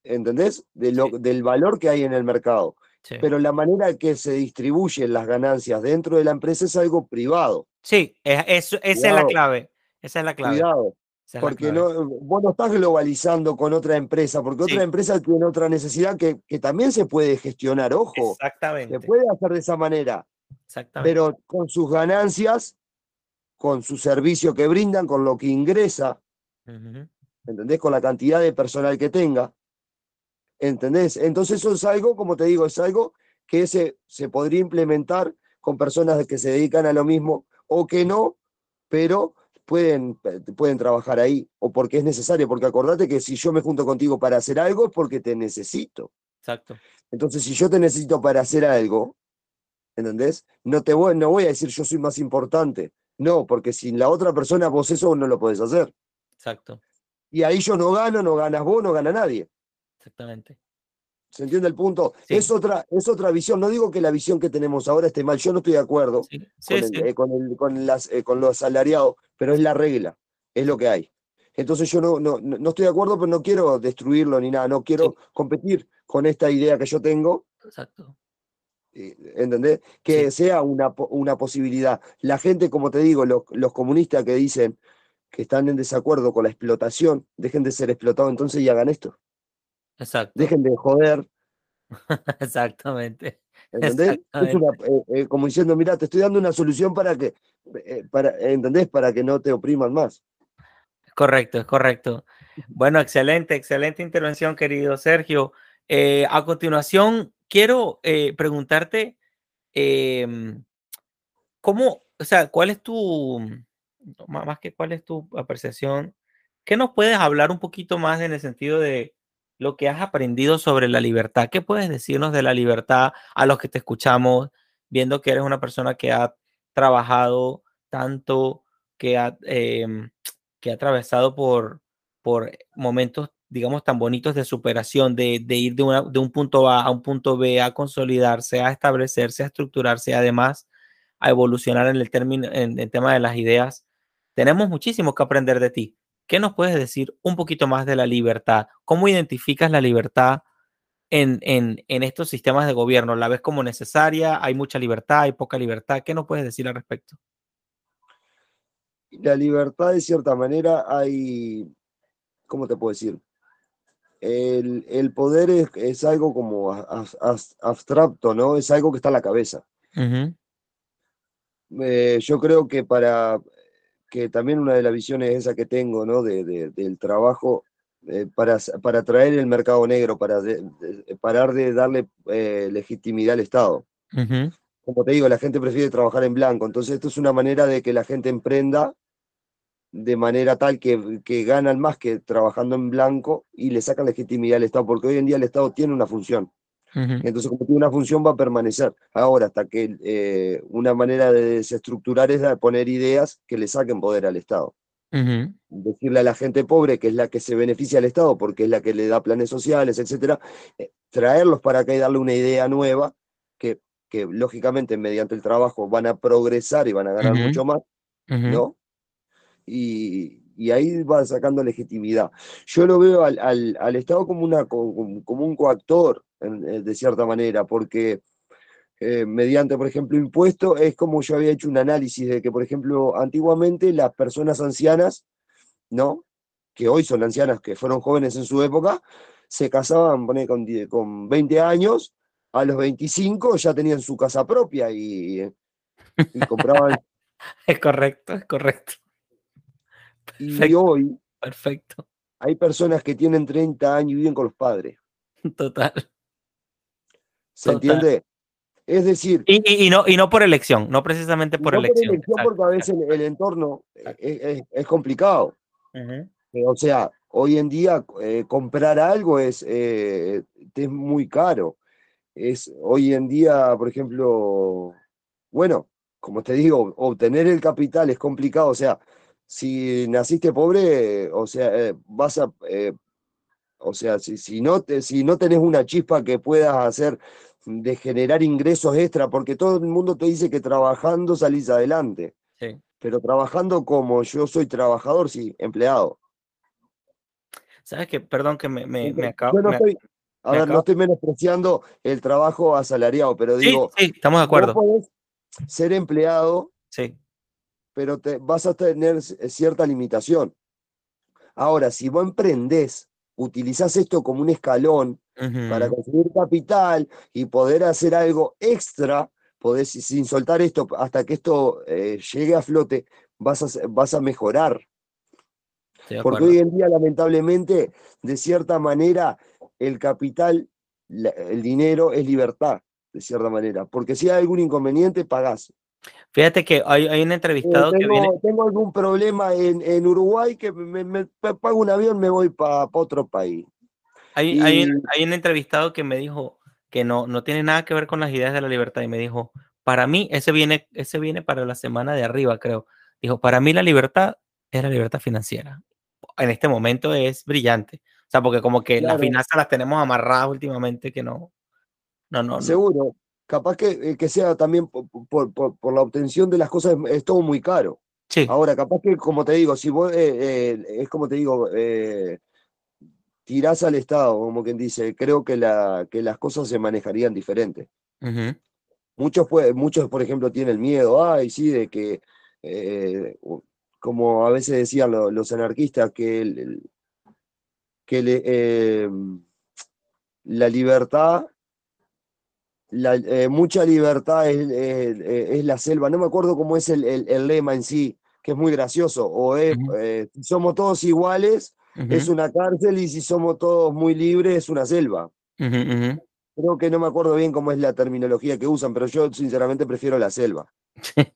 ¿entendés? De lo, Sí. del valor que hay en el mercado. sí. Pero la manera que se distribuyen las ganancias dentro de la empresa es algo privado. Sí, es- eso- esa es la clave. Esa es la clave. Cuidado. Esa Porque no, vos no estás globalizando con otra empresa, porque Sí. otra empresa tiene otra necesidad que, que también se puede gestionar, ojo, se Exactamente. puede hacer de esa manera, Exactamente. pero con sus ganancias, con su servicio que brindan, con lo que ingresa. ¿entendés? Con la cantidad de personal que tenga, ¿entendés? Entonces eso es algo, como te digo, es algo que se, se podría implementar con personas que se dedican a lo mismo o que no, pero pueden, pueden trabajar ahí o porque es necesario, porque acordate que si yo me junto contigo para hacer algo es porque te necesito. Exacto. Entonces, si yo te necesito para hacer algo, ¿entendés? No te voy, no voy a decir yo soy más importante. No, porque sin la otra persona vos eso no lo podés hacer. Exacto. Y ahí yo no gano, no ganas vos, no gana nadie. Exactamente. ¿Se entiende el punto? Sí. Es, otra, es otra visión. No digo que la visión que tenemos ahora esté mal, yo no estoy de acuerdo Sí, con, el- eh, con, el- con las, eh, con los asalariados, pero es la regla, es lo que hay. Entonces yo no, no, no estoy de acuerdo, pero no quiero destruirlo ni nada, no quiero competir con esta idea que yo tengo, Exacto. ¿entendés? Que sea una, una posibilidad. La gente, como te digo, los, los comunistas que dicen que están en desacuerdo con la explotación, dejen de ser explotados entonces y hagan esto. Exacto. Dejen de joder, Exactamente. ¿entendés? Es una, eh, eh, como diciendo, mira, te estoy dando una solución para que, eh, para, ¿entendés? Para que no te opriman más. Correcto, es correcto. Bueno, excelente, excelente intervención, querido Sergio. A continuación, quiero preguntarte em, cómo, o sea, cuál es tu, má- más que cuál es tu apreciación, ¿qué nos puedes hablar un poquito más en el sentido de lo que has aprendido sobre la libertad? ¿Qué puedes decirnos de la libertad a los que te escuchamos, viendo que eres una persona que ha trabajado tanto, que ha, em, que ha atravesado por, por momentos, digamos, tan bonitos de superación, de, de ir de, una- de un punto A a un punto B, a consolidarse, a establecerse, a estructurarse, además a evolucionar en el, término, en el tema de las ideas. Tenemos muchísimo que aprender de ti. ¿Qué nos puedes decir un poquito más de la libertad? ¿Cómo identificas la libertad en, en, en, estos sistemas de gobierno? ¿La ves como necesaria? ¿Hay mucha libertad? ¿Hay poca libertad? ¿Qué nos puedes decir al respecto? La libertad, de cierta manera, hay, ¿cómo te puedo decir? El, el poder es, es, algo como abstracto, ¿no? Es algo que está en la cabeza. Uh -huh. eh, yo creo que para que también una de las visiones esa que tengo, ¿no? De, de, del trabajo eh, para, para traer el mercado negro, para de, parar de darle eh, legitimidad al Estado. Uh -huh. Como te digo, la gente prefiere trabajar en blanco, entonces esto es una manera de que la gente emprenda de manera tal que, que ganan más que trabajando en blanco y le sacan legitimidad al Estado, porque hoy en día el Estado tiene una función. Uh -huh. Entonces, como tiene una función, va a permanecer. Ahora, hasta que eh, una manera de desestructurar es poner ideas que le saquen poder al Estado. Uh -huh. Decirle a la gente pobre, que es la que se beneficia al Estado, porque es la que le da planes sociales, etcétera, eh, traerlos para acá y darle una idea nueva, que, que lógicamente mediante el trabajo van a progresar y van a ganar uh -huh. mucho más, ¿no? Y, y, ahí va sacando legitimidad. Yo lo veo al, al, al Estado como, una, como, como un coactor, en, eh, de cierta manera, porque eh, mediante, por ejemplo, impuestos, es como yo había hecho un análisis de que, por ejemplo, antiguamente las personas ancianas, ¿no? Que hoy son ancianas, que fueron jóvenes en su época, se casaban pone, con, con 20 años, a los 25 ya tenían su casa propia y, y compraban... es correcto, es correcto. Perfecto. Y hoy Perfecto. hay personas que tienen 30 años y viven con los padres. Total. ¿Se Total. entiende? Es decir... Y, y, y, no, y no por elección, no precisamente por no elección. Por elección porque a veces el, el entorno es, es, es complicado. Uh -huh. O sea, hoy en día eh, comprar algo es, eh, es muy caro. Es, hoy en día, por ejemplo, bueno, como te digo, obtener el capital es complicado. O sea, si naciste pobre, o sea, eh, vas a, eh, o sea, si, si, no te, si no tenés una chispa que puedas hacer de generar ingresos extra, porque todo el mundo te dice que trabajando salís adelante. Sí. Pero trabajando como yo soy trabajador, sí, empleado. ¿Sabes qué? Perdón que me, me, me acabo. No estoy, a ver, acabo. no estoy menospreciando el trabajo asalariado, pero digo. Sí, estamos de acuerdo. puedes ser empleado. Sí pero te, vas a tener cierta limitación. Ahora, si vos emprendés, utilizás esto como un escalón uh -huh. para conseguir capital y poder hacer algo extra, podés, sin soltar esto, hasta que esto eh, llegue a flote, vas a, vas a mejorar. Porque hoy en día, lamentablemente, de cierta manera, el capital, el dinero es libertad, de cierta manera. Porque si hay algún inconveniente, pagás. Fíjate que hay, hay un entrevistado eh, tengo, que viene... Tengo algún problema en, en Uruguay que me, me, me, pago un avión me voy para pa otro país. Hay, y... hay, un, hay, un, entrevistado que me dijo que no, no tiene nada que ver con las ideas de la libertad y me dijo, para mí ese viene, ese viene para la semana de arriba, creo. Dijo, para mí la libertad es la libertad financiera. En este momento es brillante. O sea, porque como que claro. las finanzas las tenemos amarradas últimamente que no... No, no, Seguro. No capaz que, eh, que sea también por, por, por, por, la obtención de las cosas, es todo muy caro. Sí. Ahora, capaz que, como te digo, si vos, eh, eh, es como te digo, eh, tirás al Estado, como quien dice, creo que, la, que las cosas se manejarían diferente. Uh -huh. muchos, pues, muchos, por ejemplo, tienen miedo, ay, sí, de que, como a veces decían los, los anarquistas, que, el, que le, eh, la libertad la, eh, mucha libertad es, es, es, la selva. No me acuerdo cómo es el, el, el lema en sí, que es muy gracioso. O es, uh -huh. eh, si somos todos iguales, uh -huh. es una cárcel, y si somos todos muy libres, es una selva. Uh -huh. Creo que no me acuerdo bien cómo es la terminología que usan, pero yo sinceramente prefiero la selva.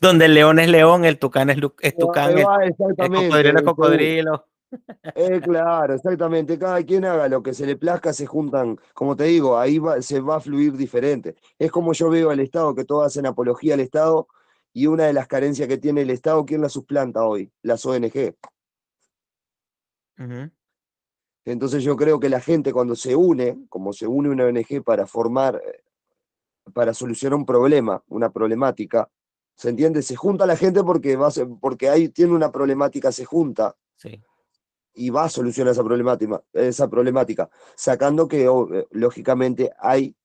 Donde el león es león, el tucán es, es tucán, va, el, el cocodrilo es cocodrilo. Eh, claro, exactamente. Cada quien haga lo que se le plazca, se juntan, como te digo, ahí va, se va a fluir diferente. Es como yo veo al Estado, que todos hacen apología al Estado, y una de las carencias que tiene el Estado, ¿quién la suplanta hoy? Las ONG. Uh -huh. Entonces yo creo que la gente cuando se une, como se une una ONG para formar, para solucionar un problema, una problemática. ¿Se entiende? Se junta la gente porque, va porque ahí tiene una problemática, se junta. Sí. Y va a solucionar esa problemática, esa problemática sacando que eh, lógicamente hay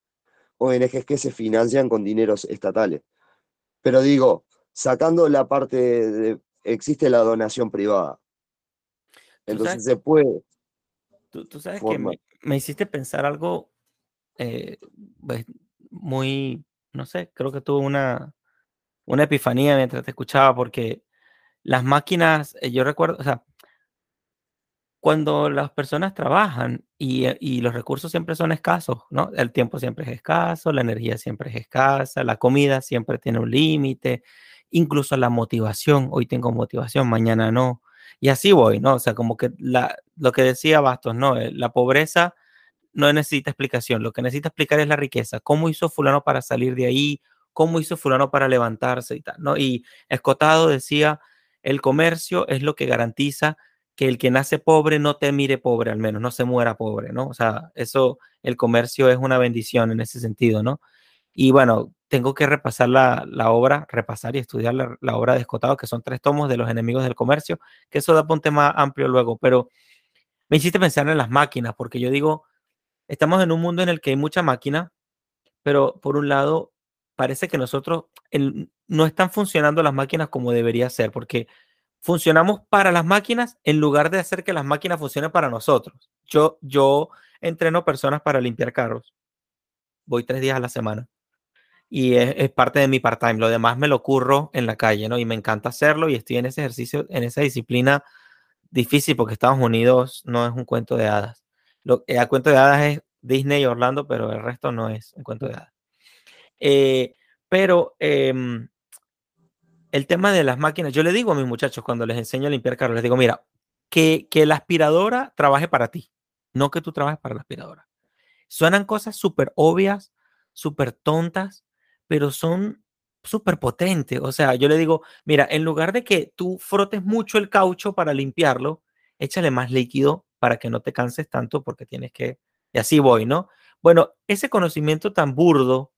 ONGs que se financian con dineros estatales. Pero digo, sacando la parte de, existe la donación privada. Entonces se puede. Tú, sabes que me, hiciste pensar algo eh, pues, muy, no sé, creo que tuve una, una epifanía mientras te escuchaba, porque las máquinas, eh, yo recuerdo, o sea, cuando las personas trabajan y, eh, y, los recursos siempre son escasos, ¿no? El tiempo siempre es escaso, la energía siempre es escasa, la comida siempre tiene un límite, incluso la motivación, hoy tengo motivación, mañana no. Y así voy, ¿no? O sea, como que la, lo que decía Bastos, ¿no? Eh, la pobreza no necesita explicación, lo que necesita explicar es la riqueza. ¿Cómo hizo fulano para salir de ahí? ¿Cómo hizo fulano para levantarse y tal, ¿no? Y Escotado decía, el comercio es lo que garantiza que el que nace pobre no te mire pobre, al menos, no se muera pobre, ¿no? O sea, eso, el comercio es una bendición en ese sentido, ¿no? Y bueno, tengo que repasar la, obra, repasar y estudiar la, obra de Escotado, que son tres tomos de los enemigos del comercio, que eso da un tema amplio luego, pero me hiciste pensar en las máquinas, porque yo digo, estamos en un mundo en el que hay mucha máquina, pero por un lado, parece que nosotros no están funcionando las máquinas como debería ser, porque funcionamos para las máquinas en lugar de hacer que las máquinas funcionen para nosotros. Yo, yo entreno personas para limpiar carros. Voy tres días a la semana. Y es, parte de mi part-time. Lo demás me lo curro en la calle, ¿no? Y me encanta hacerlo y estoy en ese ejercicio, en esa disciplina difícil porque Estados Unidos no es un cuento de hadas. Lo, el cuento de hadas es Disney y Orlando, pero el resto no es un cuento de hadas. Eh, pero em, el tema de las máquinas, yo le digo a mis muchachos cuando les enseño a limpiar carros, les digo, mira, que, que la aspiradora trabaje para ti, no que tú trabajes para la aspiradora. Suenan cosas súper obvias, súper tontas, pero son súper potentes. O sea, yo le digo, mira, en lugar de que tú frotes mucho el caucho para limpiarlo, échale más líquido para que no te canses tanto porque tienes que... Y así voy, ¿no? Bueno, ese conocimiento tan burdo,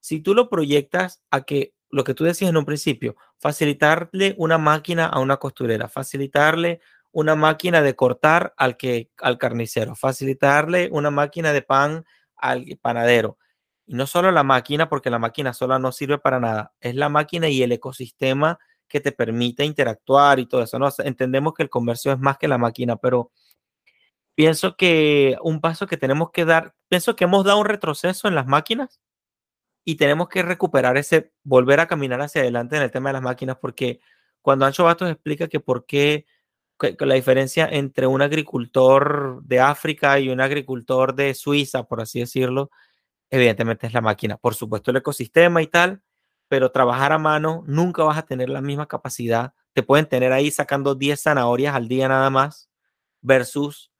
si tú lo proyectas a que lo que tú decías en un principio, facilitarle una máquina a una costurera, facilitarle una máquina de cortar al, que, al carnicero, facilitarle una máquina de pan al panadero. Y no solo la máquina, porque la máquina sola no sirve para nada, es la máquina y el ecosistema que te permite interactuar y todo eso. ¿no? Entendemos que el comercio es más que la máquina, pero pienso que un paso que tenemos que dar, pienso que hemos dado un retroceso en las máquinas y tenemos que recuperar ese, volver a caminar hacia adelante en el tema de las máquinas, porque cuando Ancho Bastos explica que por qué la diferencia entre un agricultor de África y un agricultor de Suiza, por así decirlo, evidentemente es la máquina. Por supuesto el ecosistema y tal, pero trabajar a mano nunca vas a tener la misma capacidad. Te pueden tener ahí sacando 10 zanahorias al día nada más versus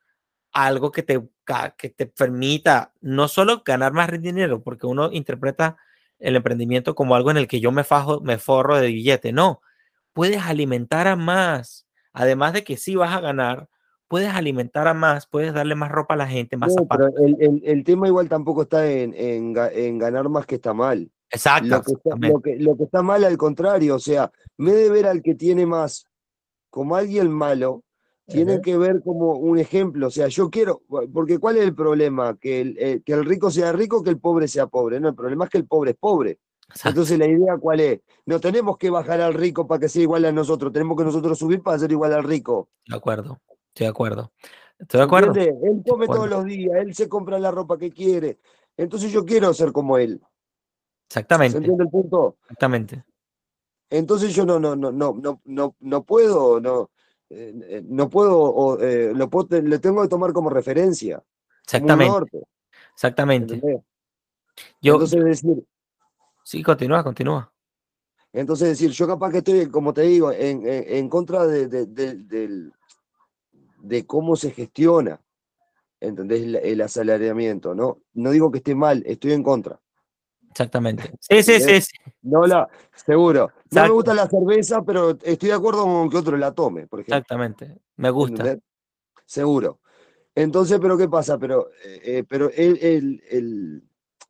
algo que te, que te permita no solo ganar más dinero, porque uno interpreta el emprendimiento como algo en el que yo me fajo, me forro de billete. No, puedes alimentar a más. Además de que sí vas a ganar, puedes alimentar a más, puedes darle más ropa a la gente, más zapatos. el, tema igual tampoco está en, ganar más que está mal. Exacto. Lo que, está, lo, que, está, mal al contrario, o sea, me de ver al que tiene más como alguien malo, tiene que ver como un ejemplo. O sea, yo quiero, porque ¿cuál es el problema? Que el, eh, que el rico sea rico, que el pobre sea pobre. No, el problema es que el pobre es pobre. Entonces la idea cuál es? No tenemos que bajar al rico para que sea igual a nosotros, tenemos que nosotros subir para ser igual al rico. De acuerdo, estoy de acuerdo. Estoy de acuerdo. Él come todos los días, él se compra la ropa que quiere. Entonces yo quiero ser como él. Exactamente. ¿Se entiende el punto? Exactamente. Entonces yo no, no, no, no, no, no, no puedo, no, eh, eh, no puedo, eh, lo le tengo que tomar como referencia. Exactamente. Exactamente. Yo, entonces decir. Sí, continúa, continúa. Entonces decir, yo capaz que estoy, como te digo, en, en, contra de, de, de, cómo se gestiona, ¿entendés? El, el asalariamiento, ¿no? No digo que esté mal, estoy en contra. Exactamente. Sí, sí, sí, No la, seguro. No me gusta la cerveza, pero estoy de acuerdo con que otro la tome, por ejemplo. Exactamente. Me gusta. Seguro. Entonces, pero ¿qué pasa? Pero, eh, eh, pero el,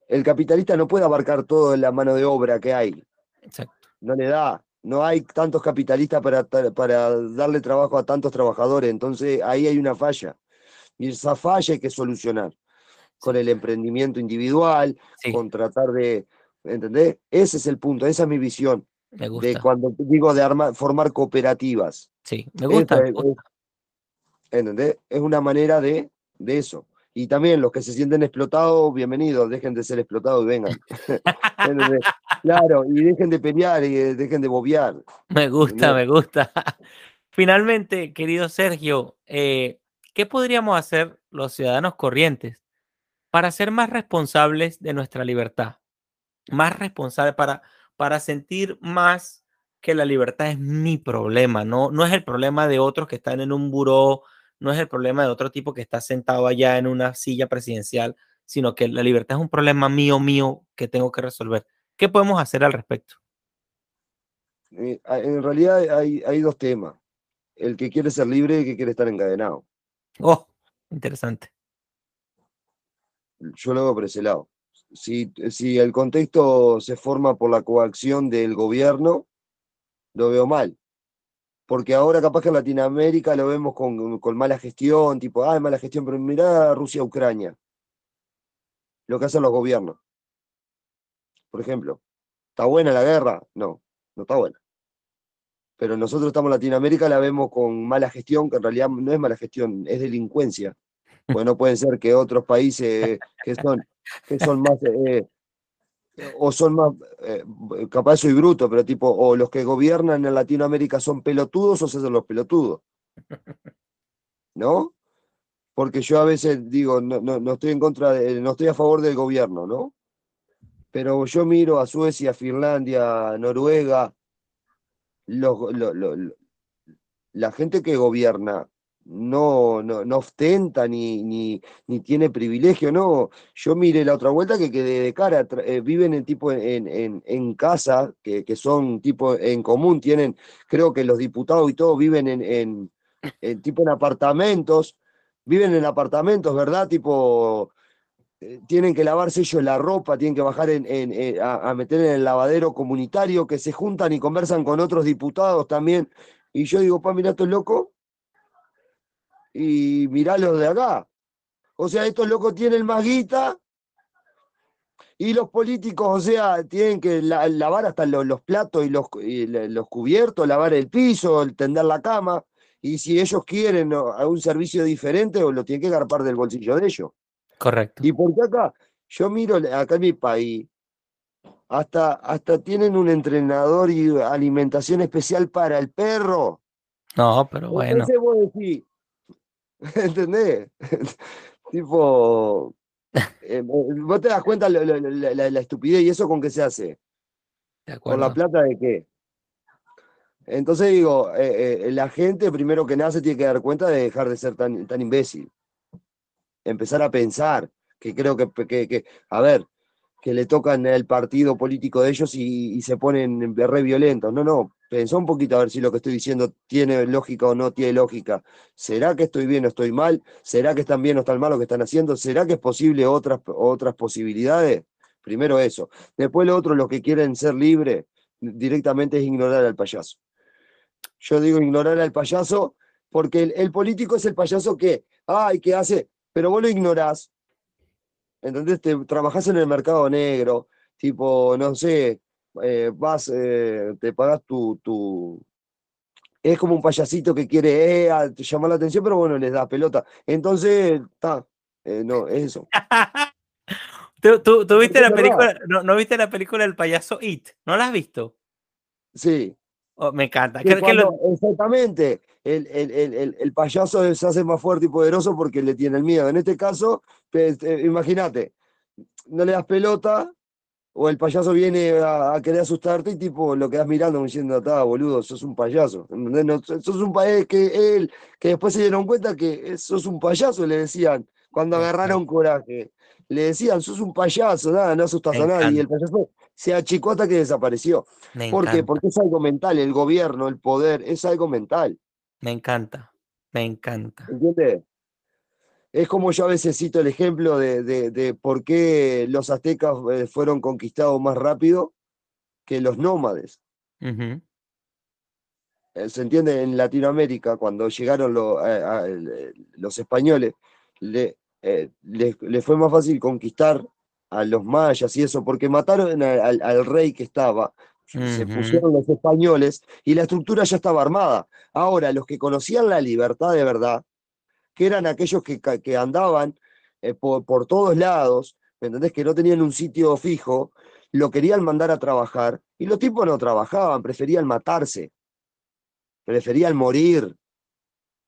el capitalista no puede abarcar toda la mano de obra que hay. Exacto. No le da. No hay tantos capitalistas para, para darle trabajo a tantos trabajadores. Entonces ahí hay una falla. Y esa falla hay que solucionar con el emprendimiento individual, con tratar de, ¿entendés? Ese es el punto, esa es mi visión. Me gusta. De cuando digo de armar, formar cooperativas. Sí, me gusta. ¿Entendés? Es una manera de, de eso. Y también los que se sienten explotados, bienvenidos, dejen de ser explotados y vengan. claro, y dejen de pelear y eh, dejen de bobear. Me gusta, me gusta. Finalmente, querido Sergio, eh, ¿qué podríamos hacer los ciudadanos corrientes para ser más responsables de nuestra libertad? Más responsables para, para sentir más que la libertad es mi problema, no, no es el problema de otros que están en un buró no es el problema de otro tipo que está sentado allá en una silla presidencial, sino que la libertad es un problema mío, mío, que tengo que resolver. ¿Qué podemos hacer al respecto? Eh, en realidad hay, hay dos temas. El que quiere ser libre y el que quiere estar encadenado. Oh, interesante. Yo lo veo por ese lado. Si, el contexto se forma por la coacción del gobierno, lo veo mal porque ahora capaz que en Latinoamérica lo vemos con, mala gestión, tipo, ah, mala gestión, pero mirá Rusia-Ucrania, lo que hacen los gobiernos. Por ejemplo, ¿está buena la guerra? No, no está buena. Pero nosotros estamos en Latinoamérica, la vemos con mala gestión, que en realidad no es mala gestión, es delincuencia. Pues no pueden ser que otros países que son, que son más eh, o son más, eh, capaz soy bruto, pero tipo, o los que gobiernan en Latinoamérica son pelotudos o se hacen los pelotudos. ¿No? Porque yo a veces digo, no, no, estoy en contra, de, no estoy a favor del gobierno, ¿no? Pero yo miro a Suecia, Finlandia, Noruega, la gente que gobierna no, no, no ostenta ni, ni, ni, tiene privilegio, no. Yo mire la otra vuelta que, que de, cara eh, viven en tipo en, en, en casa, que, que, son tipo en común, tienen, creo que los diputados y todo viven en, en, tipo en apartamentos, viven en apartamentos, ¿verdad? Tipo, eh, tienen que lavarse ellos la ropa, tienen que bajar en, en, a, a meter en el lavadero comunitario, que se juntan y conversan con otros diputados también. Y yo digo, pa, mira, esto es loco y mirá los de acá. O sea, estos locos tienen más guita y los políticos, o sea, tienen que lavar hasta los, platos y los, los, cubiertos, lavar el piso, tender la cama. Y si ellos quieren un servicio diferente, lo tienen que garpar del bolsillo de ellos. Correcto. Y porque acá, yo miro acá en mi país, hasta, hasta tienen un entrenador y alimentación especial para el perro. No, pero bueno. Entonces vos decís, ¿Entendés? tipo, eh, vos te das cuenta la, la, estupidez y eso con qué se hace. ¿Con la plata de qué? Entonces digo, eh, eh, la gente primero que nace tiene que dar cuenta de dejar de ser tan, tan imbécil. Empezar a pensar, que creo que, que, que a ver, que le tocan el partido político de ellos y, se ponen re violentos. No, no, pensó un poquito a ver si lo que estoy diciendo tiene lógica o no tiene lógica. ¿Será que estoy bien o estoy mal? ¿Será que están bien o están mal lo que están haciendo? ¿Será que es posible otras, otras posibilidades? Primero eso. Después lo otro, los que quieren ser libres, directamente es ignorar al payaso. Yo digo ignorar al payaso porque el, político es el payaso que, ay, que hace, pero vos lo ignorás ¿entendés? Te trabajás en el mercado negro, tipo, no sé, eh, vas, eh, te pagas tu, tu, es como un payasito que quiere eh, llamar la atención, pero bueno, les da pelota. Entonces, está, no, es eso. ¿Tú, tú, viste la película, no, no, viste la película del payaso It? ¿No la has visto? Sí. Oh, me encanta. Exactamente. El, el, el, el, payaso se hace más fuerte y poderoso porque le tiene el miedo. En este caso, imagínate, no le das pelota o el payaso viene a, querer asustarte y tipo lo quedas mirando diciendo, está boludo, sos un payaso. No, sos un payaso que él, que después se dieron cuenta que sos un payaso, le decían, cuando agarraron coraje. Le decían, sos un payaso, nada, no asustas a nadie. Y el payaso se achicó hasta que desapareció. ¿Por qué? Porque es algo mental, el gobierno, el poder, es algo mental. Me encanta, me encanta. ¿Entiendes? Es como yo a veces cito el ejemplo de, de- de por qué los aztecas eh, fueron conquistados más rápido que los nómades. Eh, Se entiende en Latinoamérica, cuando llegaron lo- a- a- el- los españoles, le, eh, le- le fue más fácil conquistar a los mayas y eso, porque mataron al rey que estaba, se pusieron los españoles y la estructura ya estaba armada. Ahora, los que conocían la libertad de verdad, que eran aquellos que, que andaban eh, por, por todos lados, ¿me entendés? Que no tenían un sitio fijo, lo querían mandar a trabajar y los tipos no trabajaban, preferían matarse, preferían morir,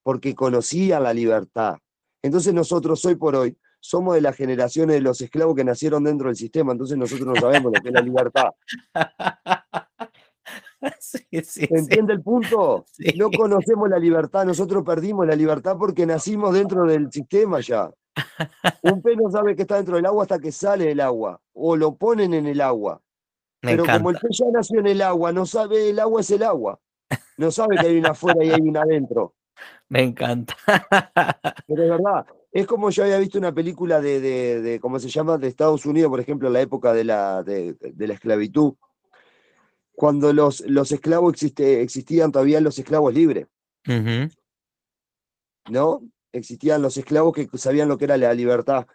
porque conocían la libertad. Entonces nosotros hoy por hoy somos de las generaciones de los esclavos que nacieron dentro del sistema, entonces nosotros no sabemos lo que es la libertad. Sí, sí, ¿Se sí. entiende el punto? No conocemos la libertad, nosotros perdimos la libertad porque nacimos dentro del sistema ya. Un pez no sabe que está dentro del agua hasta que sale del agua, o lo ponen en el agua. Me Pero como el pez ya nació en el agua, no sabe, el agua es el agua. No sabe que hay una afuera y hay una adentro. Me encanta. Pero es verdad, es como yo había visto una película de, de, de ¿cómo se llama? De Estados Unidos, por ejemplo, en la época de la, de, de la esclavitud, cuando los, los esclavos existe, existían todavía los esclavos libres, ¿no? Existían los esclavos que sabían lo que era la libertad.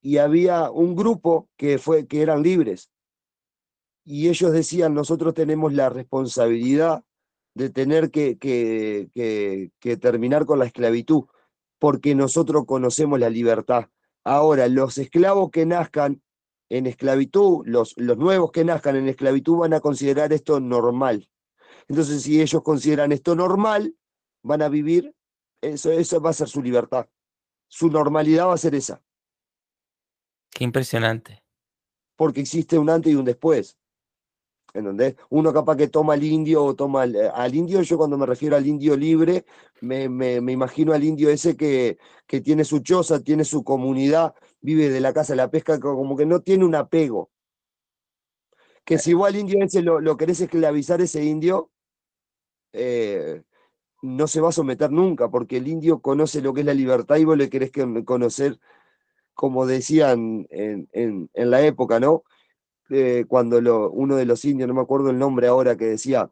Y había un grupo que, fue, que eran libres. Y ellos decían, nosotros tenemos la responsabilidad de tener que, que, que, que terminar con la esclavitud, porque nosotros conocemos la libertad. Ahora, los esclavos que nazcan en esclavitud, los, los nuevos que nazcan en esclavitud van a considerar esto normal. Entonces, si ellos consideran esto normal, van a vivir, eso, eso va a ser su libertad. Su normalidad va a ser esa, Qué impresionante. porque existe un antes y un después. ¿Entendés? Uno capaz que toma al indio o toma al, eh, indio, yo cuando me refiero al indio libre, me, me- imagino al indio ese que, que tiene su choza, tiene su comunidad, vive de la casa de la pesca, co- como que no tiene un apego. Que si vos al indio ese lo, lo querés esclavizar, ese indio, eh, no se va a someter nunca, porque el indio conoce lo que es la libertad y vos le querés que- conocer, como decían en- en la época, ¿no? Eh, cuando lo- uno de los indios, no me acuerdo el nombre ahora, que decía,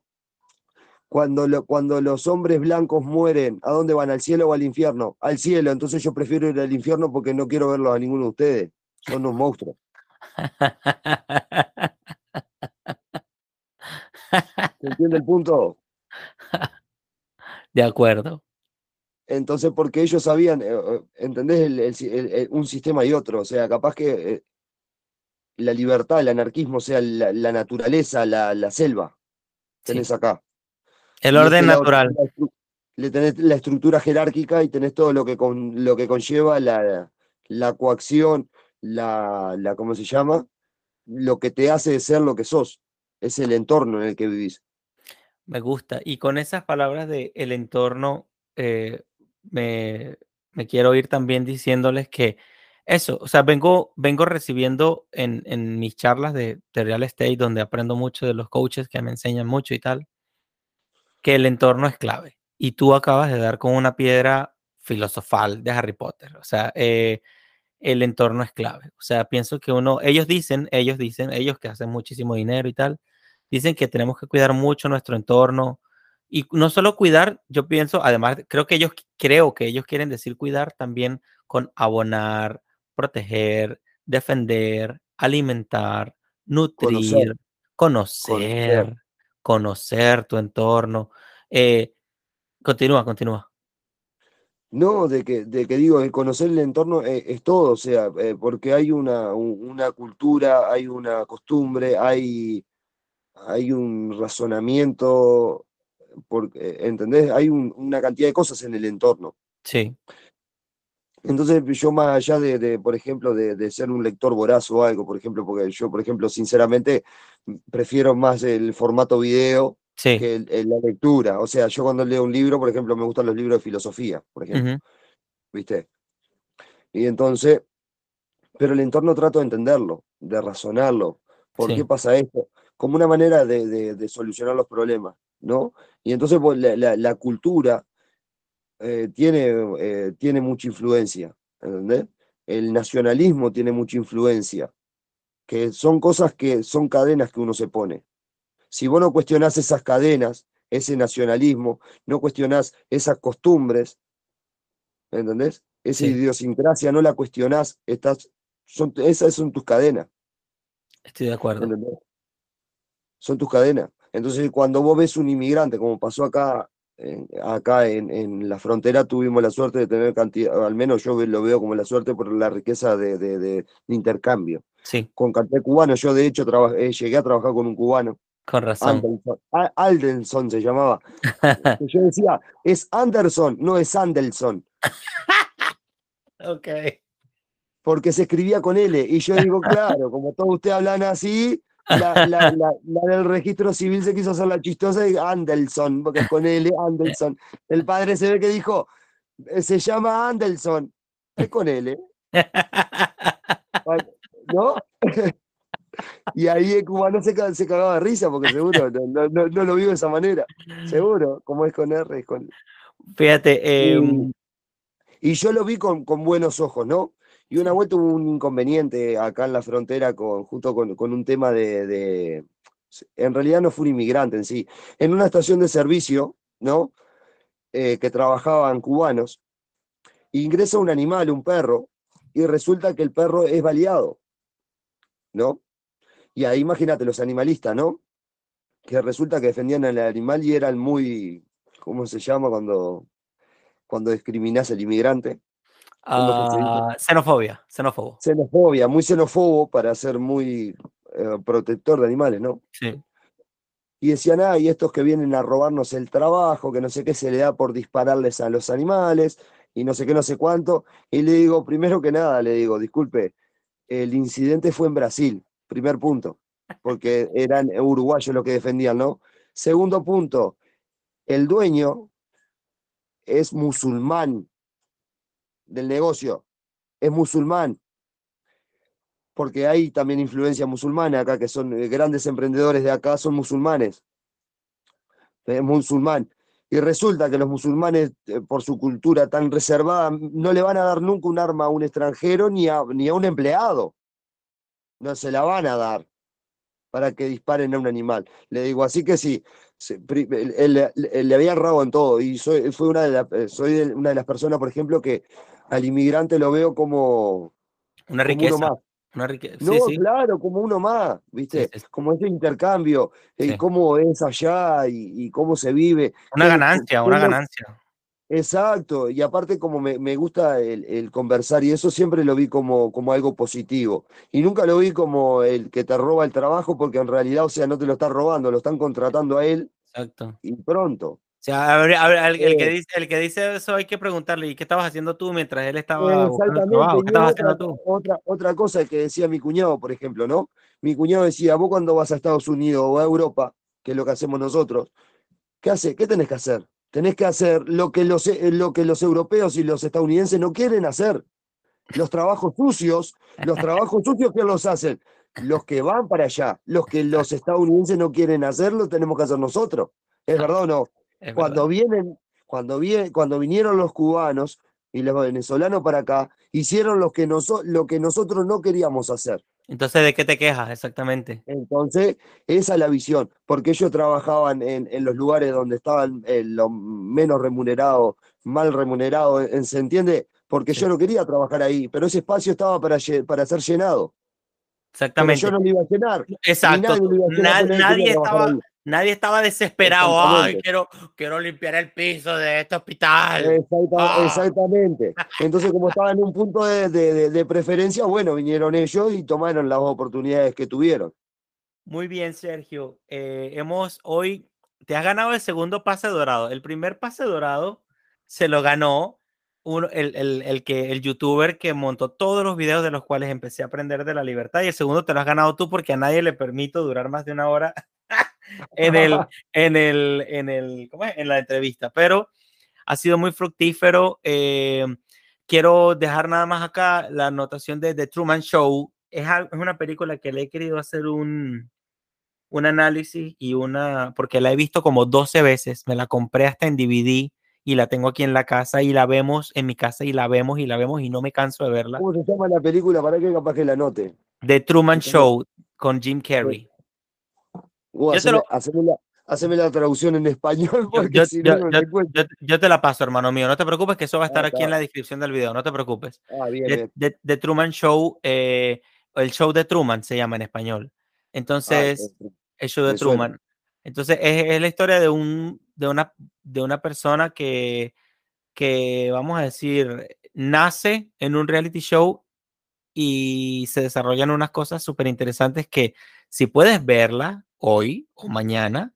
cuando, lo- cuando los hombres blancos mueren, ¿a dónde van? ¿Al cielo o al infierno? Al cielo, entonces yo prefiero ir al infierno porque no quiero verlos a ninguno de ustedes. Son unos monstruos. ¿Se entiende el punto? De acuerdo. Entonces, porque ellos sabían, eh, eh, ¿entendés? El- el si- el- el- un sistema y otro. O sea, capaz que la libertad, el anarquismo, o sea, la, la naturaleza, la, la selva, Sí. tenés acá. El orden natural. la Le tenés la estructura jerárquica y tenés todo lo que, con, lo que conlleva la, la coacción, la, la, ¿cómo se llama? Lo que te hace ser lo que sos. Es el entorno en el que vivís. Me gusta. Y con esas palabras de el entorno, eh, me, me quiero ir también diciéndoles que eso, o sea, vengo, vengo recibiendo en, en mis charlas de, de real estate, donde aprendo mucho de los coaches que me enseñan mucho y tal, que el entorno es clave. Y tú acabas de dar con una piedra filosofal de Harry Potter. O sea, eh, el entorno es clave. O sea, pienso que uno, ellos dicen, ellos dicen, ellos que hacen muchísimo dinero y tal, dicen que tenemos que cuidar mucho nuestro entorno. Y no solo cuidar, yo pienso, además, creo que ellos, creo que ellos quieren decir cuidar también con abonar, proteger, defender, alimentar, nutrir, conocer, conocer, tu entorno. Eh, continúa, continúa. No, de que, de que digo, el conocer el entorno eh, es, todo, o sea, eh, porque hay una, un- una cultura, hay una costumbre, hay, hay un razonamiento, porque, ¿entendés? Hay un- una cantidad de cosas en el entorno. Sí, Entonces, yo más allá de, de, por ejemplo, de, de ser un lector voraz o algo, por ejemplo, porque yo, por ejemplo, sinceramente, m- prefiero más el formato video sí. que el- el- la lectura. O sea, yo cuando leo un libro, por ejemplo, me gustan los libros de filosofía, por ejemplo, ujú, ¿viste? Y entonces, pero el entorno trato de entenderlo, de razonarlo. ¿Por Sí. qué pasa esto? Como una manera de, de- de solucionar los problemas, ¿no? Y entonces pues, la, la- la cultura eh, tiene, eh, tiene mucha influencia, ¿entendés? El nacionalismo tiene mucha influencia, que son cosas que son cadenas que uno se pone. Si vos no cuestionás esas cadenas, ese nacionalismo, no cuestionás esas costumbres, ¿entendés? Esa Sí. idiosincrasia no la cuestionás, estás, son, esas son tus cadenas, Estoy de acuerdo. ¿entendés? Son tus cadenas. Entonces, cuando vos ves un inmigrante, como pasó acá, en- acá en, en la frontera, tuvimos la suerte de tener cantidad, al menos yo lo veo como la suerte por la riqueza de, de- de- intercambio. Sí, Con cantidad de cubanos, yo de hecho traba- eh, llegué a trabajar con un cubano, con razón. Anderson, Aldenson se llamaba. Yo decía, es Anderson, no es Andelson, ok. porque se escribía con L. Y yo digo, claro, como todos ustedes hablan así, la, la- la- la del registro civil se quiso hacer la chistosa y Andelson, porque es con L, Andelson. El padre se ve que dijo, "Eh, se llama Andelson, es con L, ¿no? Y ahí el cubano se, se cagaba de risa, porque seguro no, no- no- lo vio de esa manera. Seguro, como es con R, es con Fíjate, Y- em, Y yo lo vi con, con buenos ojos, ¿no? Y una vuelta hubo un inconveniente acá en la frontera con, justo con, con un tema de, En realidad no fue un inmigrante en sí. En una estación de servicio, ¿no? Eh, que trabajaban cubanos, ingresa un animal, un perro, y resulta que el perro es baleado, ¿no? Y ahí imagínate los animalistas, ¿no? Que resulta que defendían al animal y eran muy, ¿cómo se llama cuando, cuando discriminás al inmigrante? Ah, xenofobia, xenófobo. Xenofobia, muy xenófobo para ser muy eh, protector de animales, ¿no? Sí. Y decían, ah, y estos que vienen a robarnos el trabajo, que no sé qué se le da por dispararles a los animales, y no sé qué, no sé cuánto. Y le digo, primero que nada, le digo, disculpe, el incidente fue en Brasil, primer punto, porque eran uruguayos los que defendían, ¿no? Segundo punto, el dueño es musulmán del negocio, es musulmán, porque hay también influencia musulmana acá, que son eh, grandes emprendedores de acá, son musulmanes, es musulmán. Y resulta que los musulmanes, eh, por su cultura tan reservada, no le van a dar nunca un arma a un extranjero ni a, ni a un empleado. No se la van a dar para que disparen a un animal. Le digo, así que sí, le había errado en todo. Y soy, fue una de la- eh, soy una de las personas, por ejemplo, que al inmigrante lo veo como, Una como uno riqueza. más. Una riqueza. No, Sí, sí. claro, como uno más, ¿viste? sí. Como ese intercambio, Sí. cómo es allá y, y cómo se vive. Una ganancia, una ganancia. Exacto, y aparte como me, me gusta el, el conversar y eso siempre lo vi como, como algo positivo. Y nunca lo vi como el que te roba el trabajo porque en realidad, o sea, no te lo está robando, lo están contratando a él Exacto. y pronto. O sea, a ver, a ver, el, el que dice, el que dice eso hay que preguntarle, ¿y qué estabas haciendo tú mientras él estaba trabajo? ¿Qué estabas otra, haciendo tú? otra, otra cosa que decía mi cuñado, por ejemplo, ¿no? Mi cuñado decía, vos cuando vas a Estados Unidos o a Europa, que es lo que hacemos nosotros, ¿qué hace? ¿Qué tenés que hacer? Tenés que hacer lo que los, eh, lo que los europeos y los estadounidenses no quieren hacer. Los trabajos sucios, los trabajos sucios, ¿quién los hacen? Los que van para allá, los que los estadounidenses no quieren hacer, lo tenemos que hacer nosotros. ¿Es verdad o no? Es cuando verdad. vienen, cuando vie- cuando vinieron los cubanos y los venezolanos para acá, hicieron lo que, noso- lo que nosotros no queríamos hacer. Entonces, ¿de qué te quejas exactamente? Entonces, esa es la visión, porque ellos trabajaban en, en los lugares donde estaban eh, los menos remunerados, mal remunerados, ¿se entiende? Porque Sí. yo no quería trabajar ahí, pero ese espacio estaba para, para ser llenado. Pero Exactamente. yo no lo iba a llenar. Exacto. nadie lo iba a llenar estaba. Nadie estaba desesperado. Ay, quiero, quiero limpiar el piso de este hospital. Exacta- Ah. Exactamente. Entonces, como estaba en un punto de, de- de- de preferencia, bueno, vinieron ellos y tomaron las oportunidades que tuvieron. Muy bien, Sergio. Eh, hemos hoy, te has ganado el segundo pase dorado. El primer pase dorado se lo ganó uno, el, el, el que, el youtuber que montó todos los videos de los cuales empecé a aprender de la libertad. Y el segundo te lo has ganado tú porque a nadie le permito durar más de una hora en el, en el, en el, ¿cómo es? En la entrevista. Pero ha sido muy fructífero. Eh, quiero dejar nada más acá la anotación de The Truman Show. Es, es una película que le he querido hacer un, un análisis y una, porque la he visto como 12 veces, me la compré hasta en DVD y la tengo aquí en la casa y la vemos en mi casa y la vemos y la vemos y no me canso de verla. ¿Cómo se llama la película? Para que capaz que la note. The Truman Show con Jim Carrey. Uh, Yo te haceme, lo- haceme la, haceme la traducción en español Yo, porque yo- si yo- no, no yo- me cuento. yo- yo te la paso, hermano mío. No te preocupes que eso va a estar Ah, aquí está. en la descripción del video. No te preocupes. Ah, bien, The, bien. The- The Truman Show, eh, el show de Truman se llama en español. Ah, Entonces, el show de suena. Truman. Entonces, es, es la historia de, un, de, una, de una persona que, que, vamos a decir, nace en un reality show y se desarrollan unas cosas súper interesantes que si puedes verla hoy o mañana,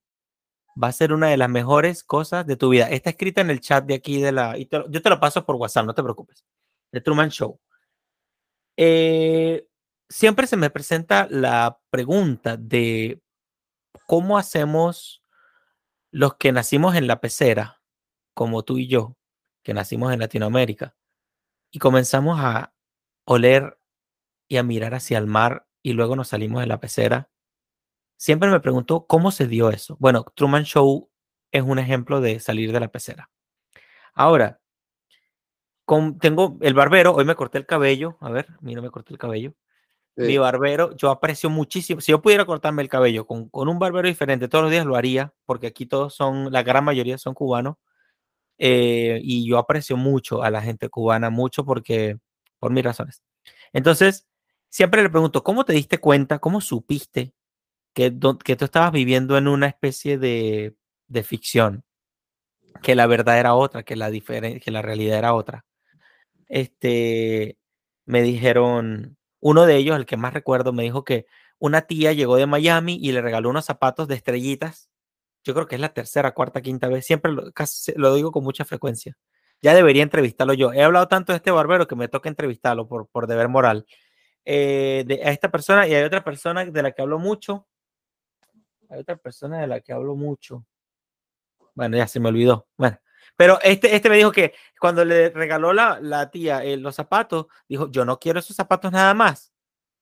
va a ser una de las mejores cosas de tu vida. Está escrita en el chat de aquí de la... y yo te lo paso por WhatsApp, no te preocupes. The Truman Show. Eh, siempre se me presenta la pregunta de cómo hacemos los que nacimos en la pecera, como tú y yo, que nacimos en Latinoamérica, y comenzamos a oler y a mirar hacia el mar y luego nos salimos de la pecera. Siempre me pregunto cómo se dio eso. Bueno, Truman Show es un ejemplo de salir de la pecera. Ahora, con, tengo el barbero, hoy me corté el cabello, a ver, mira, me corté el cabello. Sí. Mi barbero, yo aprecio muchísimo. Si yo pudiera cortarme el cabello con, con un barbero diferente todos los días, lo haría, porque aquí todos son, la gran mayoría son cubanos. eh, y yo aprecio mucho a la gente cubana, mucho porque, por mis razones. Entonces, siempre le pregunto, ¿cómo te diste cuenta, cómo supiste que, que tú estabas viviendo en una especie de, de ficción? Que la verdad era otra, que la, que la realidad era otra. Este, me dijeron, uno de ellos, el que más recuerdo, me dijo que una tía llegó de Miami y le regaló unos zapatos de estrellitas. Yo creo que es la tercera, cuarta, quinta vez. Siempre lo, casi, lo digo con mucha frecuencia. Ya debería entrevistarlo yo. He hablado tanto de este barbero que me toca entrevistarlo por, por deber moral. Eh, de, a esta persona y hay otra persona de la que hablo mucho. Hay otra persona de la que hablo mucho. Bueno, ya se me olvidó. Bueno, pero este, este me dijo que cuando le regaló la, la tía eh, los zapatos, dijo, yo no quiero esos zapatos nada más.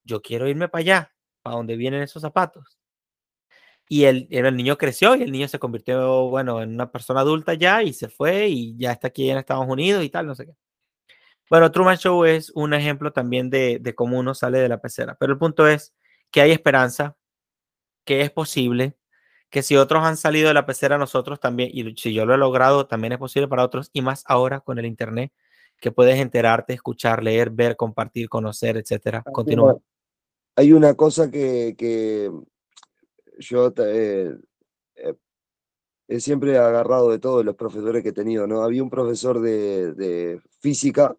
Yo quiero irme para allá, para donde vienen esos zapatos. Y el, el niño creció y el niño se convirtió, bueno, en una persona adulta ya y se fue y ya está aquí en Estados Unidos y tal, no sé qué. Bueno, Truman Show es un ejemplo también de, de cómo uno sale de la pecera. Pero el punto es que hay esperanza, que es posible, que si otros han salido de la pecera, nosotros también, y si yo lo he logrado, también es posible para otros, y más ahora con el Internet, que puedes enterarte, escuchar, leer, ver, compartir, conocer, etcétera. Continúa. Hay una cosa que, que yo eh, eh, he siempre agarrado de todos los profesores que he tenido, ¿no? Había un profesor de, de física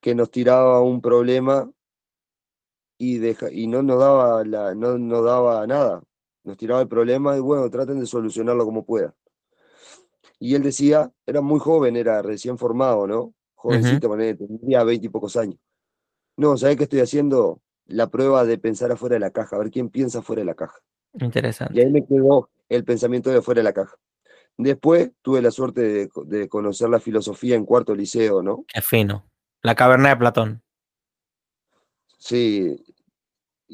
que nos tiraba un problema y, deja, y no nos daba la, no nos daba nada. Nos tiraba el problema y bueno, traten de solucionarlo como puedan. Y él decía, era muy joven, era recién formado, ¿no? Jovencito, uh -huh. tendría veinte y pocos años. No, ¿sabés qué estoy haciendo? La prueba de pensar afuera de la caja, a ver quién piensa fuera de la caja. Interesante. Y ahí me quedó el pensamiento de fuera de la caja. Después tuve la suerte de, de conocer la filosofía en cuarto liceo, ¿no? Qué fino. La caverna de Platón. Sí.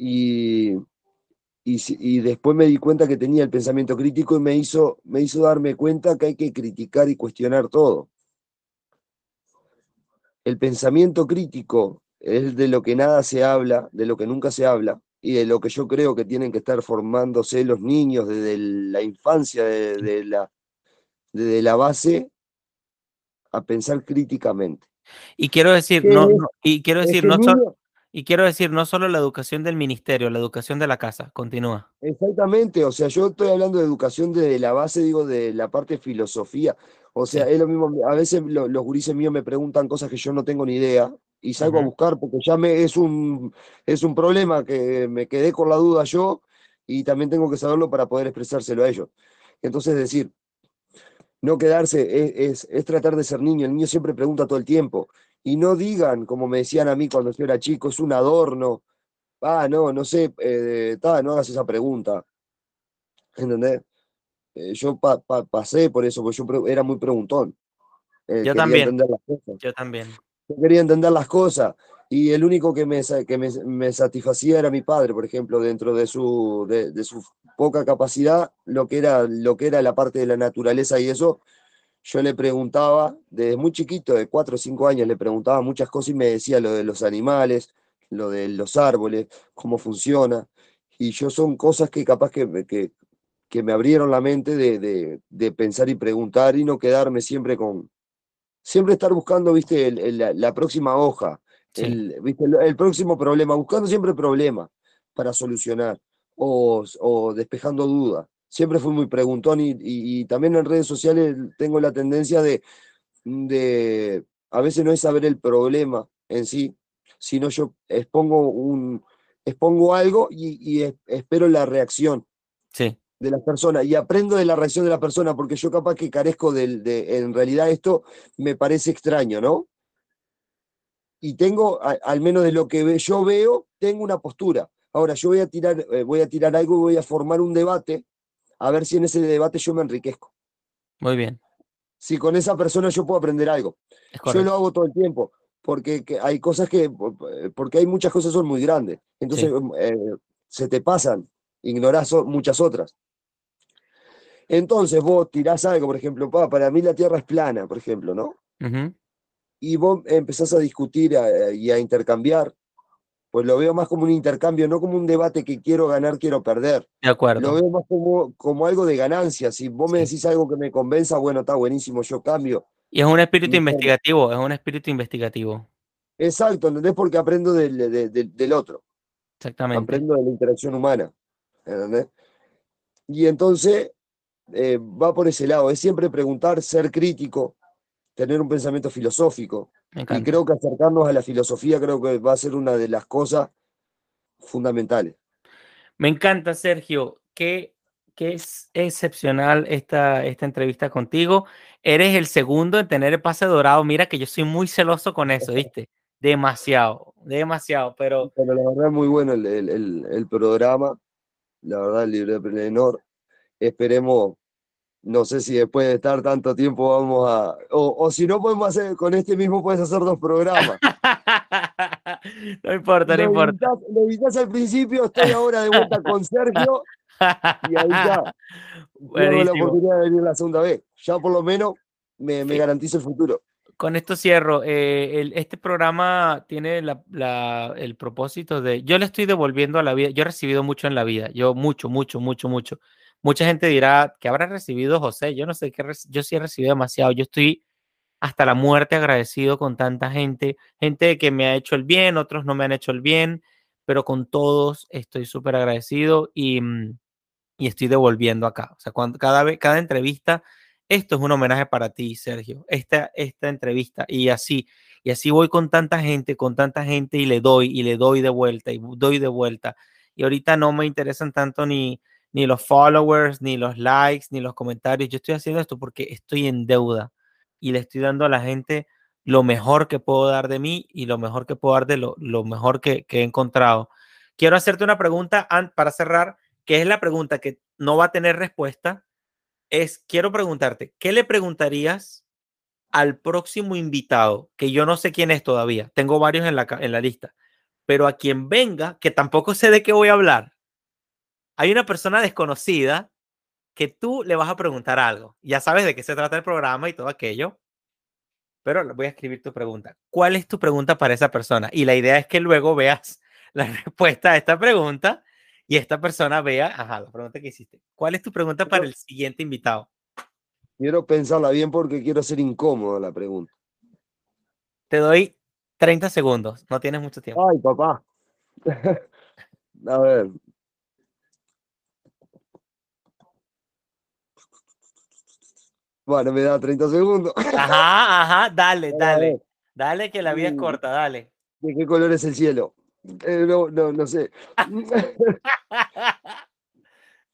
Y, y, y, después me di cuenta que tenía el pensamiento crítico y me hizo, me hizo darme cuenta que hay que criticar y cuestionar todo. El pensamiento crítico es de lo que nada se habla, de lo que nunca se habla, y de lo que yo creo que tienen que estar formándose los niños desde la infancia, desde de la, de la base, a pensar críticamente. Y quiero decir, no, no, y quiero decir, no solo, y quiero decir, no solo la educación del ministerio, la educación de la casa. Continúa. Exactamente, o sea, yo estoy hablando de educación desde la base, digo, de la parte filosofía. O sea, sí. es lo mismo, a veces lo, los gurises míos me preguntan cosas que yo no tengo ni idea y salgo a buscar porque ya me es un, es un problema que me quedé con la duda yo y también tengo que saberlo para poder expresárselo a ellos. Entonces, decir, no quedarse, es, es, es, tratar de ser niño. El niño siempre pregunta todo el tiempo. Y no digan, como me decían a mí cuando yo era chico, es un adorno. Ah, no, no sé, eh, ta, no hagas esa pregunta. ¿Entendés? Eh, yo pa, pa, pasé por eso, porque yo era muy preguntón. Eh, yo también. Yo también. Yo quería entender las cosas. Y el único que me, que me, me satisfacía era mi padre, por ejemplo, dentro de su, de, de su poca capacidad, lo que, era, lo que era la parte de la naturaleza y eso, yo le preguntaba, desde muy chiquito, de 4 o 5 años, le preguntaba muchas cosas y me decía lo de los animales, lo de los árboles, cómo funciona. Y yo son cosas que capaz que, me- que, que me abrieron la mente de, de- de pensar y preguntar y no quedarme siempre con, siempre estar buscando, viste, el- el- la, la próxima hoja, Sí. el, viste, el próximo problema, buscando siempre problemas para solucionar o, o despejando dudas. Siempre fui muy preguntón y, y- y también en redes sociales tengo la tendencia de, de, a veces no es saber el problema en sí, sino yo expongo, un, expongo algo y, y es- espero la reacción Sí. de las personas y aprendo de la reacción de la persona, porque yo capaz que carezco del, de, en realidad esto me parece extraño, ¿no? Y tengo, a- al menos de lo que yo veo, tengo una postura. Ahora, yo voy a tirar, eh, voy a tirar algo y voy a formar un debate, a ver si en ese debate yo me enriquezco. Muy bien. Si con esa persona yo puedo aprender algo. Yo lo hago todo el tiempo, porque que hay cosas que, porque hay muchas cosas que son muy grandes. Entonces, eh, se te pasan, ignorás muchas otras. Entonces vos tirás algo, por ejemplo, "Pa, para mí la Tierra es plana, por ejemplo, ¿no? Y vos empezás a discutir a- y a intercambiar, pues lo veo más como un intercambio, no como un debate que quiero ganar, quiero perder. De acuerdo. Lo veo más como, como algo de ganancia. Si vos me decís algo que me convenza, bueno, está buenísimo, yo cambio. Y es un espíritu investigativo, es un espíritu investigativo. Exacto, ¿entendés? Porque aprendo del, de- de- del otro. Exactamente. aprendo de la interacción humana. ¿entendés? Y entonces eh, va por ese lado, es siempre preguntar, ser crítico, tener un pensamiento filosófico. Y creo que acercarnos a la filosofía creo que va a ser una de las cosas fundamentales. Me encanta, Sergio. Qué, qué es excepcional esta, esta entrevista contigo. Eres el segundo en tener el pase dorado. Mira que yo soy muy celoso con eso, ¿viste? Demasiado, demasiado. Pero Pero la verdad es muy bueno el, el- el- el programa, la verdad, el Librepreneur. Esperemos, no sé si después de estar tanto tiempo vamos a, o, o si no podemos hacer, con este mismo puedes hacer dos programas. no importa, no importa. lo evitas al principio, estoy ahora de vuelta con Sergio y ahí ya tengo la oportunidad de venir la segunda vez. Ya por lo menos me, me Sí. garantizo el futuro. Con esto cierro. eh, el- este programa tiene la- la- el propósito de. Yo le estoy devolviendo a la vida. Yo he recibido mucho en la vida. Yo, mucho, mucho, mucho, mucho. Mucha gente dirá que habrá recibido José. Yo no sé qué. Yo sí he recibido demasiado. Yo estoy hasta la muerte agradecido con tanta gente. Gente que me ha hecho el bien, otros no me han hecho el bien, pero con todos estoy súper agradecido y, mm, y estoy devolviendo acá. O sea, cada vez, cada entrevista, esto es un homenaje para ti, Sergio. Esta, esta entrevista y así, y así voy con tanta gente, con tanta gente y le doy y le doy de vuelta y doy de vuelta. Y ahorita no me interesan tanto ni, ni los followers, ni los likes, ni los comentarios. Yo estoy haciendo esto porque estoy en deuda y le estoy dando a la gente lo mejor que puedo dar de mí y lo mejor que puedo dar de lo, lo mejor que, he encontrado. Quiero hacerte una pregunta para cerrar, que es la pregunta que no va a tener respuesta. Es, quiero preguntarte, ¿qué le preguntarías al próximo invitado? Que yo no sé quién es todavía, tengo varios en la, en la lista, pero a quien venga, que tampoco sé de qué voy a hablar, hay una persona desconocida que tú le vas a preguntar algo. Ya sabes de qué se trata el programa y todo aquello, pero voy a escribir tu pregunta. ¿Cuál es tu pregunta para esa persona? Y la idea es que luego veas la respuesta a esta pregunta y esta persona vea, ajá, la pregunta que hiciste. ¿Cuál es tu pregunta para el siguiente invitado? Quiero pensarla bien porque quiero ser incómodo la pregunta. Te doy 30 segundos, no tienes mucho tiempo. Ay, papá. A ver. Bueno, me da 30 segundos. Ajá, ajá, dale, dale. Dale que la vida es Mm. corta, dale. ¿De qué color es el cielo? Eh, no, no, no sé.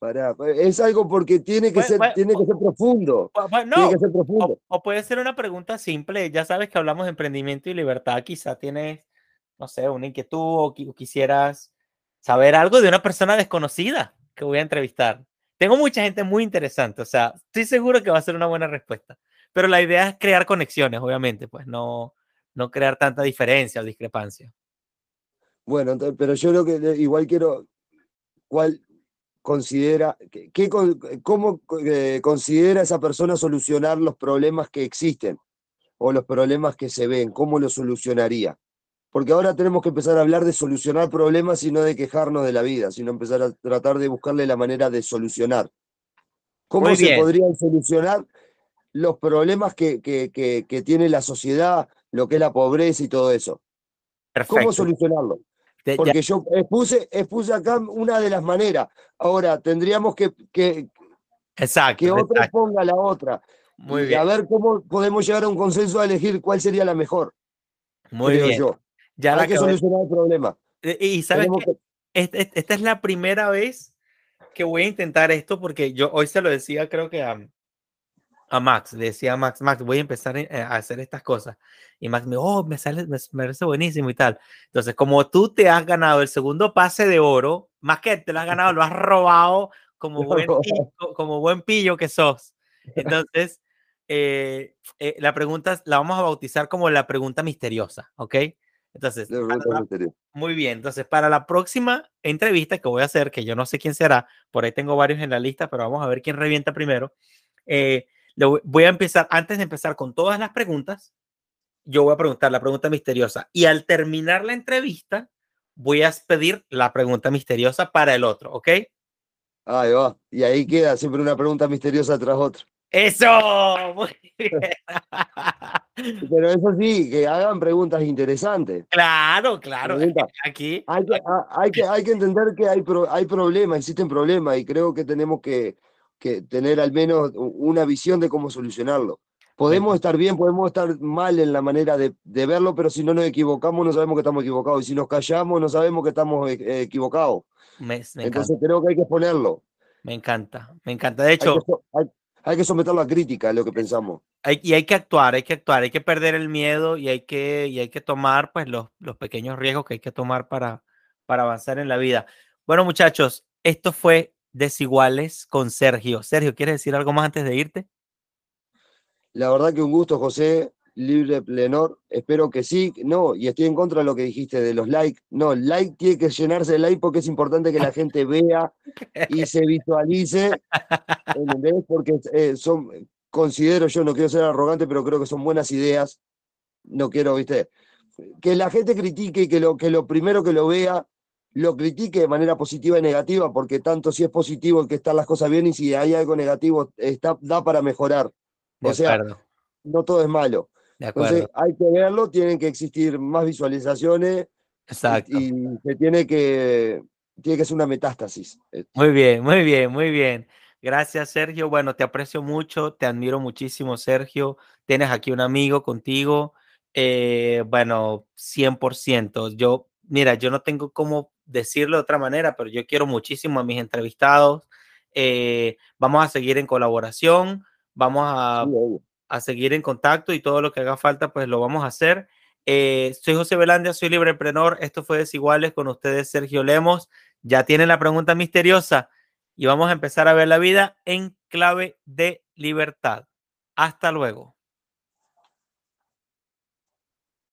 Pará, es algo porque tiene que Bueno, ser, bueno, tiene que ser profundo. Bu- bu- Tiene No, que ser o, profundo. o puede ser una pregunta simple. Ya sabes que hablamos de emprendimiento y libertad. Quizá tienes, no sé, una inquietud o, o quisieras saber algo de una persona desconocida que voy a entrevistar. Tengo mucha gente muy interesante, o sea, estoy seguro que va a ser una buena respuesta. Pero la idea es crear conexiones, obviamente, pues no, no crear tanta diferencia o discrepancia. Bueno, pero yo creo que igual quiero. ¿Cuál? considera, qué, cómo eh, considera esa persona solucionar los problemas que existen o los problemas que se ven, cómo lo solucionaría. Porque ahora tenemos que empezar a hablar de solucionar problemas y no de quejarnos de la vida, sino empezar a tratar de buscarle la manera de solucionar. ¿Cómo se podrían solucionar los problemas que, que, tiene la sociedad, lo que es la pobreza y todo eso? ¿Cómo solucionarlo? Porque yo expuse, expuse acá una de las maneras. Ahora, tendríamos que, que, exacto, que otra ponga la otra. Muy y bien. A ver cómo podemos llegar a un consenso a elegir cuál sería la mejor. Muy bien. Yo. Ya Hay que solucionar el problema. Y, sabes que esta es la primera vez que voy a intentar esto porque yo hoy se lo decía, creo que a, a Max, le decía a Max, Max, voy a empezar eh, a hacer estas cosas. Y Max me, oh, me sale, me, parece buenísimo y tal. Entonces, como tú te has ganado el segundo pase de oro, más que te lo has ganado, lo has robado como buen pillo, como buen pillo que sos. Entonces, eh, eh, la pregunta la vamos a bautizar como la pregunta misteriosa, ¿ok? Entonces, muy bien. Entonces, para la próxima entrevista que voy a hacer, que yo no sé quién será, por ahí tengo varios en la lista, pero vamos a ver quién revienta primero. Eh, voy a empezar, antes de empezar con todas las preguntas, yo voy a preguntar la pregunta misteriosa y al terminar la entrevista, voy a pedir la pregunta misteriosa para el otro, ¿ok? Ahí va. Y ahí queda siempre una pregunta misteriosa tras otra. Eso, muy bien. Pero eso sí, que hagan preguntas interesantes. Claro, claro. Aquí hay que, hay que, hay que entender que hay, hay problemas, existen problemas y creo que tenemos que, que tener al menos una visión de cómo solucionarlo. Podemos estar bien, podemos estar mal en la manera de, de, verlo, pero si no nos equivocamos, no sabemos que estamos equivocados. Y si nos callamos, no sabemos que estamos eh, equivocados. Entonces creo que hay que exponerlo. Me encanta, me encanta. De hecho, hay que someterlo a crítica, es lo que pensamos. Hay, y hay que actuar, hay que actuar, hay que perder el miedo y hay que, y hay que tomar pues, los, los pequeños riesgos que hay que tomar para, para avanzar en la vida. Bueno, muchachos, esto fue Desiguales con Sergio. Sergio, ¿quieres decir algo más antes de irte? La verdad que un gusto, José. Libre Plenor, espero que sí. No, y estoy en contra de lo que dijiste de los likes. No, el like tiene que llenarse de like porque es importante que la gente vea y se visualice. ¿Entendés? Porque eh, son, considero yo, no quiero ser arrogante, pero creo que son buenas ideas. No quiero, viste, que la gente critique y que lo, que lo primero que lo vea lo critique de manera positiva y negativa, porque tanto si es positivo que están las cosas bien y si hay algo negativo, está, da para mejorar. o sea, no todo es malo. Entonces hay que verlo, tienen que existir más visualizaciones. Exacto. Y, se tiene que, tiene que ser una metástasis. Muy bien, muy bien, muy bien. Gracias, Sergio. Bueno, te aprecio mucho, te admiro muchísimo, Sergio. Tienes aquí un amigo contigo. Eh, bueno, 100%. Yo, mira, yo no tengo cómo decirlo de otra manera, pero yo quiero muchísimo a mis entrevistados. Eh, vamos a seguir en colaboración. Vamos a, a seguir en contacto y todo lo que haga falta, pues lo vamos a hacer. Eh, soy José Velandia, soy libreprenor. Esto fue Desiguales con ustedes, Sergio Lemos. Ya tienen la pregunta misteriosa y vamos a empezar a ver la vida en clave de libertad. Hasta luego.